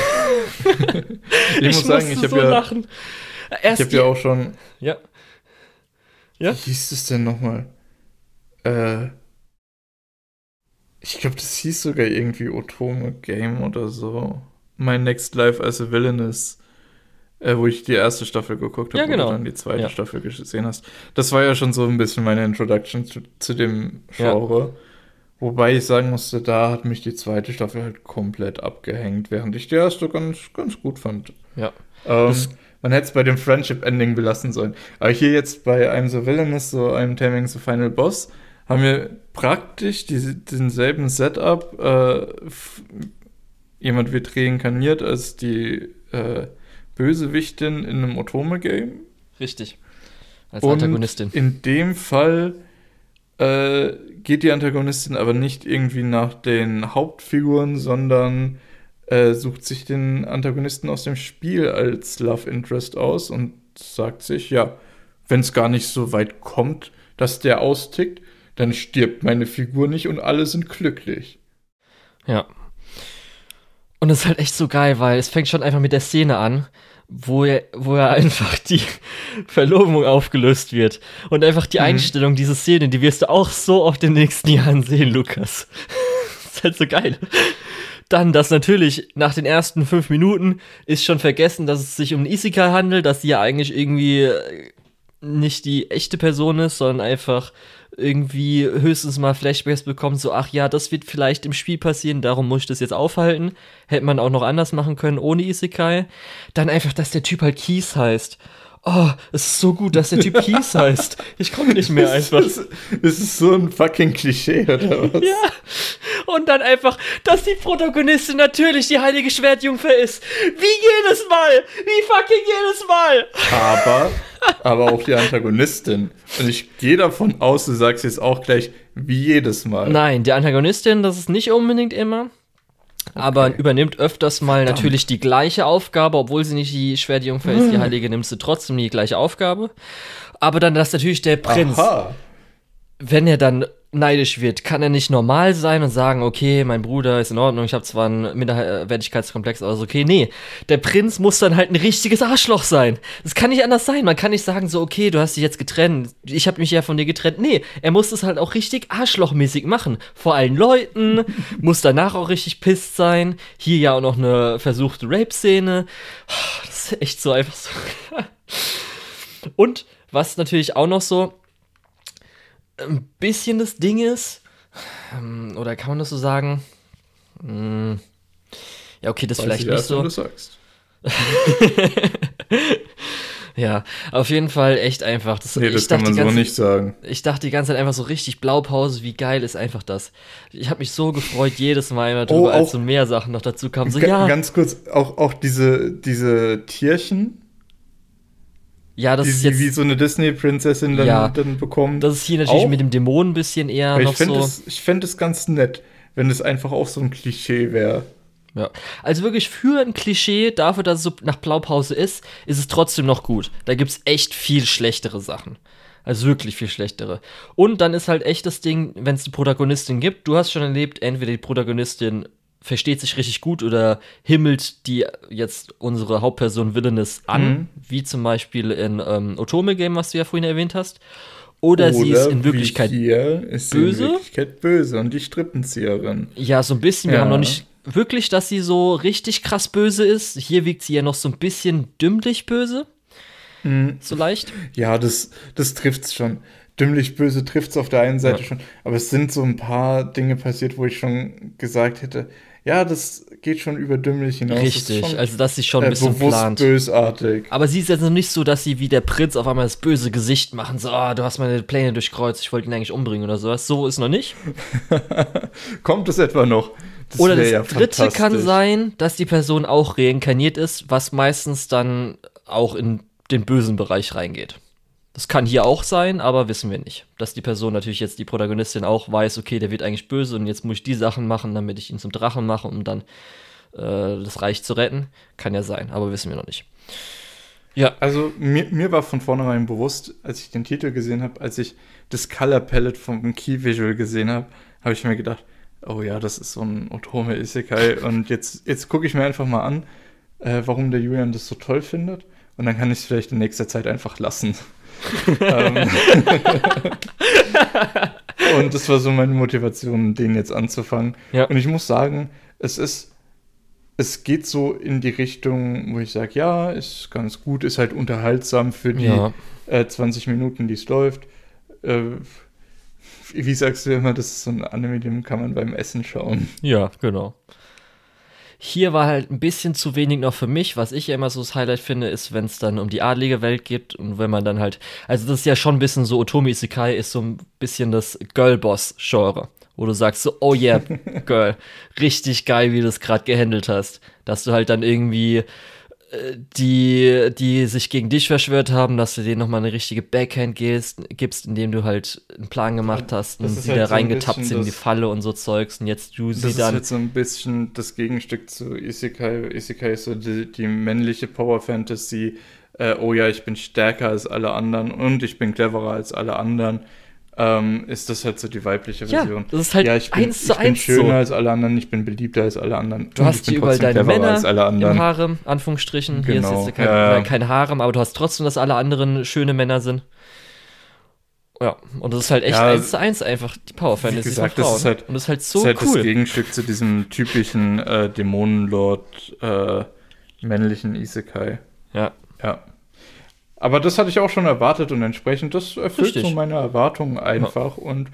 Ich, muss sagen, ich habe ja, lachen. Erst ich hab ja auch schon ja. Ja? Wie hieß es denn nochmal? Äh, ich glaube, das hieß sogar irgendwie Otome Game oder so. My Next Life as a Villainous. Äh, wo ich die erste Staffel geguckt habe Ja, genau. und dann die zweite Ja. Staffel gesehen hast. Das war ja schon so ein bisschen meine Introduction zu, zu dem Ja. Genre. Wobei ich sagen musste, da hat mich die zweite Staffel halt komplett abgehängt, während ich die erste ganz, ganz gut fand. Ja. Ähm, man hätte es bei dem Friendship-Ending belassen sollen. Aber hier jetzt bei I'm the Villainous, so I'm Taming the Final Boss, haben wir praktisch diese, denselben Setup. Äh, jemand wird reinkarniert als die äh, Bösewichtin in einem Otome-Game. Richtig. Als Und Antagonistin. In dem Fall äh, geht die Antagonistin aber nicht irgendwie nach den Hauptfiguren, sondern äh, sucht sich den Antagonisten aus dem Spiel als Love Interest aus und sagt sich, ja, wenn es gar nicht so weit kommt, dass der austickt, dann stirbt meine Figur nicht und alle sind glücklich. Ja. Und es ist halt echt so geil, weil es fängt schon einfach mit der Szene an, wo er, wo er einfach die *laughs* Verlobung aufgelöst wird. Und einfach die Mhm. Einstellung, diese Szene, die wirst du auch so oft in den nächsten *laughs* Jahren sehen, Lukas. *laughs* das ist halt so geil. Dann, dass natürlich nach den ersten fünf Minuten ist schon vergessen, dass es sich um Isekai handelt, dass sie ja eigentlich irgendwie nicht die echte Person ist, sondern einfach irgendwie höchstens mal Flashbacks bekommt, so, ach ja, das wird vielleicht im Spiel passieren, darum muss ich das jetzt aufhalten. Hätte man auch noch anders machen können, ohne Isekai. Dann einfach, dass der Typ halt Kies heißt. Oh, es ist so gut, dass der Typ Kies *laughs* heißt. Ich komme nicht mehr einfach. Das, das ist so ein fucking Klischee, oder *laughs* was? Ja. Und dann einfach, dass die Protagonistin natürlich die heilige Schwertjungfer ist. Wie jedes Mal. Wie fucking jedes Mal. Aber, aber auch die Antagonistin. Und ich gehe davon aus, du sagst jetzt auch gleich, wie jedes Mal. Nein, die Antagonistin, das ist nicht unbedingt immer. Aber übernimmt öfters mal natürlich die gleiche Aufgabe, obwohl sie nicht die Schwertjungfer ist, die Heilige, nimmt sie trotzdem die gleiche Aufgabe. Aber dann, dass natürlich der Prinz, Aha. wenn er dann neidisch wird, kann er nicht normal sein und sagen, okay, mein Bruder ist in Ordnung, ich habe zwar einen Minderwertigkeitskomplex, aber ist okay. Nee, der Prinz muss dann halt ein richtiges Arschloch sein. Das kann nicht anders sein. Man kann nicht sagen, so, okay, du hast dich jetzt getrennt, ich habe mich ja von dir getrennt. Nee, er muss es halt auch richtig arschlochmäßig machen. Vor allen Leuten, *laughs* muss danach auch richtig pisst sein. Hier ja auch noch eine versuchte Rape-Szene. Das ist echt so einfach so. *laughs* Und was natürlich auch noch so ein bisschen das Ding ist, ähm, oder kann man das so sagen? Hm, ja, okay, das Weiß vielleicht nicht erst, so. Wenn du sagst. *laughs* ja, auf jeden Fall echt einfach. Das, nee, das kann man ganze, so nicht sagen. Ich dachte die ganze Zeit einfach so richtig Blaupause, wie geil ist einfach das. Ich habe mich so gefreut jedes Mal immer drüber, oh, als so mehr Sachen noch dazu kamen. So, ja. Ganz kurz, auch, auch diese, diese Tierchen, ja, das die ist jetzt, wie so eine Disney-Prinzessin dann, ja, dann bekommen. Das ist hier natürlich auch. mit dem Dämonen ein bisschen eher noch ich so. Das, ich fände es ganz nett, wenn es einfach auch so ein Klischee wäre. Ja. Also wirklich für ein Klischee, dafür, dass es so nach Blaupause ist, ist es trotzdem noch gut. Da gibt es echt viel schlechtere Sachen. Also wirklich viel schlechtere. Und dann ist halt echt das Ding, wenn es eine Protagonistin gibt, du hast schon erlebt, entweder die Protagonistin versteht sich richtig gut oder himmelt die jetzt unsere Hauptperson Villainous an, mhm. wie zum Beispiel in ähm, Otome Game, was du ja vorhin erwähnt hast. Oder, oder sie ist in Wirklichkeit ist böse. in Wirklichkeit böse und die Strippenzieherin. Ja, so ein bisschen. Wir ja. haben noch nicht wirklich, dass sie so richtig krass böse ist. Hier wiegt sie ja noch so ein bisschen dümmlich böse. Mhm. So leicht. Ja, das, das trifft's schon dümmlich böse trifft es auf der einen Seite ja. schon, aber es sind so ein paar Dinge passiert, wo ich schon gesagt hätte, ja, das geht schon über dümmlich hinaus. Richtig, das schon, also dass sie schon ein äh, bisschen bewusst plant. bösartig. Aber sie ist jetzt noch nicht so, dass sie wie der Prinz auf einmal das böse Gesicht machen, so, oh, du hast meine Pläne durchkreuzt, ich wollte ihn eigentlich umbringen oder sowas. So ist noch nicht. *laughs* Kommt es etwa noch? Das oder das ja dritte kann sein, dass die Person auch reinkarniert ist, was meistens dann auch in den bösen Bereich reingeht. Das kann hier auch sein, aber wissen wir nicht. Dass die Person natürlich jetzt die Protagonistin auch weiß, okay, der wird eigentlich böse und jetzt muss ich die Sachen machen, damit ich ihn zum Drachen mache, um dann äh, das Reich zu retten. Kann ja sein, aber wissen wir noch nicht. Ja. Also mir, mir war von vornherein bewusst, als ich den Titel gesehen habe, als ich das Color Palette vom Key Visual gesehen habe, habe ich mir gedacht, oh ja, das ist so ein Otome Isekai und jetzt, jetzt gucke ich mir einfach mal an, äh, warum der Julian das so toll findet und dann kann ich es vielleicht in nächster Zeit einfach lassen. Ähm. *laughs* und das war so meine Motivation, den jetzt anzufangen. Ja. Und ich muss sagen, es ist, es geht so in die Richtung, wo ich sage, ja, ist ganz gut, ist halt unterhaltsam für die ja. äh, 20 Minuten, die es läuft. Äh, wie sagst du immer, das ist so ein Anime, den kann man beim Essen schauen. Ja, genau. Hier war halt ein bisschen zu wenig noch für mich. Was ich ja immer so das Highlight finde, ist, wenn es dann um die adlige Welt geht und wenn man dann halt, also das ist ja schon ein bisschen so, Otomi Isekai ist so ein bisschen das Girlboss-Genre, wo du sagst so, oh yeah, *laughs* Girl, richtig geil, wie du es gerade gehandelt hast. Dass du halt dann irgendwie die, die sich gegen dich verschwört haben, dass du denen nochmal eine richtige Backhand gibst, gibst, indem du halt einen Plan gemacht hast und sie halt da so reingetappt sind in die Falle und so Zeugs und jetzt du sie dann. Das ist halt so ein bisschen das Gegenstück zu Isekai. Isekai ist so die, die männliche Power Fantasy. Äh, oh ja, ich bin stärker als alle anderen und ich bin cleverer als alle anderen ähm, ist das halt so die weibliche Version. Ja, das ist halt ja, ich bin, eins zu ich bin schöner so. als alle anderen, ich bin beliebter als alle anderen. Du hast hier überall deine Männer im Harem, Anführungsstrichen. Genau. Hier ist genau, jetzt kein, ja. kein Harem, aber du hast trotzdem, dass alle anderen schöne Männer sind. Ja, und das ist halt echt ja, eins zu eins einfach die Power Fantasy gesagt, Das ist halt, und das ist halt so das ist halt das Gegenstück zu diesem typischen äh, Dämonenlord äh, männlichen Isekai. Ja. Ja. Aber das hatte ich auch schon erwartet und entsprechend, das erfüllt Richtig. so meine Erwartungen einfach. Ja. Und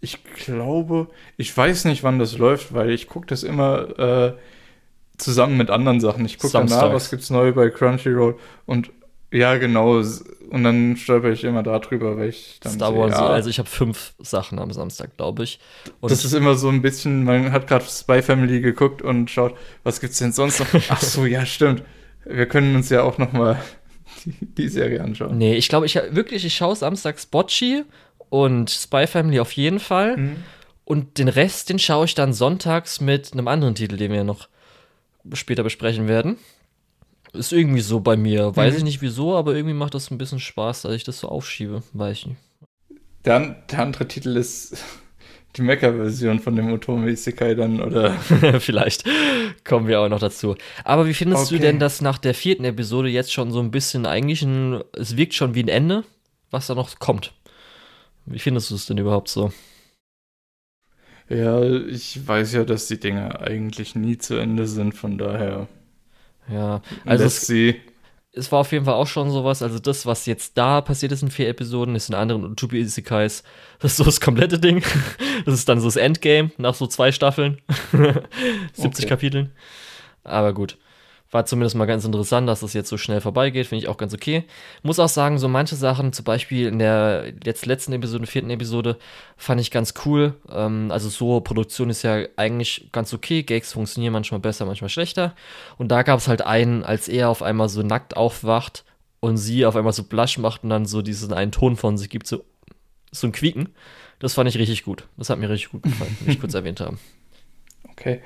ich glaube, ich weiß nicht, wann das läuft, weil ich gucke das immer äh, zusammen mit anderen Sachen. Ich gucke danach, was gibt's neu bei Crunchyroll und ja, genau. Und dann stolper ich immer darüber, weil ich dann. Star Wars, ja. also ich habe fünf Sachen am Samstag, glaube ich. Und das ist immer so ein bisschen, man hat gerade Spy Family geguckt und schaut, was gibt's denn sonst noch? *laughs* Ach so, ja, stimmt. Wir können uns ja auch noch mal die, *laughs* die Serie anschauen. Nee, ich glaube, ich wirklich, ich schaue samstags Bocci und Spy Family auf jeden Fall. Mhm. Und den Rest, den schaue ich dann sonntags mit einem anderen Titel, den wir noch später besprechen werden. Ist irgendwie so bei mir. Weiß mhm. ich nicht wieso, aber irgendwie macht das ein bisschen Spaß, dass ich das so aufschiebe. Weiß ich nicht. Der, der andere Titel ist die Mecha-Version von dem Otome Isekai dann, oder? *laughs* Vielleicht kommen wir auch noch dazu. Aber wie findest okay. du denn, dass nach der vierten Episode jetzt schon so ein bisschen eigentlich ein, es wirkt schon wie ein Ende, was da noch kommt? Wie findest du es denn überhaupt so? Ja, ich weiß ja, dass die Dinge eigentlich nie zu Ende sind, von daher. Ja, also lässt sie es war auf jeden Fall auch schon sowas. Also das, was jetzt da passiert ist in vier Episoden, ist in anderen Utopia Isekais. Das ist so das komplette Ding. Das ist dann so das Endgame nach so zwei Staffeln. *laughs* 70 okay. Kapiteln. Aber gut. War zumindest mal ganz interessant, dass das jetzt so schnell vorbeigeht. Finde ich auch ganz okay. Muss auch sagen, so manche Sachen, zum Beispiel in der jetzt letzten Episode, vierten Episode, fand ich ganz cool. Ähm, also so Produktion ist ja eigentlich ganz okay. Gags funktionieren manchmal besser, manchmal schlechter. Und da gab es halt einen, als er auf einmal so nackt aufwacht und sie auf einmal so blush macht und dann so diesen einen Ton von sich gibt, so, so ein Quieken. Das fand ich richtig gut. Das hat mir richtig gut gefallen, wie ich kurz *laughs* erwähnt habe. Okay.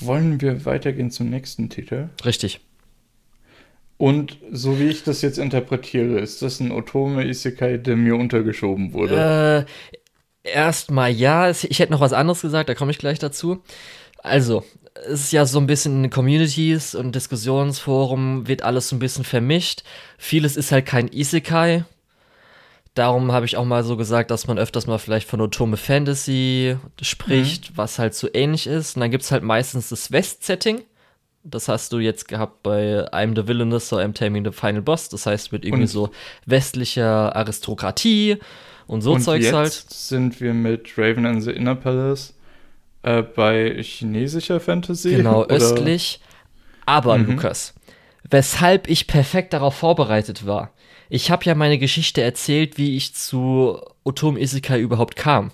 Wollen wir weitergehen zum nächsten Titel? Richtig. Und so wie ich das jetzt interpretiere, ist das ein Otome Isekai, der mir untergeschoben wurde? Äh, erstmal ja. Ich hätte noch was anderes gesagt, da komme ich gleich dazu. Also, es ist ja so ein bisschen in Communities und Diskussionsforum wird alles so ein bisschen vermischt. Vieles ist halt kein Isekai, Darum habe ich auch mal so gesagt, dass man öfters mal vielleicht von Otome Fantasy spricht, mhm. was halt so ähnlich ist. Und dann gibt es halt meistens das West-Setting. Das hast du jetzt gehabt bei I'm the Villainous oder I'm Taming the Final Boss. Das heißt, mit irgendwie und so westlicher Aristokratie und so und Zeugs jetzt halt. sind wir mit Raven and the Inner Palace äh, bei chinesischer Fantasy. Genau, oder? östlich. Aber, mhm. Lukas, weshalb ich perfekt darauf vorbereitet war, ich habe ja meine Geschichte erzählt, wie ich zu Otom Isekai überhaupt kam.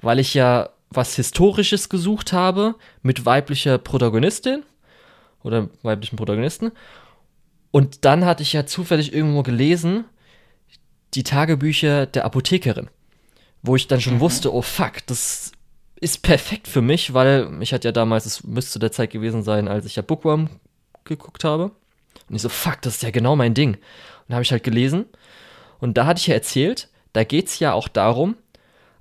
Weil ich ja was Historisches gesucht habe mit weiblicher Protagonistin oder weiblichen Protagonisten. Und dann hatte ich ja zufällig irgendwo gelesen, die Tagebücher der Apothekerin. Wo ich dann schon mhm. wusste, oh fuck, das ist perfekt für mich, weil ich hatte ja damals, es müsste zu der Zeit gewesen sein, als ich ja Bookworm geguckt habe. Und ich so, fuck, das ist ja genau mein Ding. Und habe ich halt gelesen. Und da hatte ich ja erzählt, da geht es ja auch darum,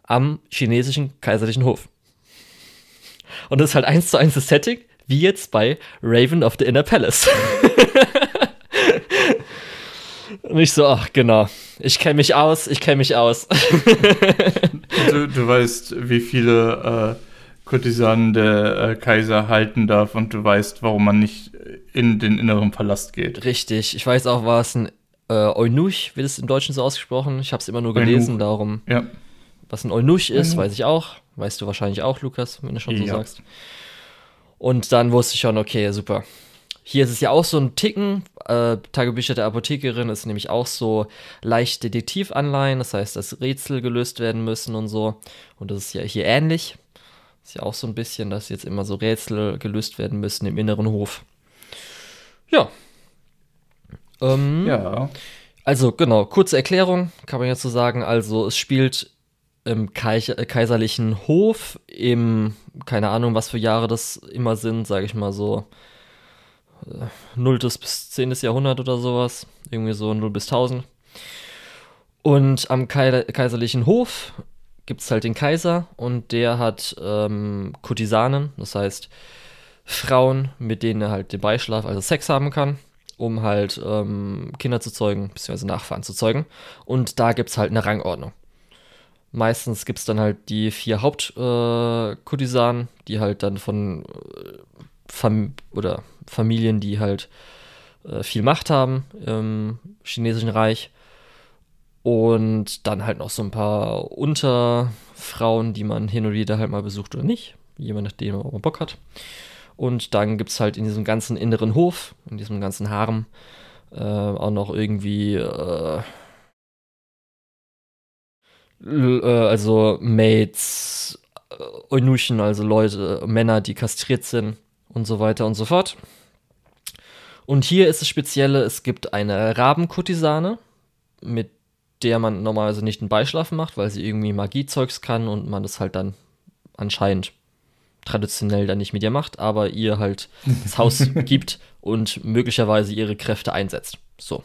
am chinesischen kaiserlichen Hof. Und das ist halt eins zu eins das Setting, wie jetzt bei Raven of the Inner Palace. *laughs* Und ich so, ach genau, ich kenne mich aus, ich kenne mich aus. *laughs* du, du, weißt, wie viele äh, Kurtisanen der äh, Kaiser halten darf und du weißt, warum man nicht in den inneren Palast geht. Richtig, ich weiß auch, was ein äh, Eunuch wird es im Deutschen so ausgesprochen. Ich habe es immer nur gelesen, Eunuch. darum. Ja. Was ein Eunuch ist, Eunuch. weiß ich auch. Weißt du wahrscheinlich auch, Lukas, wenn du schon so ja. sagst. Und dann wusste ich schon, okay, super. Hier ist es ja auch so ein Ticken. Äh, Tagebücher der Apothekerin ist nämlich auch so leicht Detektivanleihen. Das heißt, dass Rätsel gelöst werden müssen und so. Und das ist ja hier ähnlich. Ist ja auch so ein bisschen, dass jetzt immer so Rätsel gelöst werden müssen im inneren Hof. Ja, ähm, ja. Also, genau, kurze Erklärung, kann man jetzt so sagen. Also, es spielt im kaiserlichen Hof, im, keine Ahnung, was für Jahre das immer sind, sage ich mal so, 0. Äh, bis 10. Jahrhundert oder sowas. Irgendwie so 0 bis 1000. Und am kaiserlichen Hof gibt es halt den Kaiser und der hat ähm, Kurtisanen, das heißt Frauen, mit denen er halt den Beischlaf, also Sex haben kann um halt ähm, Kinder zu zeugen, beziehungsweise Nachfahren zu zeugen. Und da gibt es halt eine Rangordnung. Meistens gibt es dann halt die vier Hauptkurtisanen, äh, die halt dann von äh, Fam oder Familien, die halt äh, viel Macht haben im chinesischen Reich. Und dann halt noch so ein paar Unterfrauen, die man hin und wieder halt mal besucht oder nicht. Jemand, nachdem man Bock hat. Und dann gibt es halt in diesem ganzen inneren Hof, in diesem ganzen Harem, äh, auch noch irgendwie, äh, äh also Maids, äh, Eunuchen, also Leute, Männer, die kastriert sind und so weiter und so fort. Und hier ist das Spezielle, es gibt eine Rabenkurtisane, mit der man normalerweise nicht einen Beischlafen macht, weil sie irgendwie Magiezeugs kann und man das halt dann anscheinend traditionell dann nicht mit ihr macht, aber ihr halt *laughs* das Haus gibt und möglicherweise ihre Kräfte einsetzt. So.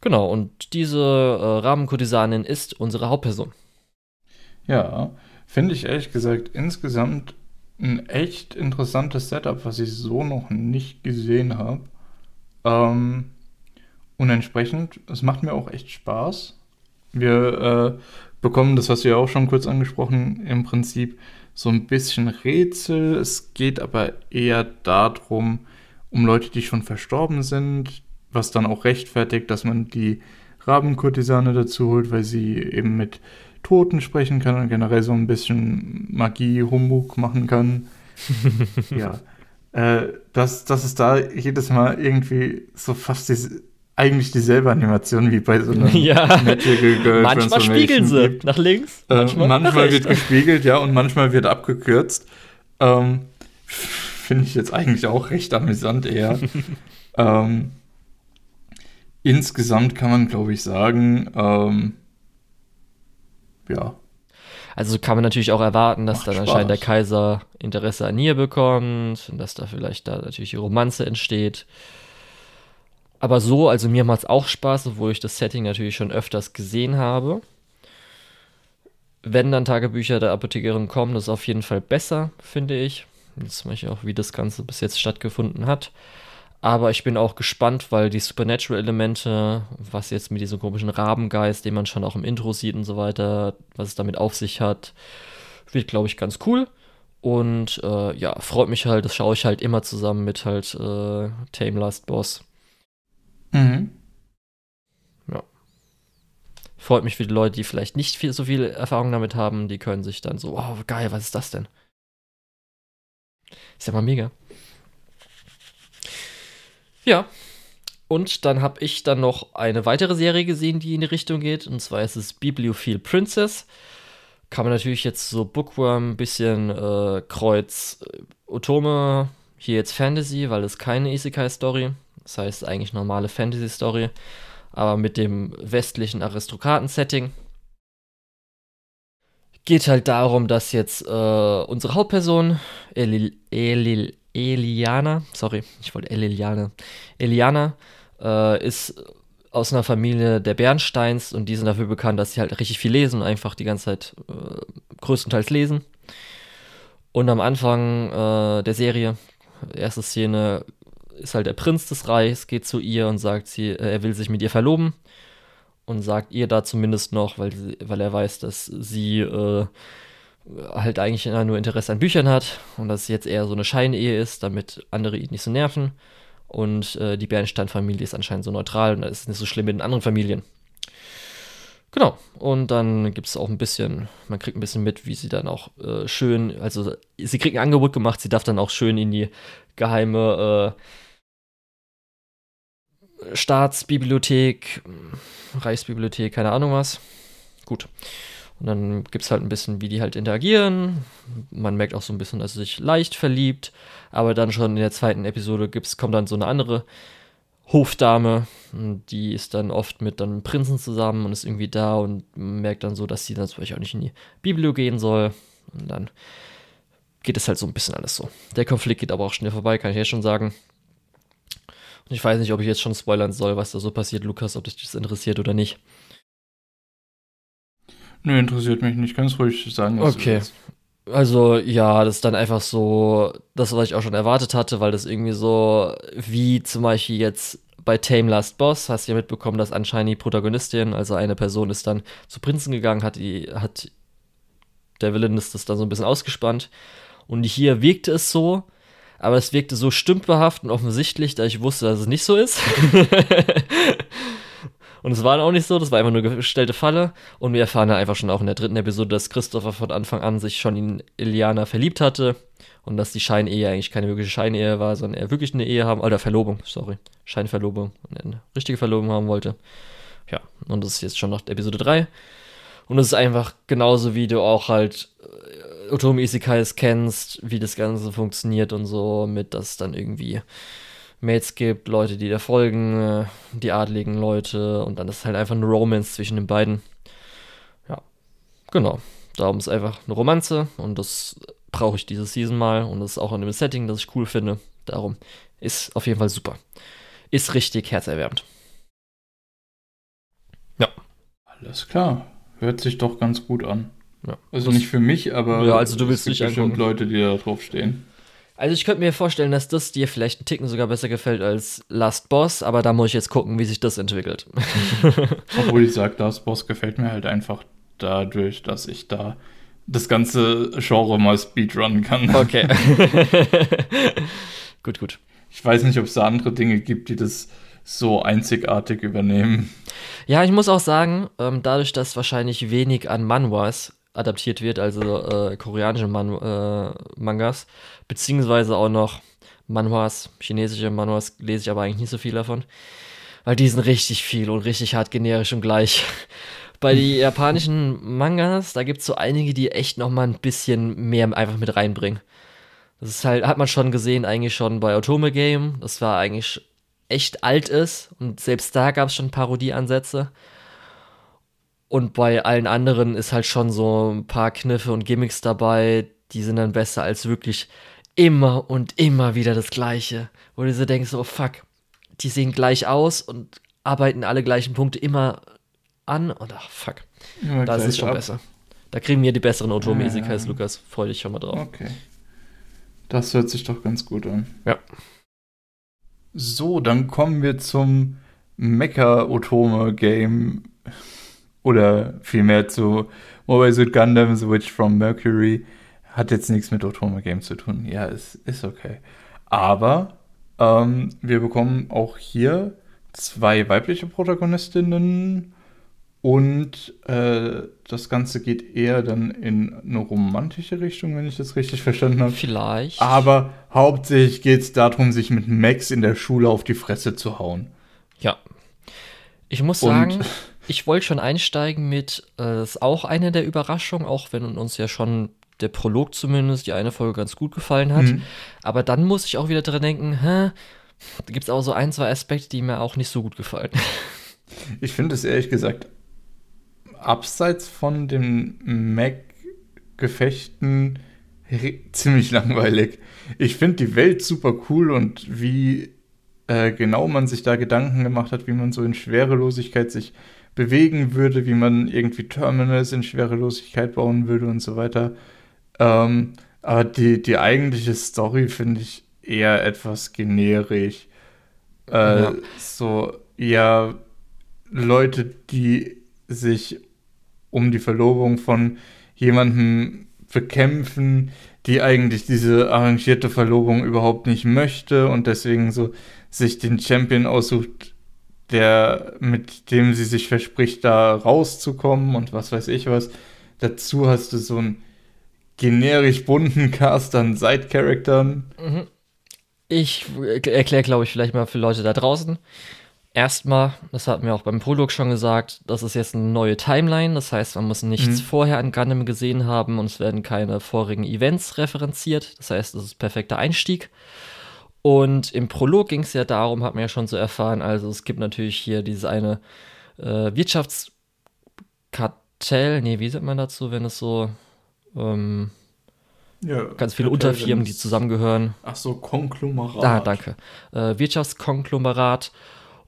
Genau, und diese äh, Rahmenkurtisanin ist unsere Hauptperson. Ja, finde ich ehrlich gesagt insgesamt ein echt interessantes Setup, was ich so noch nicht gesehen habe. Ähm, und entsprechend, es macht mir auch echt Spaß. Wir äh, bekommen, das hast du ja auch schon kurz angesprochen, im Prinzip so ein bisschen Rätsel. Es geht aber eher darum, um Leute, die schon verstorben sind, was dann auch rechtfertigt, dass man die Rabenkurtisane dazu holt, weil sie eben mit Toten sprechen kann und generell so ein bisschen Magie, Humbug machen kann. *laughs* ja. Äh, dass, dass es da jedes Mal irgendwie so fast diese, eigentlich dieselbe Animation wie bei so einer *laughs* ja. Manchmal spiegeln sie gibt. nach links. Äh, manchmal, äh, manchmal wird gespiegelt, ja, und manchmal wird abgekürzt. Ähm, Finde ich jetzt eigentlich auch recht amüsant eher. *laughs* ähm, insgesamt kann man, glaube ich, sagen, ähm, ja. Also kann man natürlich auch erwarten, dass Macht dann Spaß. anscheinend der Kaiser Interesse an ihr bekommt und dass da vielleicht da natürlich die Romanze entsteht. Aber so, also mir macht es auch Spaß, obwohl ich das Setting natürlich schon öfters gesehen habe. Wenn dann Tagebücher der Apothekerin kommen, das ist auf jeden Fall besser, finde ich. Jetzt mache ich auch, wie das Ganze bis jetzt stattgefunden hat. Aber ich bin auch gespannt, weil die Supernatural-Elemente, was jetzt mit diesem komischen Rabengeist, den man schon auch im Intro sieht und so weiter, was es damit auf sich hat, wird, glaube ich, ganz cool. Und äh, ja, freut mich halt, das schaue ich halt immer zusammen mit halt äh, Tame Last Boss. Mhm. Ja. Freut mich für die Leute, die vielleicht nicht viel, so viel Erfahrung damit haben, die können sich dann so, oh geil, was ist das denn? Ist ja mal mega. Ja. Und dann habe ich dann noch eine weitere Serie gesehen, die in die Richtung geht. Und zwar ist es Bibliophile Princess. Kann man natürlich jetzt so Bookworm, bisschen äh, Kreuz, äh, Otome, hier jetzt Fantasy, weil es keine Isekai-Story. Das heißt eigentlich normale Fantasy-Story. Aber mit dem westlichen Aristokraten-Setting. Geht halt darum, dass jetzt äh, unsere Hauptperson, Elil, Elil, Eliana, sorry, ich wollte Eliana, Eliana äh, ist aus einer Familie der Bernsteins und die sind dafür bekannt, dass sie halt richtig viel lesen und einfach die ganze Zeit äh, größtenteils lesen. Und am Anfang äh, der Serie, erste Szene, ist halt der Prinz des Reichs, geht zu ihr und sagt, sie, äh, er will sich mit ihr verloben. Und sagt ihr da zumindest noch, weil, weil er weiß, dass sie äh, halt eigentlich nur Interesse an Büchern hat und dass es jetzt eher so eine Scheinehe ist, damit andere ihn nicht so nerven. Und äh, die Bernstein-Familie ist anscheinend so neutral und das ist nicht so schlimm mit den anderen Familien. Genau. Und dann gibt es auch ein bisschen, man kriegt ein bisschen mit, wie sie dann auch äh, schön, also sie kriegt ein Angebot gemacht, sie darf dann auch schön in die geheime äh, Staatsbibliothek, Reichsbibliothek, keine Ahnung was. Gut. Und dann gibt es halt ein bisschen, wie die halt interagieren. Man merkt auch so ein bisschen, dass sie sich leicht verliebt. Aber dann schon in der zweiten Episode gibt's, kommt dann so eine andere Hofdame. Die ist dann oft mit einem Prinzen zusammen und ist irgendwie da und merkt dann so, dass sie dann zum Beispiel auch nicht in die Bibel gehen soll. Und dann geht es halt so ein bisschen alles so. Der Konflikt geht aber auch schnell vorbei, kann ich jetzt schon sagen. Ich weiß nicht, ob ich jetzt schon spoilern soll, was da so passiert, Lukas, ob dich das interessiert oder nicht. Nö, interessiert mich nicht. Ganz ruhig sagen. Was okay. Also ja, das ist dann einfach so das, was ich auch schon erwartet hatte, weil das irgendwie so wie zum Beispiel jetzt bei Tame Last Boss hast du ja mitbekommen, dass anscheinend die Protagonistin, also eine Person ist dann zu Prinzen gegangen, hat die, hat der Villain ist das dann so ein bisschen ausgespannt. Und hier wirkte es so, aber es wirkte so stümperhaft und offensichtlich, da ich wusste, dass es nicht so ist. *laughs* Und es war auch nicht so, das war einfach nur gestellte Falle. Und wir erfahren ja einfach schon auch in der dritten Episode, dass Christopher von Anfang an sich schon in Iliana verliebt hatte. Und dass die Scheinehe eigentlich keine wirkliche Scheinehe war, sondern er wirklich eine Ehe haben, oder Verlobung, sorry, Scheinverlobung und eine richtige Verlobung haben wollte. Ja, und das ist jetzt schon nach Episode 3. Und es ist einfach genauso, wie du auch halt äh, Otomi Isekais kennst, wie das Ganze funktioniert und so, mit dass dann irgendwie Mates gibt, Leute, die da folgen, äh, die adligen Leute und dann ist halt einfach eine Romance zwischen den beiden. Ja, genau. Darum ist einfach eine Romanze und das brauche ich diese Season mal und das ist auch in dem Setting, das ich cool finde. Darum ist auf jeden Fall super. Ist richtig herzerwärmend. Ja. Alles klar. Hört sich doch ganz gut an. Ja. Also das nicht für mich, aber ja, also du willst es gibt bestimmt Leute, die da drauf stehen. Also ich könnte mir vorstellen, dass das dir vielleicht einen Ticken sogar besser gefällt als Last Boss, aber da muss ich jetzt gucken, wie sich das entwickelt. *laughs* Obwohl ich sage, Last Boss gefällt mir halt einfach dadurch, dass ich da das ganze Genre mal speedrunnen kann. Okay. *laughs* gut, gut. Ich weiß nicht, ob es da andere Dinge gibt, die das so einzigartig übernehmen. Ja, ich muss auch sagen, ähm, dadurch, dass wahrscheinlich wenig an Manhwas adaptiert wird, also äh, koreanische Man äh, Mangas, beziehungsweise auch noch Manhwas, chinesische Manhwas lese ich aber eigentlich nicht so viel davon, weil die sind richtig viel und richtig hart generisch und gleich. *laughs* Bei den japanischen Mangas, da gibt es so einige, die echt noch mal ein bisschen mehr einfach mit reinbringen. Das ist halt, hat man schon gesehen, eigentlich schon bei Otome Game. Das war eigentlich echt alt ist und selbst da gab es schon Parodieansätze. Und bei allen anderen ist halt schon so ein paar Kniffe und Gimmicks dabei, die sind dann besser als wirklich immer und immer wieder das Gleiche. Wo du so denkst, so, oh fuck, die sehen gleich aus und arbeiten alle gleichen Punkte immer an und ach fuck, ja, das ist schon ab. besser. Da kriegen wir die besseren Automesikas, ja, ja. Lukas. Freu dich schon mal drauf. Okay. Das hört sich doch ganz gut an. Ja. So, dann kommen wir zum Mecha-Otome-Game. Oder vielmehr zu Mobile Suit Gundam Switch from Mercury. Hat jetzt nichts mit Otome-Game zu tun. Ja, ist, ist okay. Aber ähm, wir bekommen auch hier zwei weibliche Protagonistinnen und äh, das Ganze geht eher dann in eine romantische Richtung, wenn ich das richtig verstanden habe. Vielleicht. Aber hauptsächlich geht es darum, sich mit Max in der Schule auf die Fresse zu hauen. Ja. Ich muss sagen, und, *laughs* ich wollte schon einsteigen mit, äh, das ist auch eine der Überraschungen, auch wenn uns ja schon der Prolog zumindest, die eine Folge ganz gut gefallen hat. Mhm. Aber dann muss ich auch wieder dran denken, hä, da gibt es auch so ein, zwei Aspekte, die mir auch nicht so gut gefallen. *laughs* Ich finde es ehrlich gesagt abseits von den Mac-Gefechten ziemlich langweilig. Ich finde die Welt super cool und wie äh, genau man sich da Gedanken gemacht hat, wie man so in Schwerelosigkeit sich bewegen würde, wie man irgendwie Terminals in Schwerelosigkeit bauen würde und so weiter. Ähm, aber die, die eigentliche Story finde ich eher etwas generisch. Äh, ja. So, ja, Leute, die sich um die Verlobung von jemandem bekämpfen, die eigentlich diese arrangierte Verlobung überhaupt nicht möchte und deswegen so sich den Champion aussucht, der mit dem sie sich verspricht, da rauszukommen und was weiß ich was. Dazu hast du so einen generisch bunten Cast an Side-Charaktern. Mhm. Ich erkläre, glaube ich, vielleicht mal für Leute da draußen. Erstmal, das hatten wir auch beim Prolog schon gesagt, das ist jetzt eine neue Timeline. Das heißt, man muss nichts mhm. vorher an Gundam gesehen haben und es werden keine vorigen Events referenziert. Das heißt, das ist perfekter Einstieg. Und im Prolog ging es ja darum, hat man ja schon so erfahren, also es gibt natürlich hier diese eine äh, Wirtschaftskartell, nee, wie sagt man dazu, wenn es so ähm, ja, ganz viele Unterfirmen, die zusammengehören. Ach so, Konglomerat. Ah, danke. Äh, Wirtschaftskonglomerat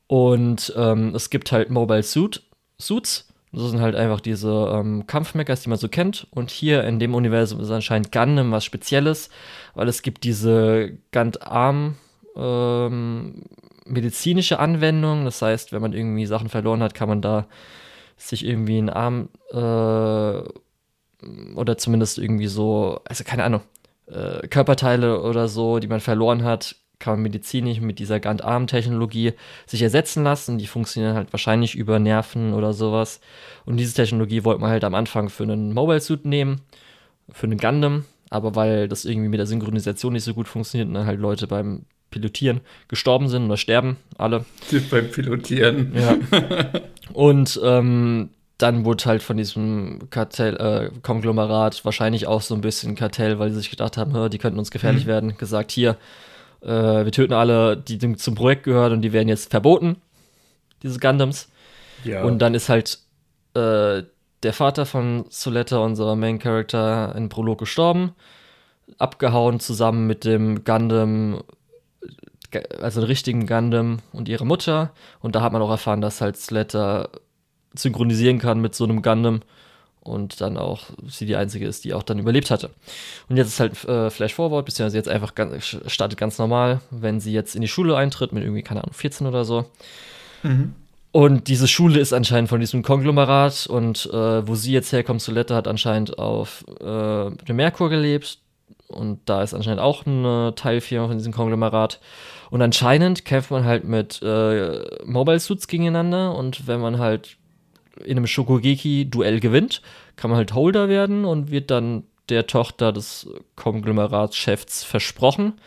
und ähm, es gibt halt Mobile Suit, Suits. Das sind halt einfach diese ähm, Kampfmechas, die man so kennt. Und hier in dem Universum ist anscheinend Gundam was Spezielles, weil es gibt diese Gundam ähm, medizinische Anwendung. Das heißt, wenn man irgendwie Sachen verloren hat, kann man da sich irgendwie einen Arm äh, oder zumindest irgendwie so, also keine Ahnung, äh, Körperteile oder so, die man verloren hat, kann man medizinisch mit dieser Gant-Arm-Technologie sich ersetzen lassen. Die funktionieren halt wahrscheinlich über Nerven oder sowas. Und diese Technologie wollte man halt am Anfang für einen Mobile Suit nehmen, für einen Gundam. Aber weil das irgendwie mit der Synchronisation nicht so gut funktioniert und dann halt Leute beim Pilotieren gestorben sind oder sterben, alle. Beim Pilotieren. Ja. *laughs* Und ähm, dann wurde halt von diesem Kartell, äh, Konglomerat wahrscheinlich auch so ein bisschen Kartell, weil sie sich gedacht haben, die könnten uns gefährlich mhm. werden, gesagt, hier, äh, wir töten alle, die zum Projekt gehören und die werden jetzt verboten, diese Gundams. Ja. Und dann ist halt äh, der Vater von Soletta, unser Main Character, in Prolog gestorben, abgehauen zusammen mit dem Gundam, also den richtigen Gundam und ihrer Mutter. Und da hat man auch erfahren, dass halt Soletta synchronisieren kann mit so einem Gundam und dann auch sie die einzige ist, die auch dann überlebt hatte. Und jetzt ist halt äh, Flash Forward, beziehungsweise jetzt einfach ganz, startet ganz normal, wenn sie jetzt in die Schule eintritt, mit irgendwie, keine Ahnung, 14 oder so. Mhm. Und diese Schule ist anscheinend von diesem Konglomerat und äh, wo sie jetzt herkommt, Solette hat anscheinend auf äh, dem Merkur gelebt Und da ist anscheinend auch eine Teilfirma von diesem Konglomerat. Und anscheinend kämpft man halt mit äh, Mobile Suits gegeneinander. Und wenn man halt in einem Shokugeki-Duell gewinnt, kann man halt Holder werden und wird dann der Tochter des Konglomeratschefs versprochen.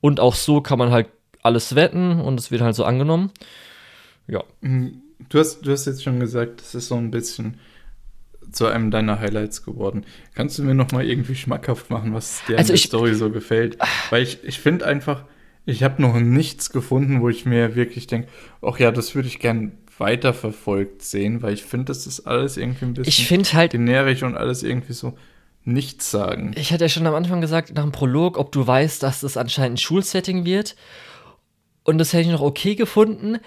Und auch so kann man halt alles wetten und es wird halt so angenommen. Ja. Mhm. Du hast, du hast jetzt schon gesagt, das ist so ein bisschen zu einem deiner Highlights geworden. Kannst du mir noch mal irgendwie schmackhaft machen, was dir also an der Story so gefällt? Weil ich, ich finde einfach, ich habe noch nichts gefunden, wo ich mir wirklich denke, ach ja, das würde ich gern weiterverfolgt sehen, weil ich finde, das ist alles irgendwie ein bisschen ich finde halt generisch und alles irgendwie so nichts sagen. Ich hatte ja schon am Anfang gesagt, nach dem Prolog, ob du weißt, dass das anscheinend ein Schulsetting wird. Und das hätte ich noch okay gefunden,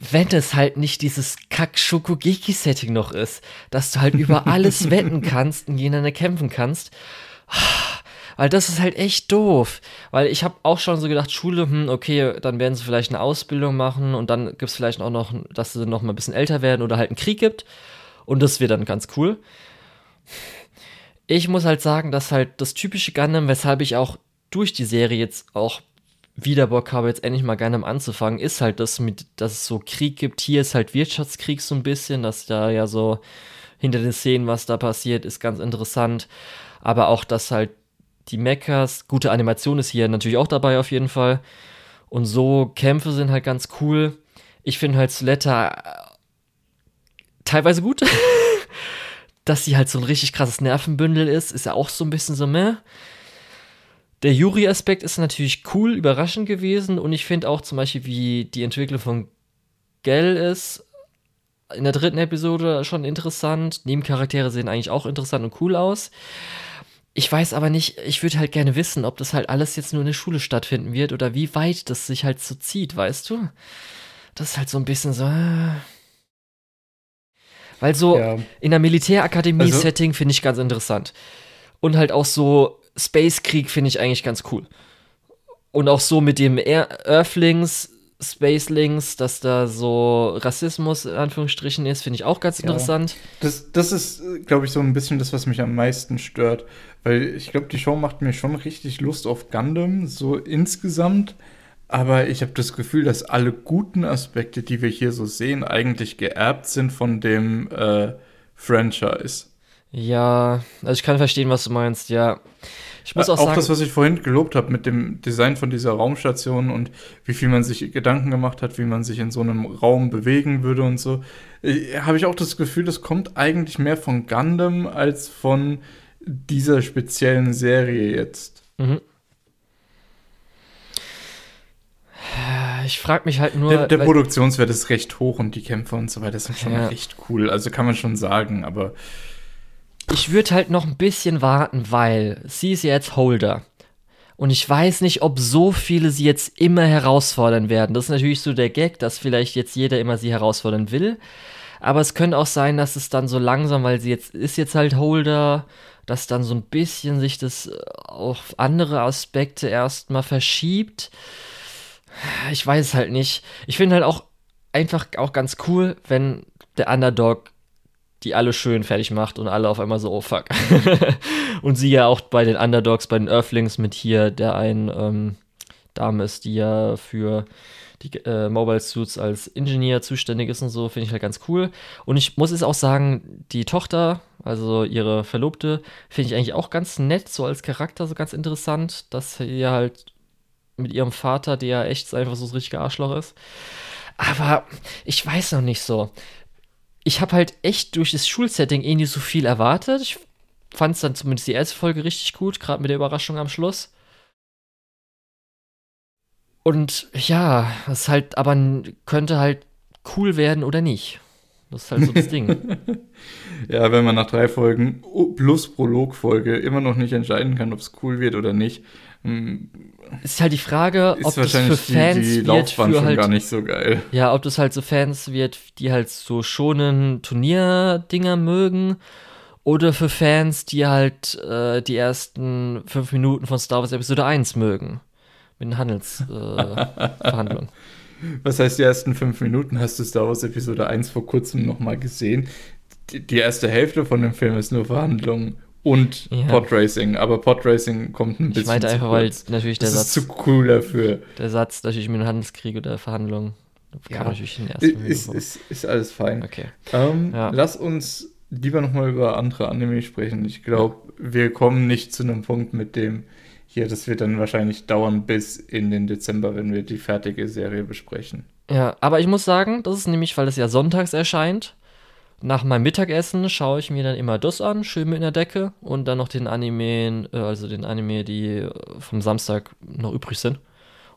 wenn es halt nicht dieses Kack-Shokugeki-Setting noch ist, dass du halt über alles *laughs* wetten kannst und gegeneinander kämpfen kannst. Weil das ist halt echt doof. Weil ich habe auch schon so gedacht, Schule, hm, okay, dann werden sie vielleicht eine Ausbildung machen und dann gibt es vielleicht auch noch, dass sie noch mal ein bisschen älter werden oder halt einen Krieg gibt. Und das wird dann ganz cool. Ich muss halt sagen, dass halt das typische Gundam, weshalb ich auch durch die Serie jetzt auch wieder Bock habe, jetzt endlich mal Gundam anzufangen, ist halt das mit, dass es so Krieg gibt. Hier ist halt Wirtschaftskrieg so ein bisschen, dass da ja so hinter den Szenen, was da passiert, ist ganz interessant. Aber auch, dass halt die Mechas, gute Animation ist hier natürlich auch dabei auf jeden Fall. Und so Kämpfe sind halt ganz cool. Ich finde halt Sletta äh, teilweise gut. *laughs* Dass sie halt so ein richtig krasses Nervenbündel ist, ist ja auch so ein bisschen so mehr. Der Yuri-Aspekt ist natürlich cool, überraschend gewesen und ich finde auch zum Beispiel, wie die Entwicklung von Gell ist in der dritten Episode schon interessant. Nebencharaktere sehen eigentlich auch interessant und cool aus. Ich weiß aber nicht, ich würde halt gerne wissen, ob das halt alles jetzt nur in der Schule stattfinden wird oder wie weit das sich halt so zieht, weißt du? Das ist halt so ein bisschen so. Äh. Weil so ja. in der Militärakademie-Setting also, finde ich ganz interessant. Und halt auch so Space-Krieg finde ich eigentlich ganz cool. Und auch so mit dem Earthlings, Spacelings, dass da so Rassismus in Anführungsstrichen ist, finde ich auch ganz interessant. Ja. Das, das ist, glaube ich, so ein bisschen das, was mich am meisten stört. Weil ich glaube, die Show macht mir schon richtig Lust auf Gundam, so insgesamt. Aber ich habe das Gefühl, dass alle guten Aspekte, die wir hier so sehen, eigentlich geerbt sind von dem äh, Franchise. Ja, also ich kann verstehen, was du meinst, ja. Ich muss auch, auch sagen, das, was ich vorhin gelobt habe mit dem Design von dieser Raumstation und wie viel man sich Gedanken gemacht hat, wie man sich in so einem Raum bewegen würde und so, äh, habe ich auch das Gefühl, das kommt eigentlich mehr von Gundam als von dieser speziellen Serie jetzt. Mhm. Ich frage mich halt nur. Der, der Produktionswert ist recht hoch und die Kämpfe und so weiter sind schon ja. echt cool. Also kann man schon sagen, aber ich würde halt noch ein bisschen warten, weil sie ist ja jetzt Holder. Und ich weiß nicht, ob so viele sie jetzt immer herausfordern werden. Das ist natürlich so der Gag, dass vielleicht jetzt jeder immer sie herausfordern will. Aber es könnte auch sein, dass es dann so langsam, weil sie jetzt ist jetzt halt Holder, dass dann so ein bisschen sich das äh, auf andere Aspekte erstmal verschiebt. Ich weiß halt nicht. Ich finde halt auch einfach auch ganz cool, wenn der Underdog die alle schön fertig macht und alle auf einmal so, oh fuck. *laughs* und sie ja auch bei den Underdogs, bei den Earthlings mit hier der einen ähm, Dame ist, die ja für die äh, Mobile Suits als Ingenieur zuständig ist und so, finde ich halt ganz cool. Und ich muss es auch sagen, die Tochter, also ihre Verlobte, finde ich eigentlich auch ganz nett, so als Charakter, so ganz interessant, dass sie halt mit ihrem Vater, der ja echt einfach so ein richtiger Arschloch ist. Aber ich weiß noch nicht so ich habe halt echt durch das Schulsetting eh nicht so viel erwartet. Ich fand es dann zumindest die erste Folge richtig gut, gerade mit der Überraschung am Schluss. Und ja, es halt, aber könnte halt cool werden oder nicht. Das ist halt so das Ding. *laughs* ja, wenn man nach drei Folgen plus Prolog-Folge immer noch nicht entscheiden kann, ob es cool wird oder nicht, hm, ist halt die Frage, ob das für Fans die, die wird für halt, gar nicht so geil. Ja, ob das halt so Fans wird, die halt so schonen Turnierdinger mögen oder für Fans, die halt äh, die ersten fünf Minuten von Star Wars Episode 1 mögen. Mit den Handelsverhandlungen. Äh, *laughs* Was heißt die ersten fünf Minuten? Hast du Star Wars Episode 1 vor kurzem nochmal gesehen? Die, die erste Hälfte von dem Film ist nur Verhandlungen und Ja. Podracing, aber Podracing kommt ein bisschen Ich meinte zu einfach, weil natürlich der Das ist Satz, zu cool dafür. der Satz natürlich mit dem Handelskrieg oder Verhandlungen Ja. kam natürlich in ersten Ist, ist, ist alles fein. Okay. Ähm, Ja. Lass uns lieber nochmal über andere Anime sprechen. Ich glaube, wir kommen nicht zu einem Punkt mit dem hier, das wird dann wahrscheinlich dauern bis in den Dezember, wenn wir die fertige Serie besprechen. Ja, aber ich muss sagen, das ist nämlich, weil es ja sonntags erscheint. Nach meinem Mittagessen schaue ich mir dann immer das an, schön mit in der Decke und dann noch den Anime, äh, also den Anime, die äh, vom Samstag noch übrig sind.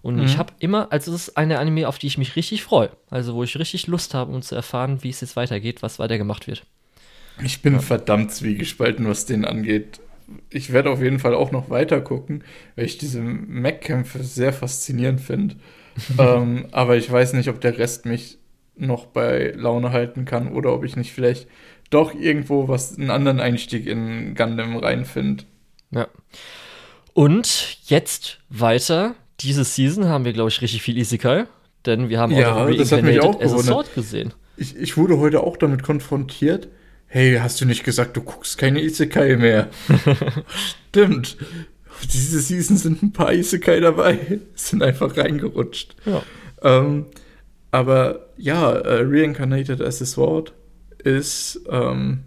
Und Mhm. ich habe immer, also es ist eine Anime, auf die ich mich richtig freue. Also wo ich richtig Lust habe, um zu erfahren, wie es jetzt weitergeht, was weiter gemacht wird. Ich bin verdammt zwiegespalten, was den angeht. Ich werde auf jeden Fall auch noch weiter gucken, weil ich diese Mech-Kämpfe sehr faszinierend finde. *laughs* ähm, aber ich weiß nicht, ob der Rest mich noch bei Laune halten kann oder ob ich nicht vielleicht doch irgendwo was einen anderen Einstieg in Gundam reinfinde. Ja. Und jetzt weiter. Diese Season haben wir, glaube ich, richtig viel Isekai. Denn wir haben Ja, auch das hat mich auch. Sword gesehen. Ich, ich wurde heute auch damit konfrontiert. Hey, hast du nicht gesagt, du guckst keine Isekai mehr? *laughs* Stimmt. Diese Season sind ein paar Isekai dabei. *laughs* Sind einfach reingerutscht. Ja. Ähm, aber ja, äh, Reincarnated as a Sword ist, ähm,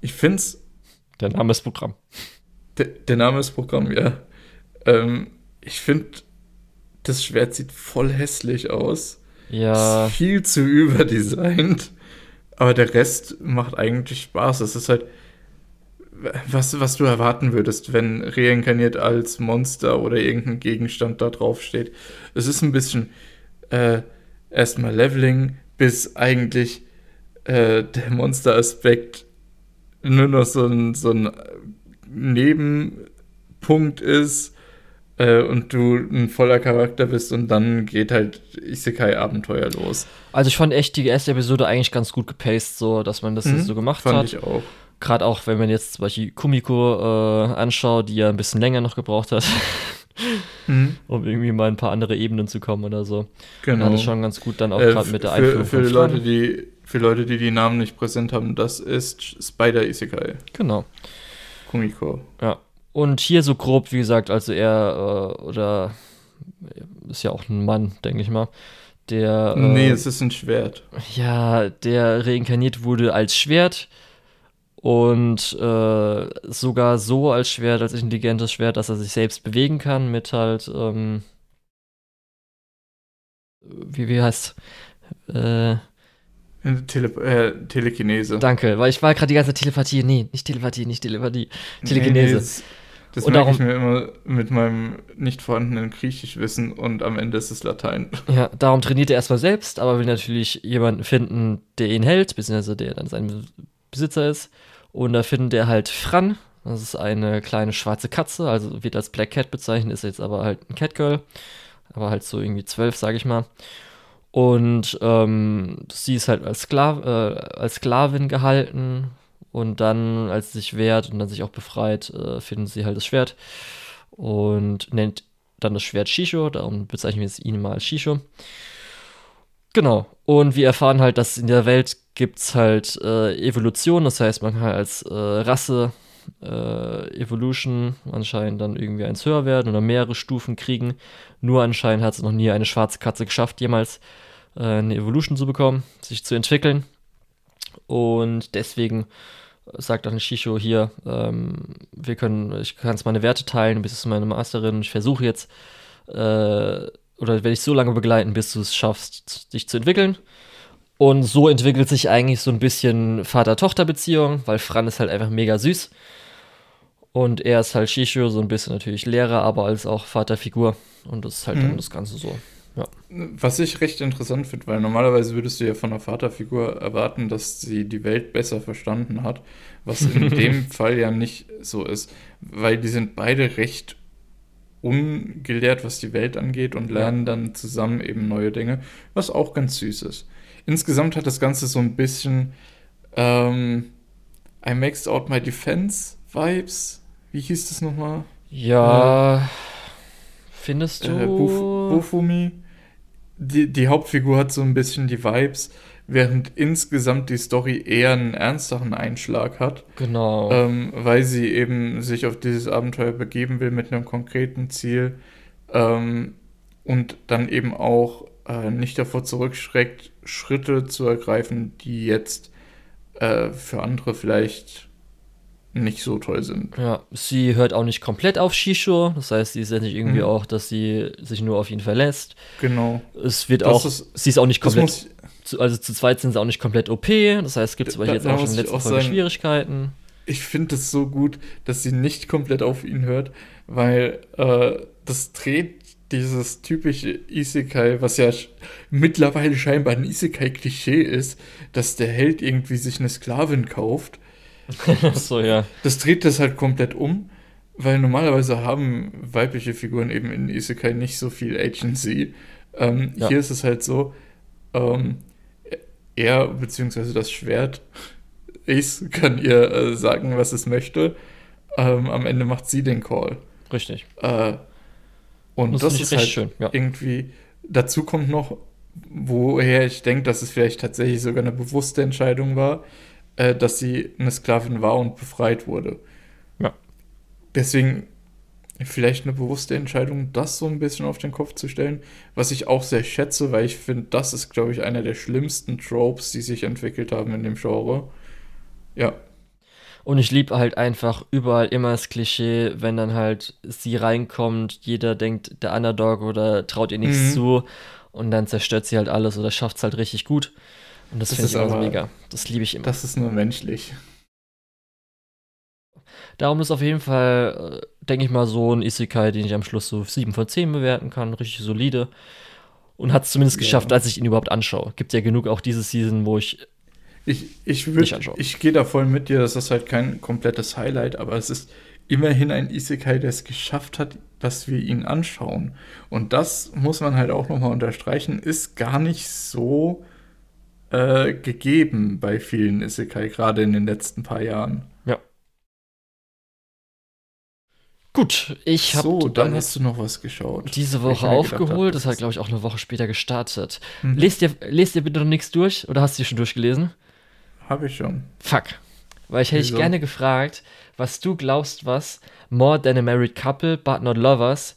ich finde es, Der Name ist Programm. der, der Name ist Programm, ja. Ähm, ich finde, das Schwert sieht voll hässlich aus. Ja. Ist viel zu überdesignt. Aber der Rest macht eigentlich Spaß. Es ist halt, was, was du erwarten würdest, wenn reinkarniert als Monster oder irgendein Gegenstand da drauf steht. Es ist ein bisschen äh, erstmal Leveling, bis eigentlich äh, der Monsteraspekt nur noch so ein, so ein Nebenpunkt ist äh, und du ein voller Charakter bist und dann geht halt Isekai-Abenteuer los. Also ich fand echt die erste Episode eigentlich ganz gut gepaced, so dass man das Mhm, so gemacht Fand hat. ich auch. Gerade auch, wenn man jetzt zum Beispiel Kumiko äh, anschaut, die ja ein bisschen länger noch gebraucht hat, *laughs* Mhm, *laughs* um irgendwie mal ein paar andere Ebenen zu kommen oder so. genau. Ja, das ist schon ganz gut dann auch Äh, gerade mit der für, Einführung für von Leute, die für Leute, die die Namen nicht präsent haben, das ist Spider Isekai. Genau. Kumiko. Ja. Und hier so grob, wie gesagt, also er äh, oder ist ja auch ein Mann, denke ich mal. Der äh, nee, es ist ein Schwert. ja, der reinkarniert wurde als Schwert und äh, sogar so als Schwert, als intelligentes Schwert, dass er sich selbst bewegen kann mit halt, ähm, wie, wie heißt äh, Tele äh, Telekinese. danke, weil ich war gerade die ganze Telepathie, nee, nicht Telepathie, nicht Telepathie, Telekinese. nee, das das Und merke ich mir immer mit meinem nicht vorhandenen Griechischwissen und am Ende ist es Latein. Ja, darum trainiert er erstmal selbst, aber will natürlich jemanden finden, der ihn hält, beziehungsweise der dann sein Besitzer ist. Und da findet er halt Fran. Das ist eine kleine schwarze Katze, also wird als Black Cat bezeichnet, ist jetzt aber halt ein Catgirl. Aber halt so irgendwie zwölf, sag ich mal. Und ähm, sie ist halt als, Sklav äh, als Sklavin gehalten. Und dann, als sie sich wehrt und dann sich auch befreit, äh, findet sie halt das Schwert. Und nennt dann das Schwert Shisho, darum bezeichnen wir es ihn mal als Shisho. Genau. Und wir erfahren halt, dass in der Welt gibt es halt äh, Evolution, das heißt, man kann als äh, Rasse äh, Evolution anscheinend dann irgendwie eins höher werden oder mehrere Stufen kriegen. Nur anscheinend hat es noch nie eine schwarze Katze geschafft, jemals äh, eine Evolution zu bekommen, sich zu entwickeln. Und deswegen sagt dann Shisho hier, ähm, wir können, ich kann es meine Werte teilen, du bist meine Masterin, ich versuche jetzt, äh, oder werde ich so lange begleiten, bis du es schaffst, dich zu entwickeln. Und so entwickelt sich eigentlich so ein bisschen Vater-Tochter-Beziehung, weil Fran ist halt einfach mega süß. Und er ist halt Shisho, so ein bisschen natürlich Lehrer, aber als auch Vaterfigur. Und das ist halt Mhm. dann das Ganze so. Was ich recht interessant finde, weil normalerweise würdest du ja von einer Vaterfigur erwarten, dass sie die Welt besser verstanden hat, was in *laughs* dem Fall ja nicht so ist, weil die sind beide recht ungelehrt, was die Welt angeht und lernen dann zusammen eben neue Dinge, was auch ganz süß ist. Insgesamt hat das Ganze so ein bisschen ähm, I maxed out my defense Vibes. Wie hieß das nochmal? Ja, findest du? äh, Buf Bufumi. Die, die Hauptfigur hat so ein bisschen die Vibes, während insgesamt die Story eher einen ernsteren Einschlag hat. Genau. Ähm, weil sie eben sich auf dieses Abenteuer begeben will mit einem konkreten Ziel ähm, und dann eben auch äh, nicht davor zurückschreckt, Schritte zu ergreifen, die jetzt äh, für andere vielleicht nicht so toll sind. Ja, sie hört auch nicht komplett auf Shisho, das heißt, sie ist ja nicht irgendwie Mhm. auch, dass sie sich nur auf ihn verlässt. Genau. Es wird Das auch, ist- sie ist auch nicht komplett, muss, zu, also zu zweit sind sie auch nicht komplett OP, das heißt, es gibt zum Beispiel jetzt auch schon in auch Folge sagen- Schwierigkeiten. ich finde es so gut, dass sie nicht komplett auf ihn hört, weil äh, das dreht dieses typische Isekai, was ja mittlerweile scheinbar ein Isekai-Klischee ist, dass der Held irgendwie sich eine Sklavin kauft. *laughs* so, ja. Das dreht das halt komplett um, weil normalerweise haben weibliche Figuren eben in Isekai nicht so viel Agency. Ähm, Ja. Hier ist es halt so, ähm, er beziehungsweise das Schwert, Ace kann ihr äh, sagen, was es möchte. Ähm, am Ende macht sie den Call. Richtig. Äh, und Das das, ist halt schön, ja. irgendwie, dazu kommt noch, woher ich denke, dass es vielleicht tatsächlich sogar eine bewusste Entscheidung war, äh, dass sie eine Sklavin war und befreit wurde. Ja. Deswegen vielleicht eine bewusste Entscheidung, das so ein bisschen auf den Kopf zu stellen, was ich auch sehr schätze, weil ich finde, das ist, glaube ich, einer der schlimmsten Tropes, die sich entwickelt haben in dem Genre. Ja, Und ich liebe halt einfach überall immer das Klischee, wenn dann halt sie reinkommt, jeder denkt, der Underdog oder traut ihr nichts Mhm. zu und dann zerstört sie halt alles oder schafft es halt richtig gut. Und das, Das finde ist ich immer aber- mega. Das liebe ich immer. das ist nur menschlich. Darum ist auf jeden Fall, äh, denke ich mal, so ein Isekai, den ich am Schluss so 7 von 10 bewerten kann. Richtig solide. Und hat es zumindest Ja. geschafft, als ich ihn überhaupt anschaue. Gibt ja genug auch diese Season, wo ich. Ich, ich, würd, ich gehe da voll mit dir, das ist halt kein komplettes Highlight, aber es ist immerhin ein Isekai, der es geschafft hat, dass wir ihn anschauen. Und das muss man halt auch nochmal unterstreichen, ist gar nicht so äh, gegeben bei vielen Isekai, gerade in den letzten paar Jahren. Ja. Gut, ich habe so, dann hast du noch was geschaut. diese Woche aufgeholt. hab, Das hat, glaube ich, auch eine Woche später gestartet. Mhm. Lest ihr, lest ihr bitte noch nichts durch oder hast du die schon durchgelesen? Habe ich schon. Fuck. Weil ich hätte dich Wieso? gerne gefragt, was du glaubst, was More Than a Married Couple, But Not Lovers,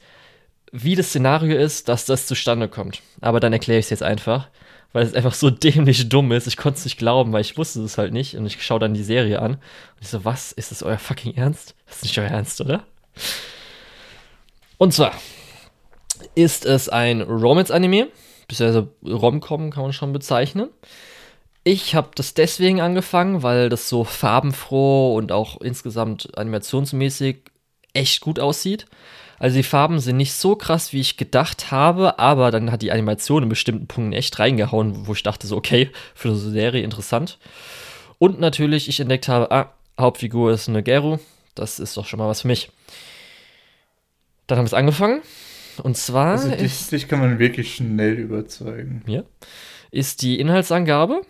wie das Szenario ist, dass das zustande kommt. Aber dann erkläre ich es jetzt einfach, weil es einfach so *laughs* dämlich dumm ist. Ich konnte es nicht glauben, weil ich wusste es halt nicht. Und ich schaue dann die Serie an. Und ich so, was? Ist das euer fucking Ernst? Das ist nicht euer Ernst, oder? Und zwar ist es ein Romance-Anime, beziehungsweise Rom-Com kann man schon bezeichnen. Ich habe das deswegen angefangen, weil das so farbenfroh und auch insgesamt animationsmäßig echt gut aussieht. Also die Farben sind nicht so krass, wie ich gedacht habe, aber dann hat die Animation in bestimmten Punkten echt reingehauen, wo ich dachte so, okay, für so eine Serie interessant. Und natürlich, ich entdeckt habe, ah, Hauptfigur ist eine Geru, das ist doch schon mal was für mich. Dann haben wir es angefangen. Und zwar Also dich, ist, dich kann man wirklich schnell überzeugen. ja, ist die Inhaltsangabe.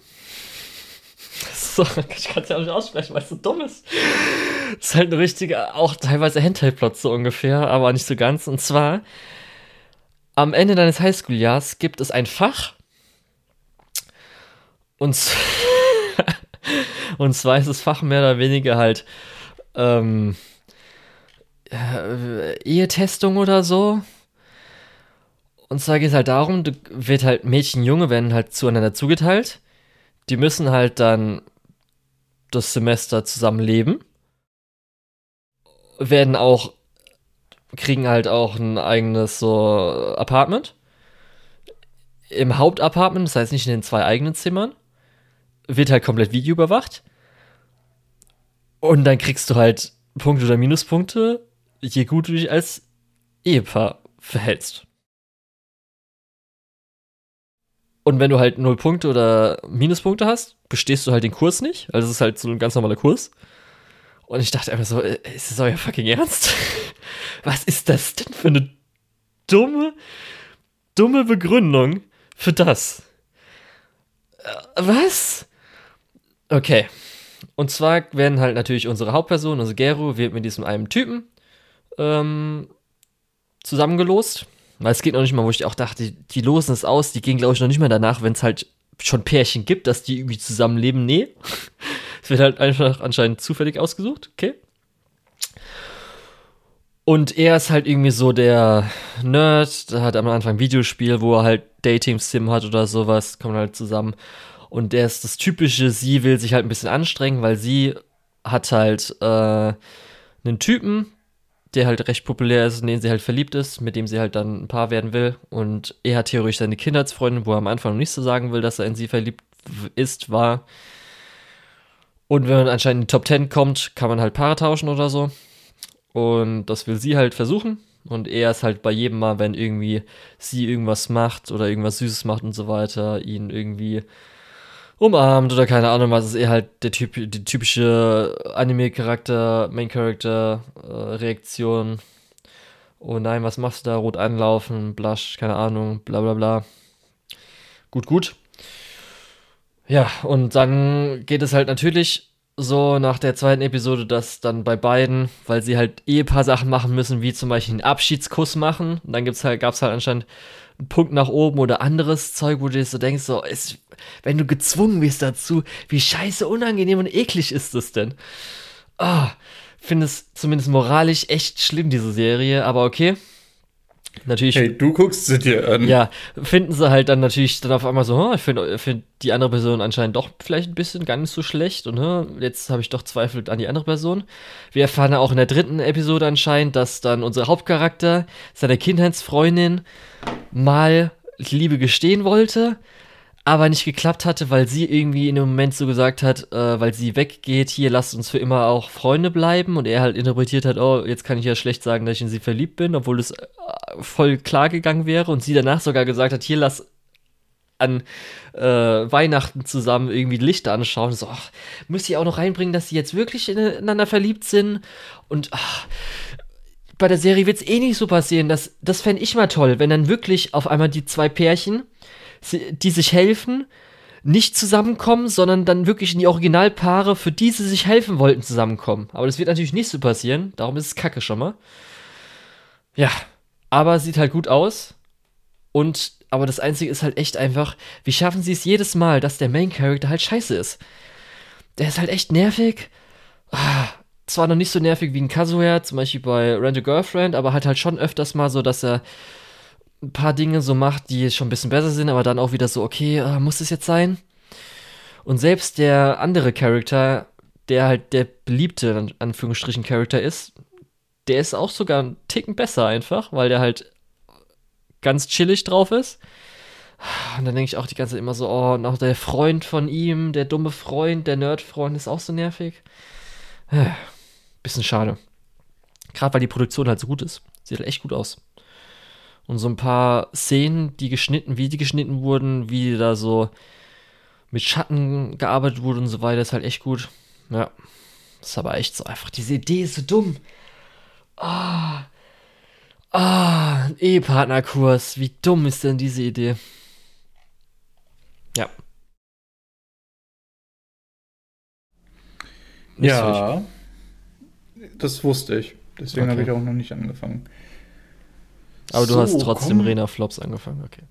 So, ich kann es ja auch nicht aussprechen, weil es so dumm ist. ist halt ein richtiger, auch teilweise Hentai-Plot so ungefähr, aber nicht so ganz. Und zwar, am Ende deines Highschool-Jahres gibt es ein Fach. Und, *laughs* und zwar ist das Fach mehr oder weniger halt ähm, äh, Ehetestung oder so. Und zwar geht es halt darum, wird halt Mädchen, Junge werden halt zueinander zugeteilt. Die müssen halt dann das Semester zusammen leben. Werden auch, kriegen halt auch ein eigenes so Apartment. Im Hauptapartment, das heißt nicht in den zwei eigenen Zimmern, wird halt komplett Video überwacht. Und dann kriegst du halt Punkte oder Minuspunkte, je gut du dich als Ehepaar verhältst. Und wenn du halt null Punkte oder Minuspunkte hast, bestehst du halt den Kurs nicht. Also es ist halt so ein ganz normaler Kurs. Und ich dachte einfach so, äh, ist das euer fucking Ernst? *laughs* Was ist das denn für eine dumme, dumme Begründung für das? Äh, Was? Okay. Und zwar werden halt natürlich unsere Hauptperson, also Geru, wird mit diesem einen Typen ähm, zusammengelost. Weil es geht noch nicht mal, wo ich auch dachte, die, losen es aus, die gehen, glaube ich, noch nicht mal danach, wenn es halt schon Pärchen gibt, dass die irgendwie zusammenleben. Nee. *laughs* Es wird halt einfach anscheinend zufällig ausgesucht. Okay. Und er ist halt irgendwie so der Nerd, der hat am Anfang ein Videospiel, wo er halt Dating-Sim hat oder sowas, kommen halt zusammen. Und der ist das typische, sie will sich halt ein bisschen anstrengen, weil sie hat halt äh, einen Typen, der halt recht populär ist, in den sie halt verliebt ist, mit dem sie halt dann ein Paar werden will. Und er hat theoretisch seine Kindheitsfreundin, wo er am Anfang noch nicht so sagen will, dass er in sie verliebt ist, war. Und wenn man anscheinend in die Top 10 kommt, kann man halt Paare tauschen oder so. Und das will sie halt versuchen. Und er ist halt bei jedem Mal, wenn irgendwie sie irgendwas macht oder irgendwas Süßes macht und so weiter, ihn irgendwie umarmt oder keine Ahnung was, ist er halt der typ, die typische Anime-Charakter, Main-Character-Reaktion. Oh nein, was machst du da? Rot anlaufen, blush, keine Ahnung, bla bla bla. Gut, gut. Ja, und dann geht es halt natürlich so nach der zweiten Episode, dass dann bei beiden, weil sie halt eh ein paar Sachen machen müssen, wie zum Beispiel einen Abschiedskuss machen. Und dann gibt's halt, gab's halt anscheinend einen Punkt nach oben oder anderes Zeug, wo du dir so denkst, so, ist, wenn du gezwungen wirst dazu, wie scheiße unangenehm und eklig ist das denn? Ah, oh, finde es zumindest moralisch echt schlimm, diese Serie, aber okay. Natürlich. Hey, du guckst sie dir an. Ja, finden sie halt dann natürlich dann auf einmal so, oh, ich finde find die andere Person anscheinend doch vielleicht ein bisschen gar nicht so schlecht und oh, jetzt habe ich doch Zweifel an die andere Person. Wir erfahren auch in der dritten Episode anscheinend, dass dann unser Hauptcharakter seiner Kindheitsfreundin mal Liebe gestehen wollte, aber nicht geklappt hatte, weil sie irgendwie in dem Moment so gesagt hat, äh, weil sie weggeht, hier lasst uns für immer auch Freunde bleiben und er halt interpretiert hat, oh, jetzt kann ich ja schlecht sagen, dass ich in sie verliebt bin, obwohl es äh, voll klar gegangen wäre und sie danach sogar gesagt hat, hier lass an äh, Weihnachten zusammen irgendwie Lichter anschauen. So, ach, müsst ihr auch noch reinbringen, dass sie jetzt wirklich ineinander verliebt sind und ach, bei der Serie wird es eh nicht so passieren. Das, das fände ich mal toll, wenn dann wirklich auf einmal die zwei Pärchen die sich helfen, nicht zusammenkommen, sondern dann wirklich in die Originalpaare, für die sie sich helfen wollten, zusammenkommen. Aber das wird natürlich nicht so passieren, darum ist es kacke schon mal. Ja, aber sieht halt gut aus. Und, aber das Einzige ist halt echt einfach, wie schaffen sie es jedes Mal, dass der Main Character halt scheiße ist? Der ist halt echt nervig. Ah, zwar noch nicht so nervig wie ein Kazuya, zum Beispiel bei Rent a Girlfriend, aber halt halt schon öfters mal so, dass er ein paar Dinge so macht, die schon ein bisschen besser sind, aber dann auch wieder so, okay, äh, muss es jetzt sein? Und selbst der andere Charakter, der halt der beliebte, in Anführungsstrichen, Charakter ist, der ist auch sogar einen Ticken besser einfach, weil der halt ganz chillig drauf ist. Und dann denke ich auch die ganze Zeit immer so, oh, und auch der Freund von ihm, der dumme Freund, der Nerdfreund ist auch so nervig. Bisschen schade. Gerade weil die Produktion halt so gut ist. Sieht halt echt gut aus. Und so ein paar Szenen, die geschnitten, wie die geschnitten wurden, wie da so mit Schatten gearbeitet wurde und so weiter, ist halt echt gut. Ja. Das ist aber echt so einfach. Diese Idee ist so dumm. Ah. Ah, ein Ehepartnerkurs. Wie dumm ist denn diese Idee? Ja. Nicht ja. Das wusste ich. Deswegen okay. habe ich auch noch nicht angefangen. Aber du so, hast trotzdem komm. Rena Flops angefangen, okay.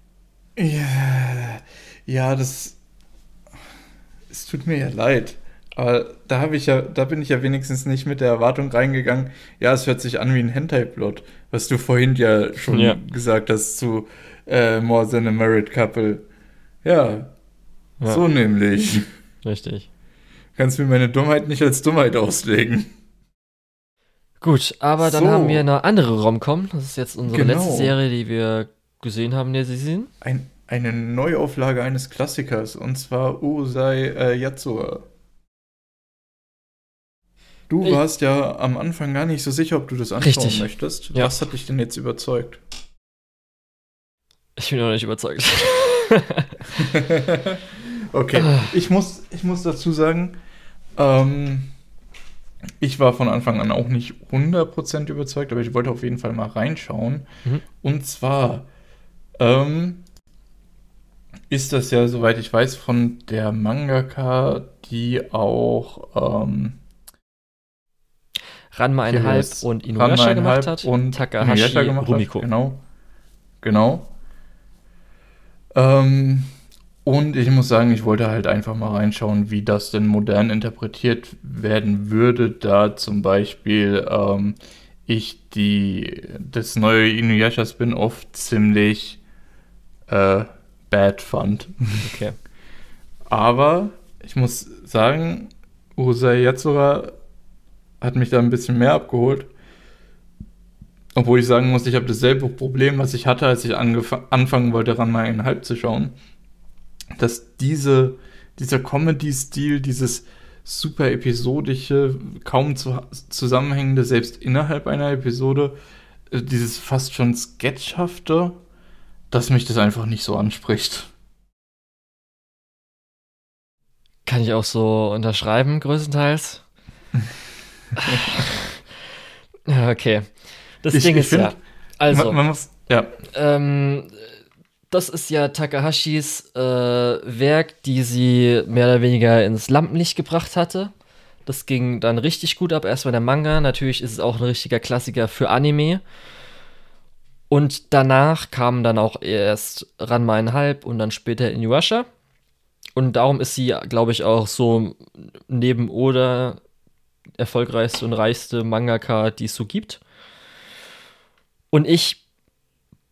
Ja, ja, das. Es tut mir ja leid. Aber da habe ich ja, da bin ich ja wenigstens nicht mit der Erwartung reingegangen, ja, es hört sich an wie ein Hentai-Plot, was du vorhin ja schon ja. gesagt hast zu äh, More Than a Married Couple. Ja, ja. so nämlich. Richtig. Kannst mir meine Dummheit nicht als Dummheit auslegen. Gut, aber dann so. haben wir eine andere Romcom. Das ist jetzt unsere genau. letzte Serie, die wir gesehen haben der Saison. Ein, eine Neuauflage eines Klassikers, und zwar Urusei äh, Yatsura. Du ich warst ja am Anfang gar nicht so sicher, ob du das anschauen Richtig. möchtest. Ja. Was hat dich denn jetzt überzeugt? Ich bin noch nicht überzeugt. *laughs* okay, *laughs* ich muss, ich muss dazu sagen, ähm, ich war von Anfang an auch nicht 100% überzeugt, aber ich wollte auf jeden Fall mal reinschauen. Mhm. Und zwar ähm, ist das ja, soweit ich weiß, von der Mangaka, die auch ähm, Ranma einhalb und Inuyasha gemacht hat und Takahashi gemacht Rumiko. Hat, genau. Genau. Ähm, Und ich muss sagen, ich wollte halt einfach mal reinschauen, wie das denn modern interpretiert werden würde, da zum Beispiel ähm, ich die, das neue Inuyasha Spin-off ziemlich äh, bad fand. Okay. *laughs* Aber ich muss sagen, Usai Yatsura hat mich da ein bisschen mehr abgeholt. Obwohl ich sagen muss, ich habe dasselbe Problem, was ich hatte, als ich anfangen wollte, ran mal einen Halb zu schauen dass diese, dieser Comedy-Stil, dieses super episodische, kaum zu, zusammenhängende, selbst innerhalb einer Episode, äh, dieses fast schon sketchhafte, dass mich das einfach nicht so anspricht. Kann ich auch so unterschreiben, größtenteils. *laughs* okay. Das ich, Ding ich ist find, ja. Also, man, man muss, ja. Ähm, das ist ja Takahashis äh, Werk, die sie mehr oder weniger ins Lampenlicht gebracht hatte. Das ging dann richtig gut ab. Erstmal der Manga. Natürlich ist es auch ein richtiger Klassiker für Anime. Und danach kamen dann auch erst Ranma einhalb und dann später Inuyasha. Und darum ist sie, glaube ich, auch so neben Oda erfolgreichste und reichste Mangaka, die es so gibt. Und ich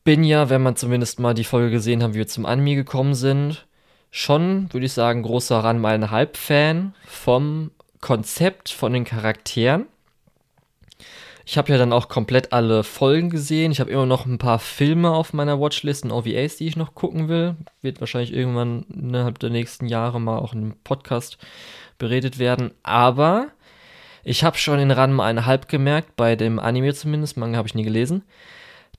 bin ja, wenn man zumindest mal die Folge gesehen hat, wie wir zum Anime gekommen sind, schon, würde ich sagen, großer Ranma einhalb Fan vom Konzept, von den Charakteren. Ich habe ja dann auch komplett alle Folgen gesehen. Ich habe immer noch ein paar Filme auf meiner Watchlist und OVAs, die ich noch gucken will. Wird wahrscheinlich irgendwann innerhalb der nächsten Jahre mal auch in einem Podcast beredet werden. Aber ich habe schon in Ranma einhalb gemerkt, bei dem Anime zumindest, Manga habe ich nie gelesen,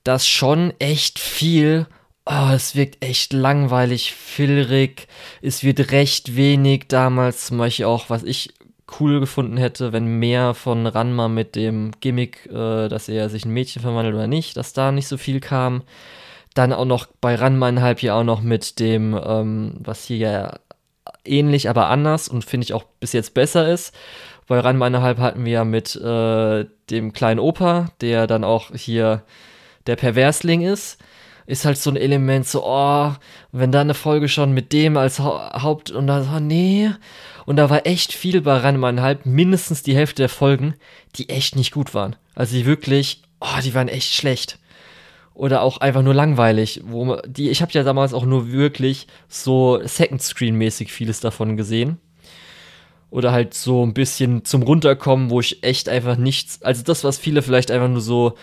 dass schon echt viel, oh, es wirkt echt langweilig, filrig, es wird recht wenig damals, zum Beispiel auch, was ich cool gefunden hätte, wenn mehr von Ranma mit dem Gimmick, äh, dass er sich ein Mädchen verwandelt oder nicht, dass da nicht so viel kam. Dann auch noch bei Ranma innerhalb hier auch noch mit dem, ähm, was hier ja ähnlich, aber anders und finde ich auch bis jetzt besser ist. Bei Ranma innerhalb hatten wir ja mit äh, dem kleinen Opa, der dann auch hier der Perversling ist, ist halt so ein Element, so, oh, wenn da eine Folge schon mit dem als ha Haupt und dann so, nee. Und da war echt viel bei Halb, mindestens die Hälfte der Folgen, die echt nicht gut waren. Also die wirklich, oh, die waren echt schlecht. Oder auch einfach nur langweilig. Wo die, ich habe ja damals auch nur wirklich so Second Screen-mäßig vieles davon gesehen. Oder halt so ein bisschen zum Runterkommen, wo ich echt einfach nichts, also das, was viele vielleicht einfach nur so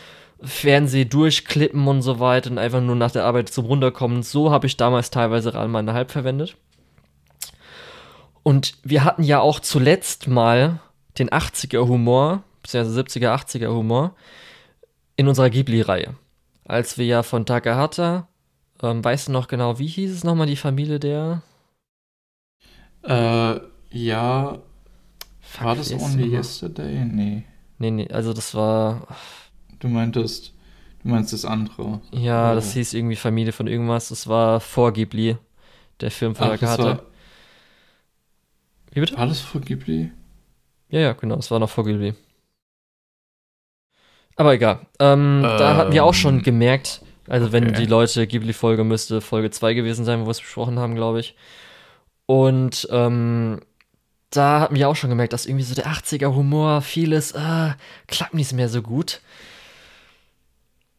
Fernseh durchklippen und so weiter und einfach nur nach der Arbeit zum Runterkommen. So habe ich damals teilweise Ranma eine Halb verwendet. Und wir hatten ja auch zuletzt mal den 80er Humor, beziehungsweise 70er, 80er Humor in unserer Ghibli-Reihe. Als wir ja von Takahata, ähm, weißt du noch genau, wie hieß es nochmal, die Familie der? Äh, ja. Fuck, war das Only Yesterday? Nee. Nee, nee, also das war. Du meintest, du meinst das andere. Ja, oh. das hieß irgendwie Familie von irgendwas. Das war vor Ghibli, der Film von Ach, der Karte. Wie bitte? War das vor Ghibli? Ja, ja, genau, es war noch vor Ghibli. Aber egal. Ähm, ähm, da hatten wir auch schon ähm, gemerkt, also okay. wenn die Leute Ghibli-Folge müsste Folge 2 gewesen sein, wo wir es besprochen haben, glaube ich. Und ähm, da hatten wir auch schon gemerkt, dass irgendwie so der 80er-Humor, vieles, äh, klappt nicht mehr so gut.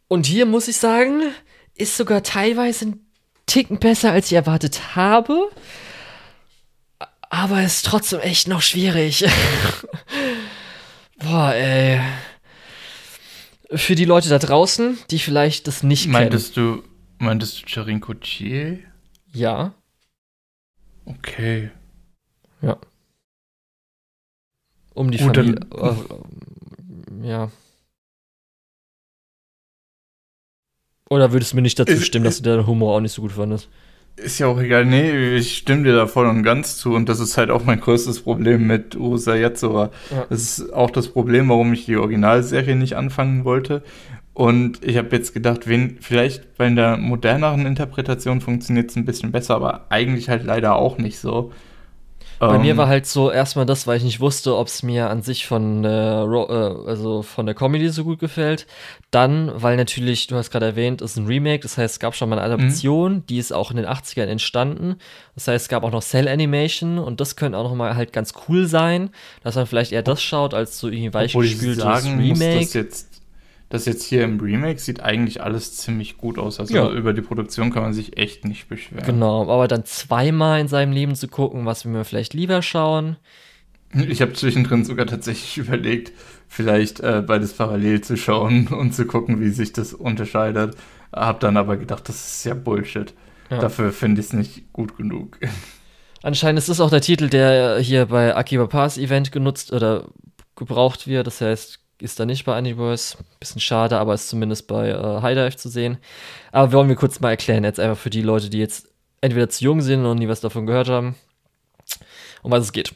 Und hier muss ich sagen, ist sogar teilweise ein Ticken besser, als ich erwartet habe. Aber ist trotzdem echt noch schwierig. *laughs* Boah, ey. Für die Leute da draußen, die vielleicht das nicht meintest kennen. Du, meintest du Charinko Chie? Ja. Okay. Ja. Um die Gut, Familie. Dann, äh, ja. Oder würdest du mir nicht dazu ist, stimmen, dass du den Humor auch nicht so gut fandest? Ist ja auch egal. Nee, ich stimme dir da voll und ganz zu. Und das ist halt auch mein größtes Problem mit Usa Yatsura. Ja. Das ist auch das Problem, warum ich die Originalserie nicht anfangen wollte. Und ich habe jetzt gedacht, wen, vielleicht bei der moderneren Interpretation funktioniert es ein bisschen besser, aber eigentlich halt leider auch nicht so. Bei Ähm, mir war halt so erstmal das, weil ich nicht wusste, ob es mir an sich von, äh, also von der Comedy so gut gefällt. Dann, weil natürlich, du hast gerade erwähnt, ist ein Remake, das heißt, es gab schon mal eine Adaption, die ist auch in den 80ern entstanden. Das heißt, es gab auch noch Cell Animation und das könnte auch noch mal halt ganz cool sein, dass man vielleicht eher das schaut, als so irgendwie weichgespültes sagen muss, Remake. dass jetzt, das jetzt hier im Remake sieht eigentlich alles ziemlich gut aus. Also Ja. über die Produktion kann man sich echt nicht beschweren. Genau, aber dann zweimal in seinem Leben zu gucken, was wir mir vielleicht lieber schauen. Ich habe zwischendrin sogar tatsächlich *laughs* überlegt, vielleicht äh, beides parallel zu schauen *laughs* und zu gucken, wie sich das unterscheidet. Hab dann aber gedacht, das ist ja Bullshit. Ja. Dafür finde ich es nicht gut genug. *laughs* Anscheinend ist das auch der Titel, der hier bei Akiba Pass Event genutzt oder gebraucht wird. Das heißt, ist da nicht bei Universe. Bisschen schade, aber ist zumindest bei äh, High Dive zu sehen. Aber wollen wir kurz mal erklären, jetzt einfach für die Leute, die jetzt entweder zu jung sind und nie was davon gehört haben, um was es geht.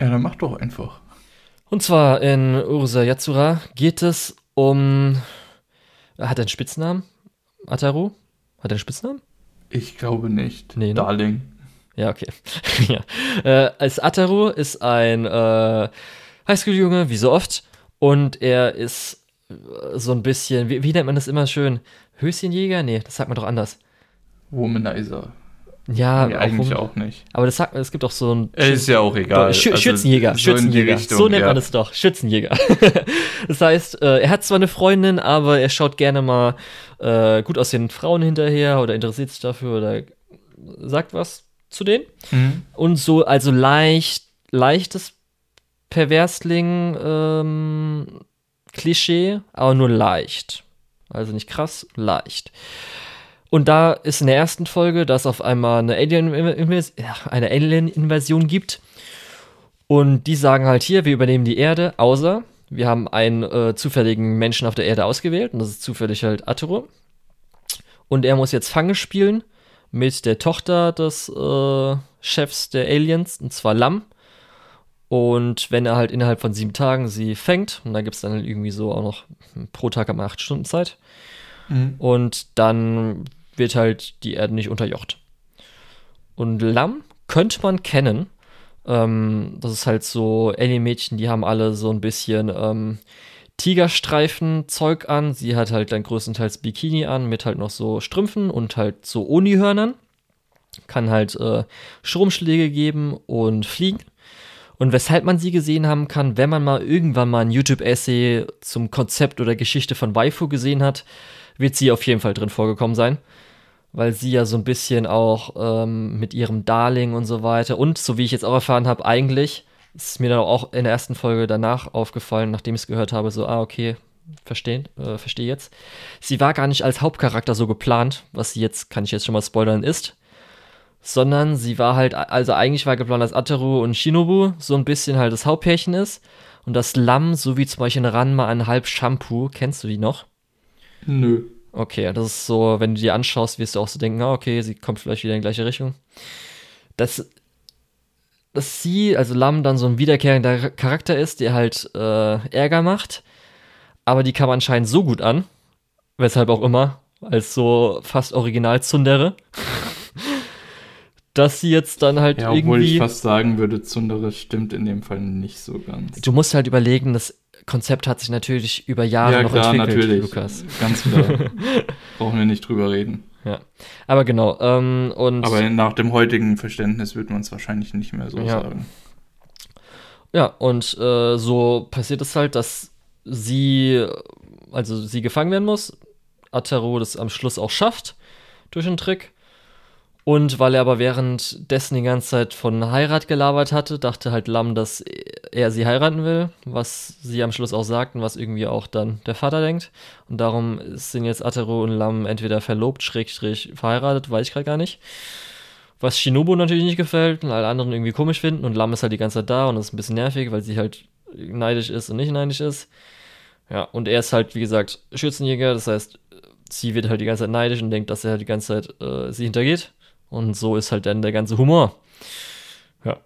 Ja, dann mach doch einfach. Und zwar in Ursa Yatsura geht es um. Hat er einen Spitznamen? Ataru? Hat er einen Spitznamen? Ich glaube nicht. Nee, ne? Darling. Ja, okay. *laughs* ja. Äh, als Ataru ist ein äh, Highschool-Junge, wie so oft. Und er ist äh, so ein bisschen, wie, wie nennt man das immer schön? Höschenjäger? Nee, das sagt man doch anders. Womanizer. Ja, nee, eigentlich auch nicht. Aber das sagt, es gibt auch so ein Äh, Ist ja auch egal. Schü Also, Schützenjäger, so Schützenjäger. Richtung, so nennt ja. man es doch, Schützenjäger. *laughs* das heißt, äh, er hat zwar eine Freundin, aber er schaut gerne mal äh, gut aussehenden Frauen hinterher oder interessiert sich dafür oder sagt was zu denen. Mhm. Und so, also leicht, leichtes Perversling ähm, Klischee, aber nur leicht. Also nicht krass, leicht. Und da ist in der ersten Folge, dass auf einmal eine Alien-Invasion Alien gibt. Und die sagen halt hier, wir übernehmen die Erde, außer wir haben einen äh, zufälligen Menschen auf der Erde ausgewählt. Und das ist zufällig halt Atero. Und er muss jetzt Fange spielen mit der Tochter des äh, Chefs der Aliens, und zwar Lam. Und wenn er halt innerhalb von sieben Tagen sie fängt, und da gibt es dann halt irgendwie so auch noch pro Tag am acht Stunden Zeit, Mhm. und dann wird halt die Erde nicht unterjocht. Und Lam könnte man kennen. Ähm, das ist halt so, Alien-Mädchen, die haben alle so ein bisschen ähm, Tigerstreifen-Zeug an. Sie hat halt dann größtenteils Bikini an, mit halt noch so Strümpfen und halt so Onihörnern. Kann halt äh, Stromschläge geben und fliegen. Und weshalb man sie gesehen haben kann, wenn man mal irgendwann mal ein YouTube-Essay zum Konzept oder Geschichte von Waifu gesehen hat, wird sie auf jeden Fall drin vorgekommen sein. Weil sie ja so ein bisschen auch ähm, mit ihrem Darling und so weiter und so wie ich jetzt auch erfahren habe, eigentlich ist mir dann auch in der ersten Folge danach aufgefallen, nachdem ich es gehört habe, so, ah, okay, verstehen, äh, verstehe jetzt. Sie war gar nicht als Hauptcharakter so geplant, was sie jetzt, kann ich jetzt schon mal spoilern, ist sondern sie war halt, also eigentlich war geplant, dass Ataru und Shinobu so ein bisschen halt das Hauptpärchen ist und das Lamm, so wie zum Beispiel in Ranma ein halb Shampoo, kennst du die noch? Nö. Okay, das ist so, wenn du die anschaust, wirst du auch so denken, ah, okay, sie kommt vielleicht wieder in die gleiche Richtung. Dass, dass sie, also Lam, dann so ein wiederkehrender Charakter ist, der halt äh, Ärger macht, aber die kam anscheinend so gut an, weshalb auch immer, als so fast original Zundere, *laughs* dass sie jetzt dann halt Ja, obwohl ich irgendwie. fast sagen würde, Zundere stimmt in dem Fall nicht so ganz. Du musst halt überlegen, das Konzept hat sich natürlich über Jahre ja, noch klar, entwickelt, natürlich. Lukas. Ganz klar. *laughs* Brauchen wir nicht drüber reden. Ja. Aber genau, ähm, und. Aber nach dem heutigen Verständnis wird man es wahrscheinlich nicht mehr so Ja. sagen. Ja, und äh, so passiert es halt, dass sie, also sie gefangen werden muss. Ataru das am Schluss auch schafft durch einen Trick. Und weil er aber währenddessen die ganze Zeit von Heirat gelabert hatte, dachte halt Lam, dass er sie heiraten will, was sie am Schluss auch sagt und was irgendwie auch dann der Vater denkt. Und darum sind jetzt Ataru und Lam entweder verlobt, schrägstrich verheiratet, weiß ich gerade gar nicht. Was Shinobu natürlich nicht gefällt und alle anderen irgendwie komisch finden. Und Lam ist halt die ganze Zeit da und ist ein bisschen nervig, weil sie halt neidisch ist und nicht neidisch ist. Ja, und er ist halt, wie gesagt, Schützenjäger. Das heißt, sie wird halt die ganze Zeit neidisch und denkt, dass er halt die ganze Zeit äh, sie hintergeht. Und so ist halt dann der ganze Humor. Ja.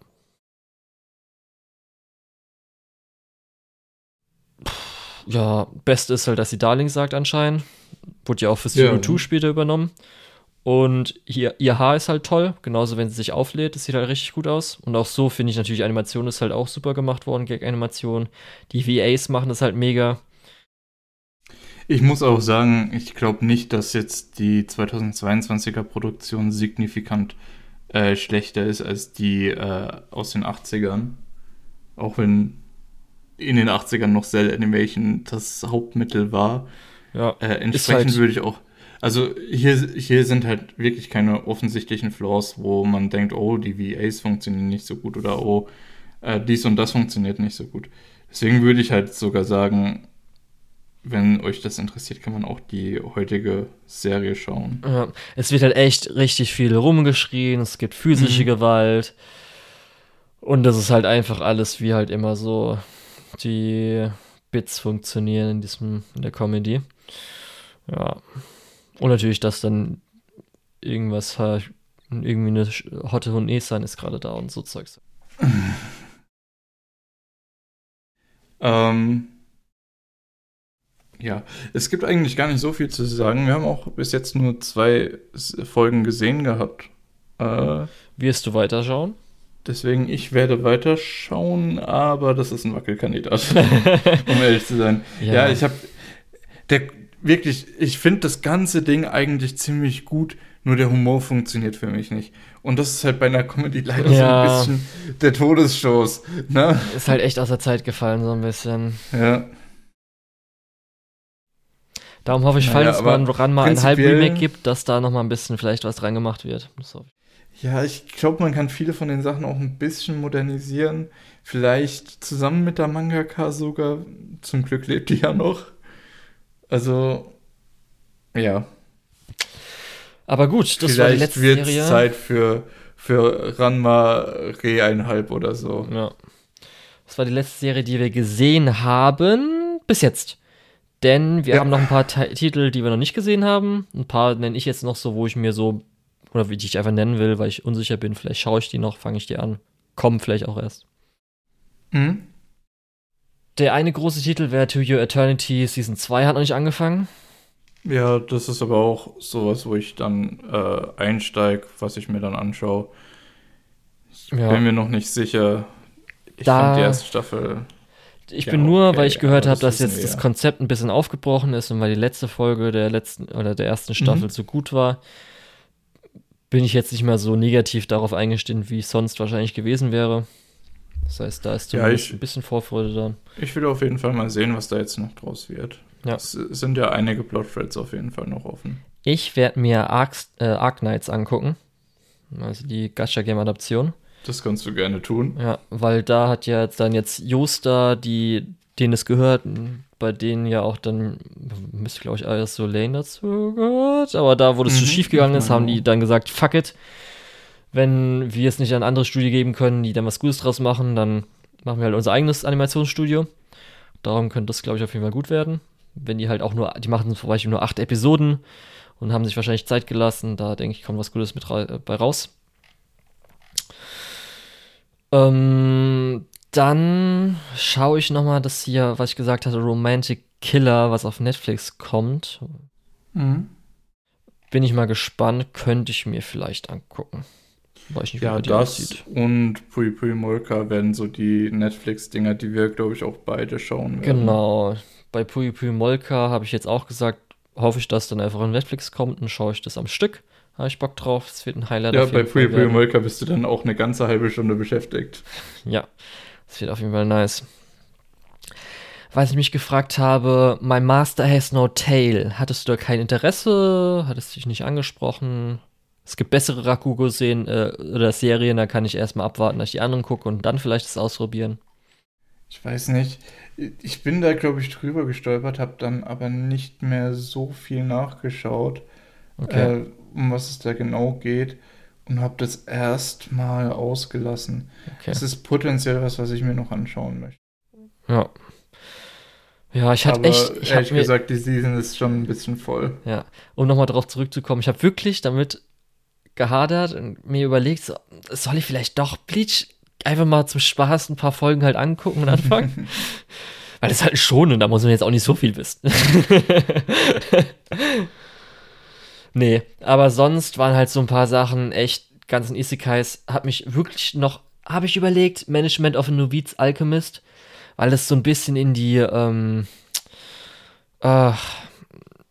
Ja, Beste ist halt, dass sie Darling sagt anscheinend. Wurde ja auch für Zero Ja. 2 später übernommen. Und hier, ihr Haar ist halt toll, genauso wenn sie sich auflädt, das sieht halt richtig gut aus. Und auch so finde ich natürlich, Animation ist halt auch super gemacht worden, Gag-Animation. Die VAs machen das halt mega. Ich muss auch sagen, ich glaube nicht, dass jetzt die 2022er Produktion signifikant äh, schlechter ist als die äh, aus den 80ern. Auch wenn in den 80ern noch Cell Animation das Hauptmittel war. Ja, äh, entsprechend halt würde ich auch. Also hier, hier sind halt wirklich keine offensichtlichen Flaws, wo man denkt, oh, die VAs funktionieren nicht so gut oder oh, äh, dies und das funktioniert nicht so gut. Deswegen würde ich halt sogar sagen, wenn euch das interessiert, kann man auch die heutige Serie schauen. Ja, es wird halt echt richtig viel rumgeschrien, es gibt physische Mhm. Gewalt. Und das ist halt einfach alles wie halt immer so die Bits funktionieren in diesem, in der Comedy. Ja. Und natürlich, dass dann irgendwas halt, irgendwie eine Hotte und Esan ist gerade da und so Zeugs. Ähm, ja, es gibt eigentlich gar nicht so viel zu sagen. Wir haben auch bis jetzt nur zwei Folgen gesehen gehabt. Äh, Wirst du weiterschauen? deswegen, ich werde weiterschauen, aber das ist ein Wackelkandidat, *laughs* um ehrlich zu sein. Ja, ich habe der wirklich, ich finde das ganze Ding eigentlich ziemlich gut, nur der Humor funktioniert für mich nicht. Und das ist halt bei einer Comedy leider Ja. so ein bisschen der Todesstoß. Ne? Ist halt echt aus der Zeit gefallen, so ein bisschen. Ja. Darum hoffe ich, Naja, falls es mal aber ran mal ein prinzipiell- Halb-Remake gibt, dass da noch mal ein bisschen vielleicht was dran gemacht wird. Ich. Ja, ich glaube, man kann viele von den Sachen auch ein bisschen modernisieren. Vielleicht zusammen mit der Mangaka sogar. Zum Glück lebt die ja noch. Also, ja. Aber gut, das war die Vielleicht letzte Serie. Zeit für, für Ranma Re einhalb oder so. Ja. Das war die letzte Serie, die wir gesehen haben. Bis jetzt. Denn wir Ja. haben noch ein paar Ti- Titel, die wir noch nicht gesehen haben. Ein paar nenne ich jetzt noch so, wo ich mir so, oder wie ich einfach nennen will, weil ich unsicher bin. Vielleicht schaue ich die noch, fange ich die an. Kommen vielleicht auch erst. Mhm. Der eine große Titel wäre To Your Eternity Season 2 hat noch nicht angefangen. Ja, das ist aber auch sowas, wo ich dann äh, einsteige, was ich mir dann anschaue. Ich Ja. bin mir noch nicht sicher. Ich Da- fand die erste Staffel. Ich Ja, bin nur, okay, weil ich gehört habe, das dass jetzt wir das ja. Konzept ein bisschen aufgebrochen ist und weil die letzte Folge der letzten oder der ersten Staffel Mhm. so gut war, bin ich jetzt nicht mehr so negativ darauf eingestimmt, wie ich sonst wahrscheinlich gewesen wäre. Das heißt, da ist Ja, zumindest ich- ein bisschen Vorfreude da. Ich will auf jeden Fall mal sehen, was da jetzt noch draus wird. Ja. Es sind ja einige Plot-Threads auf jeden Fall noch offen. Ich werde mir Ark, äh, Ark Knights angucken. Also die Gacha Game Adaption. Das kannst du gerne tun. Ja, weil da hat ja jetzt dann jetzt Josta, die, denen es gehört, bei denen ja auch dann, müsste glaube ich alles so Lane dazu gehört, aber da, wo das so Mhm, schief gegangen ist, haben die dann gesagt, fuck it, wenn wir es nicht an andere Studie geben können, die dann was Gutes draus machen, dann machen wir halt unser eigenes Animationsstudio. Darum könnte das, glaube ich, auf jeden Fall gut werden. Wenn die halt auch nur, die machen zum Beispiel nur acht Episoden und haben sich wahrscheinlich Zeit gelassen, da denke ich, kommt was Gutes mit bei raus. Ähm, dann schaue ich noch mal das hier, was ich gesagt hatte, Romantic Killer, was auf Netflix kommt. Mhm. Bin ich mal gespannt, könnte ich mir vielleicht angucken. Weiß ich nicht, wie Ja, das aussieht. und Pui Pui Molka werden so die Netflix-Dinger, die wir, glaube ich, auch beide schauen werden. Genau. Bei Puyi Puyi Molka habe ich jetzt auch gesagt, hoffe ich, dass dann einfach in Netflix kommt und schaue ich das am Stück. Habe ich Bock drauf. Es wird ein Highlight Ja, auf bei Pui werden. Molka bist du dann auch eine ganze halbe Stunde beschäftigt. Ja, es wird auf jeden Fall nice. Was ich mich gefragt habe, My Master Has No Tail. Hattest du da kein Interesse? Hattest dich nicht angesprochen? Es gibt bessere Rakugo-Serien äh, oder Serien, da kann ich erstmal abwarten, dass ich die anderen gucke und dann vielleicht das ausprobieren. Ich weiß nicht. Ich bin da, glaube ich, drüber gestolpert, habe dann aber nicht mehr so viel nachgeschaut, Okay. äh, um was es da genau geht und habe das erstmal ausgelassen. okay. Es ist potenziell was, was ich mir noch anschauen möchte. Ja. Ja, ich hatte echt. Ich ehrlich mir, gesagt, die Season ist schon ein bisschen voll. Ja, um nochmal darauf zurückzukommen, ich habe wirklich damit gehadert und mir überlegt, so, soll ich vielleicht doch Bleach einfach mal zum Spaß ein paar Folgen halt angucken und anfangen? *laughs* Weil das ist halt schon und da muss man jetzt auch nicht so viel wissen. *laughs* Nee, aber sonst waren halt so ein paar Sachen echt, ganzen Isekais, hat mich wirklich noch, habe ich überlegt, Management of a Noviz Alchemist, weil das so ein bisschen in die, ähm, äh,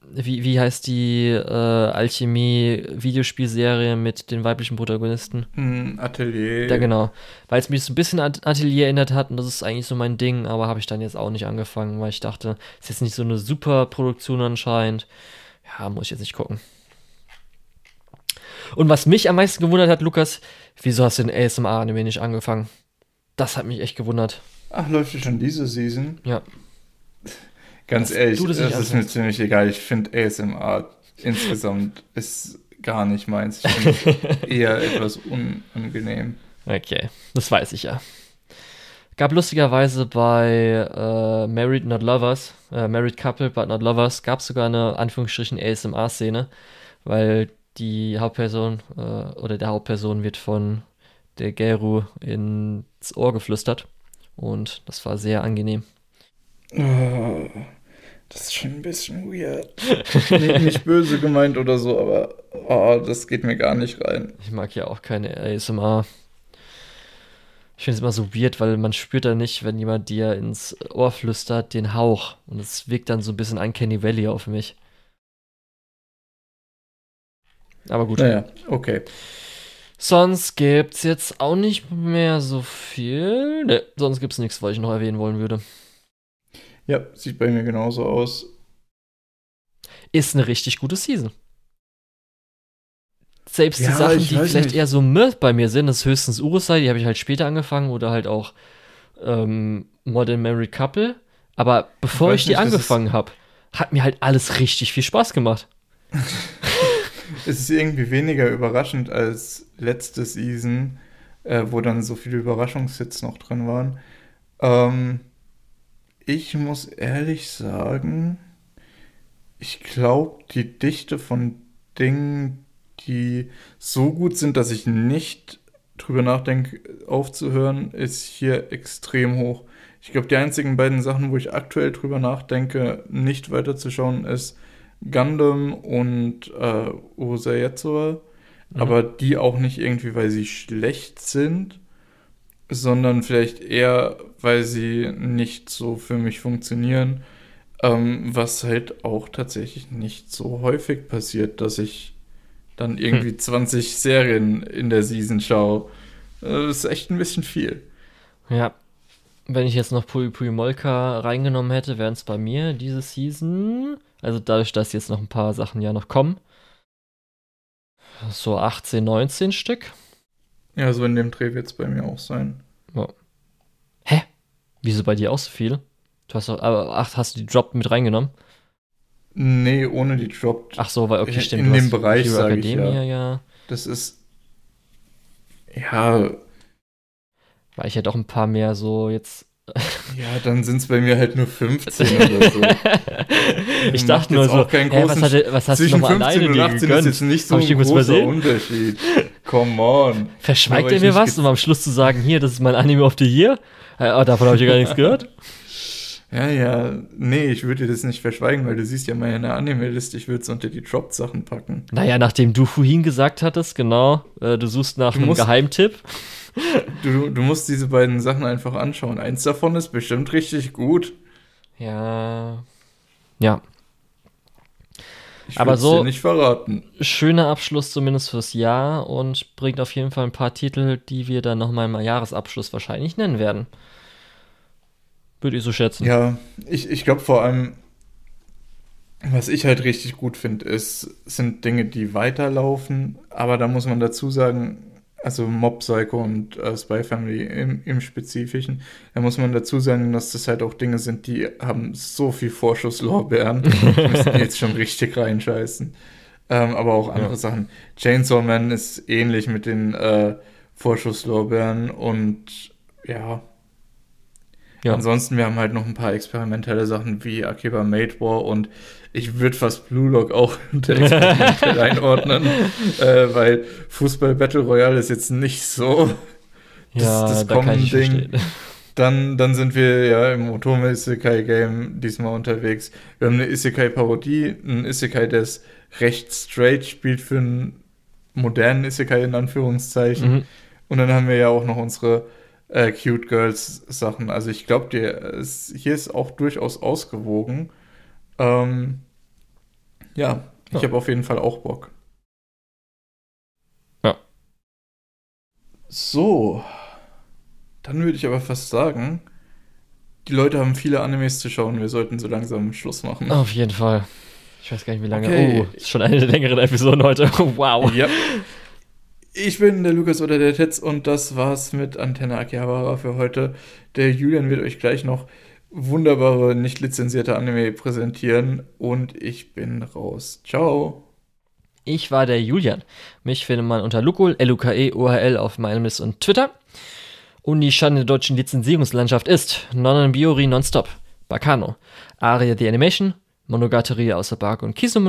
wie, wie heißt die äh, Alchemie-Videospielserie mit den weiblichen Protagonisten? Hm, Atelier. Ja, genau. Weil es mich so ein bisschen an Atelier erinnert hat und das ist eigentlich so mein Ding, aber habe ich dann jetzt auch nicht angefangen, weil ich dachte, es ist jetzt nicht so eine super Produktion anscheinend. Ja, muss ich jetzt nicht gucken. Und was mich am meisten gewundert hat, Lukas, wieso hast du den ASMR-Anime nicht angefangen? Das hat mich echt gewundert. Ach, läuft ja schon diese Season? Ja. Ganz ehrlich, du das das, ist mir ziemlich egal. Ich finde ASMR insgesamt ist gar nicht meins. Ich finde *laughs* eher etwas unangenehm. Okay, das weiß ich ja. Gab lustigerweise bei äh, Married Not Lovers, äh, Married Couple but Not Lovers, gab es sogar eine Anführungsstrichen ASMR-Szene, weil die Hauptperson äh, oder der Hauptperson wird von der Geru ins Ohr geflüstert und das war sehr angenehm. Oh, das ist schon ein bisschen weird. *laughs* nee, nicht böse gemeint oder so, aber oh, das geht mir gar nicht rein. Ich mag ja auch keine ASMR. Ich finde es immer so weird, weil man spürt da nicht, wenn jemand dir ins Ohr flüstert, den Hauch. Und es wirkt dann so ein bisschen Uncanny Valley auf mich. Aber gut. Naja, okay. Sonst gibt's jetzt auch nicht mehr so viel. Ne, sonst gibt's nichts, was ich noch erwähnen wollen würde. Ja, sieht bei mir genauso aus. Ist eine richtig gute Season. Selbst die Ja, Sachen, ich die vielleicht nicht. eher so Mirth bei mir sind, das ist höchstens Urusei, die habe ich halt später angefangen oder halt auch ähm, Modern Married Couple. Aber bevor weiß ich die nicht, angefangen habe, hat mir halt alles richtig viel Spaß gemacht. *laughs* Es ist irgendwie weniger überraschend als letzte Season, äh, wo dann so viele Überraschungshits noch drin waren. Ähm, ich muss ehrlich sagen, ich glaube, die Dichte von Dingen, die so gut sind, dass ich nicht drüber nachdenke, aufzuhören, ist hier extrem hoch. Ich glaube, die einzigen beiden Sachen, wo ich aktuell drüber nachdenke, nicht weiterzuschauen, ist Gundam und äh, Urusei-Yatsura. Mhm. Aber die auch nicht irgendwie, weil sie schlecht sind, sondern vielleicht eher, weil sie nicht so für mich funktionieren. Ähm, was halt auch tatsächlich nicht so häufig passiert, dass ich dann irgendwie 20 Serien in der Season schaue. Äh, Das ist echt ein bisschen viel. Ja. Wenn ich jetzt noch Pui Pui Molka reingenommen hätte, wären es bei mir diese Season, also dadurch, dass jetzt noch ein paar Sachen ja noch kommen, so 18, 19 Stück. Ja, so in dem Dreh wird es bei mir auch sein. Hä? Wieso bei dir auch so viel? Du hast doch, aber ach, hast du die Drop mit reingenommen? Nee, ohne die Dropped. Ach so, weil okay, In- stimmt. in dem Bereich, Hero sag ich, ja. ja. Das ist. Ja, Weil ich ja doch ein paar mehr so jetzt. *laughs* ja, dann sind es bei mir halt nur 15 *laughs* oder so. ich dachte nur so, hä, was, hatte, was hast du Zwischen nochmal 15 alleine und dir 18 ist gegönnt? jetzt nicht so ein großer? Unterschied. Come on. Verschweigt er mir was, um am Schluss zu sagen, hier, das ist mein Anime of the Year? Äh, davon habe ich ja gar nichts gehört. *laughs* Ja, ja, nee, ich würde dir das nicht verschweigen, weil du siehst ja meine Anime-Liste, ich würde es unter die Dropped-Sachen packen. Naja, nachdem du vorhin gesagt hattest, genau, äh, du suchst nach Du einem Geheimtipp. Du, du musst diese beiden Sachen einfach anschauen. Eins davon ist bestimmt richtig gut. Ja. Ja, Ich Aber so- nicht verraten. schöner Abschluss zumindest fürs Jahr und bringt auf jeden Fall ein paar Titel, die wir dann nochmal im Jahresabschluss wahrscheinlich nennen werden. Würde ich so schätzen. Ja, ich, ich glaube vor allem, was ich halt richtig gut finde, ist, sind Dinge, die weiterlaufen. Aber da muss man dazu sagen, also Mob Psycho und äh, Spy Family im, im Spezifischen, da muss man dazu sagen, dass das halt auch Dinge sind, die haben so viel Vorschusslorbeeren. *laughs* Die müssen die jetzt schon richtig reinscheißen. Ähm, aber auch andere Ja. Sachen. Chainsaw Man ist ähnlich mit den äh, Vorschusslorbeeren und ja, Ja. Ansonsten, wir haben halt noch ein paar experimentelle Sachen wie Akiba Made War und ich würde fast Blue Lock auch *laughs* unter experimentell einordnen, *laughs* äh, weil Fußball Battle Royale ist jetzt nicht so *laughs* das- ja, das da verstehen. Dann, dann sind wir ja im Otome Isekai Game diesmal unterwegs. Wir haben eine Isekai Parodie, ein Isekai des recht straight spielt für einen modernen Isekai in Anführungszeichen. Mhm. Und dann haben wir ja auch noch unsere äh, Cute Girls Sachen. Also ich glaube, hier ist auch durchaus ausgewogen. Ähm, ja, ich ja. habe auf jeden Fall auch Bock. Ja. So. Dann würde ich aber fast sagen, die Leute haben viele Animes zu schauen. Wir sollten so langsam Schluss machen. Auf jeden Fall. Ich weiß gar nicht, wie lange. Okay. Oh, ist schon eine der längeren Episoden heute. *laughs* wow. Ja. Ich bin der Lukas oder der Tetz und das war's mit Antenne Akihabara für heute. Der Julian wird euch gleich noch wunderbare, nicht lizenzierte Anime präsentieren und ich bin raus. Ciao. Ich war der Julian. Mich findet man unter Lukul, L-U-K-E, O-H-L auf MyAnimeList und Twitter. Und die Schande der deutschen Lizenzierungslandschaft ist Nonnen Biori Nonstop, Bacano, Aria the Animation, Monogatari außer Bark und Kisu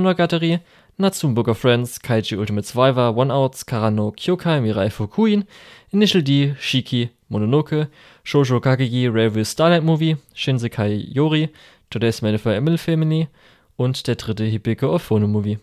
Natsume Book of Friends, Kaiji Ultimate Survivor, One Outs, Karano Kyokai, Mirai Fukuin, Initial D, Shiki, Mononoke, Shoujo Kagegi, Railway Starlight Movie, Shinsekai Yori, Today's Man for Emily Family und der dritte Hibike of Phone Movie.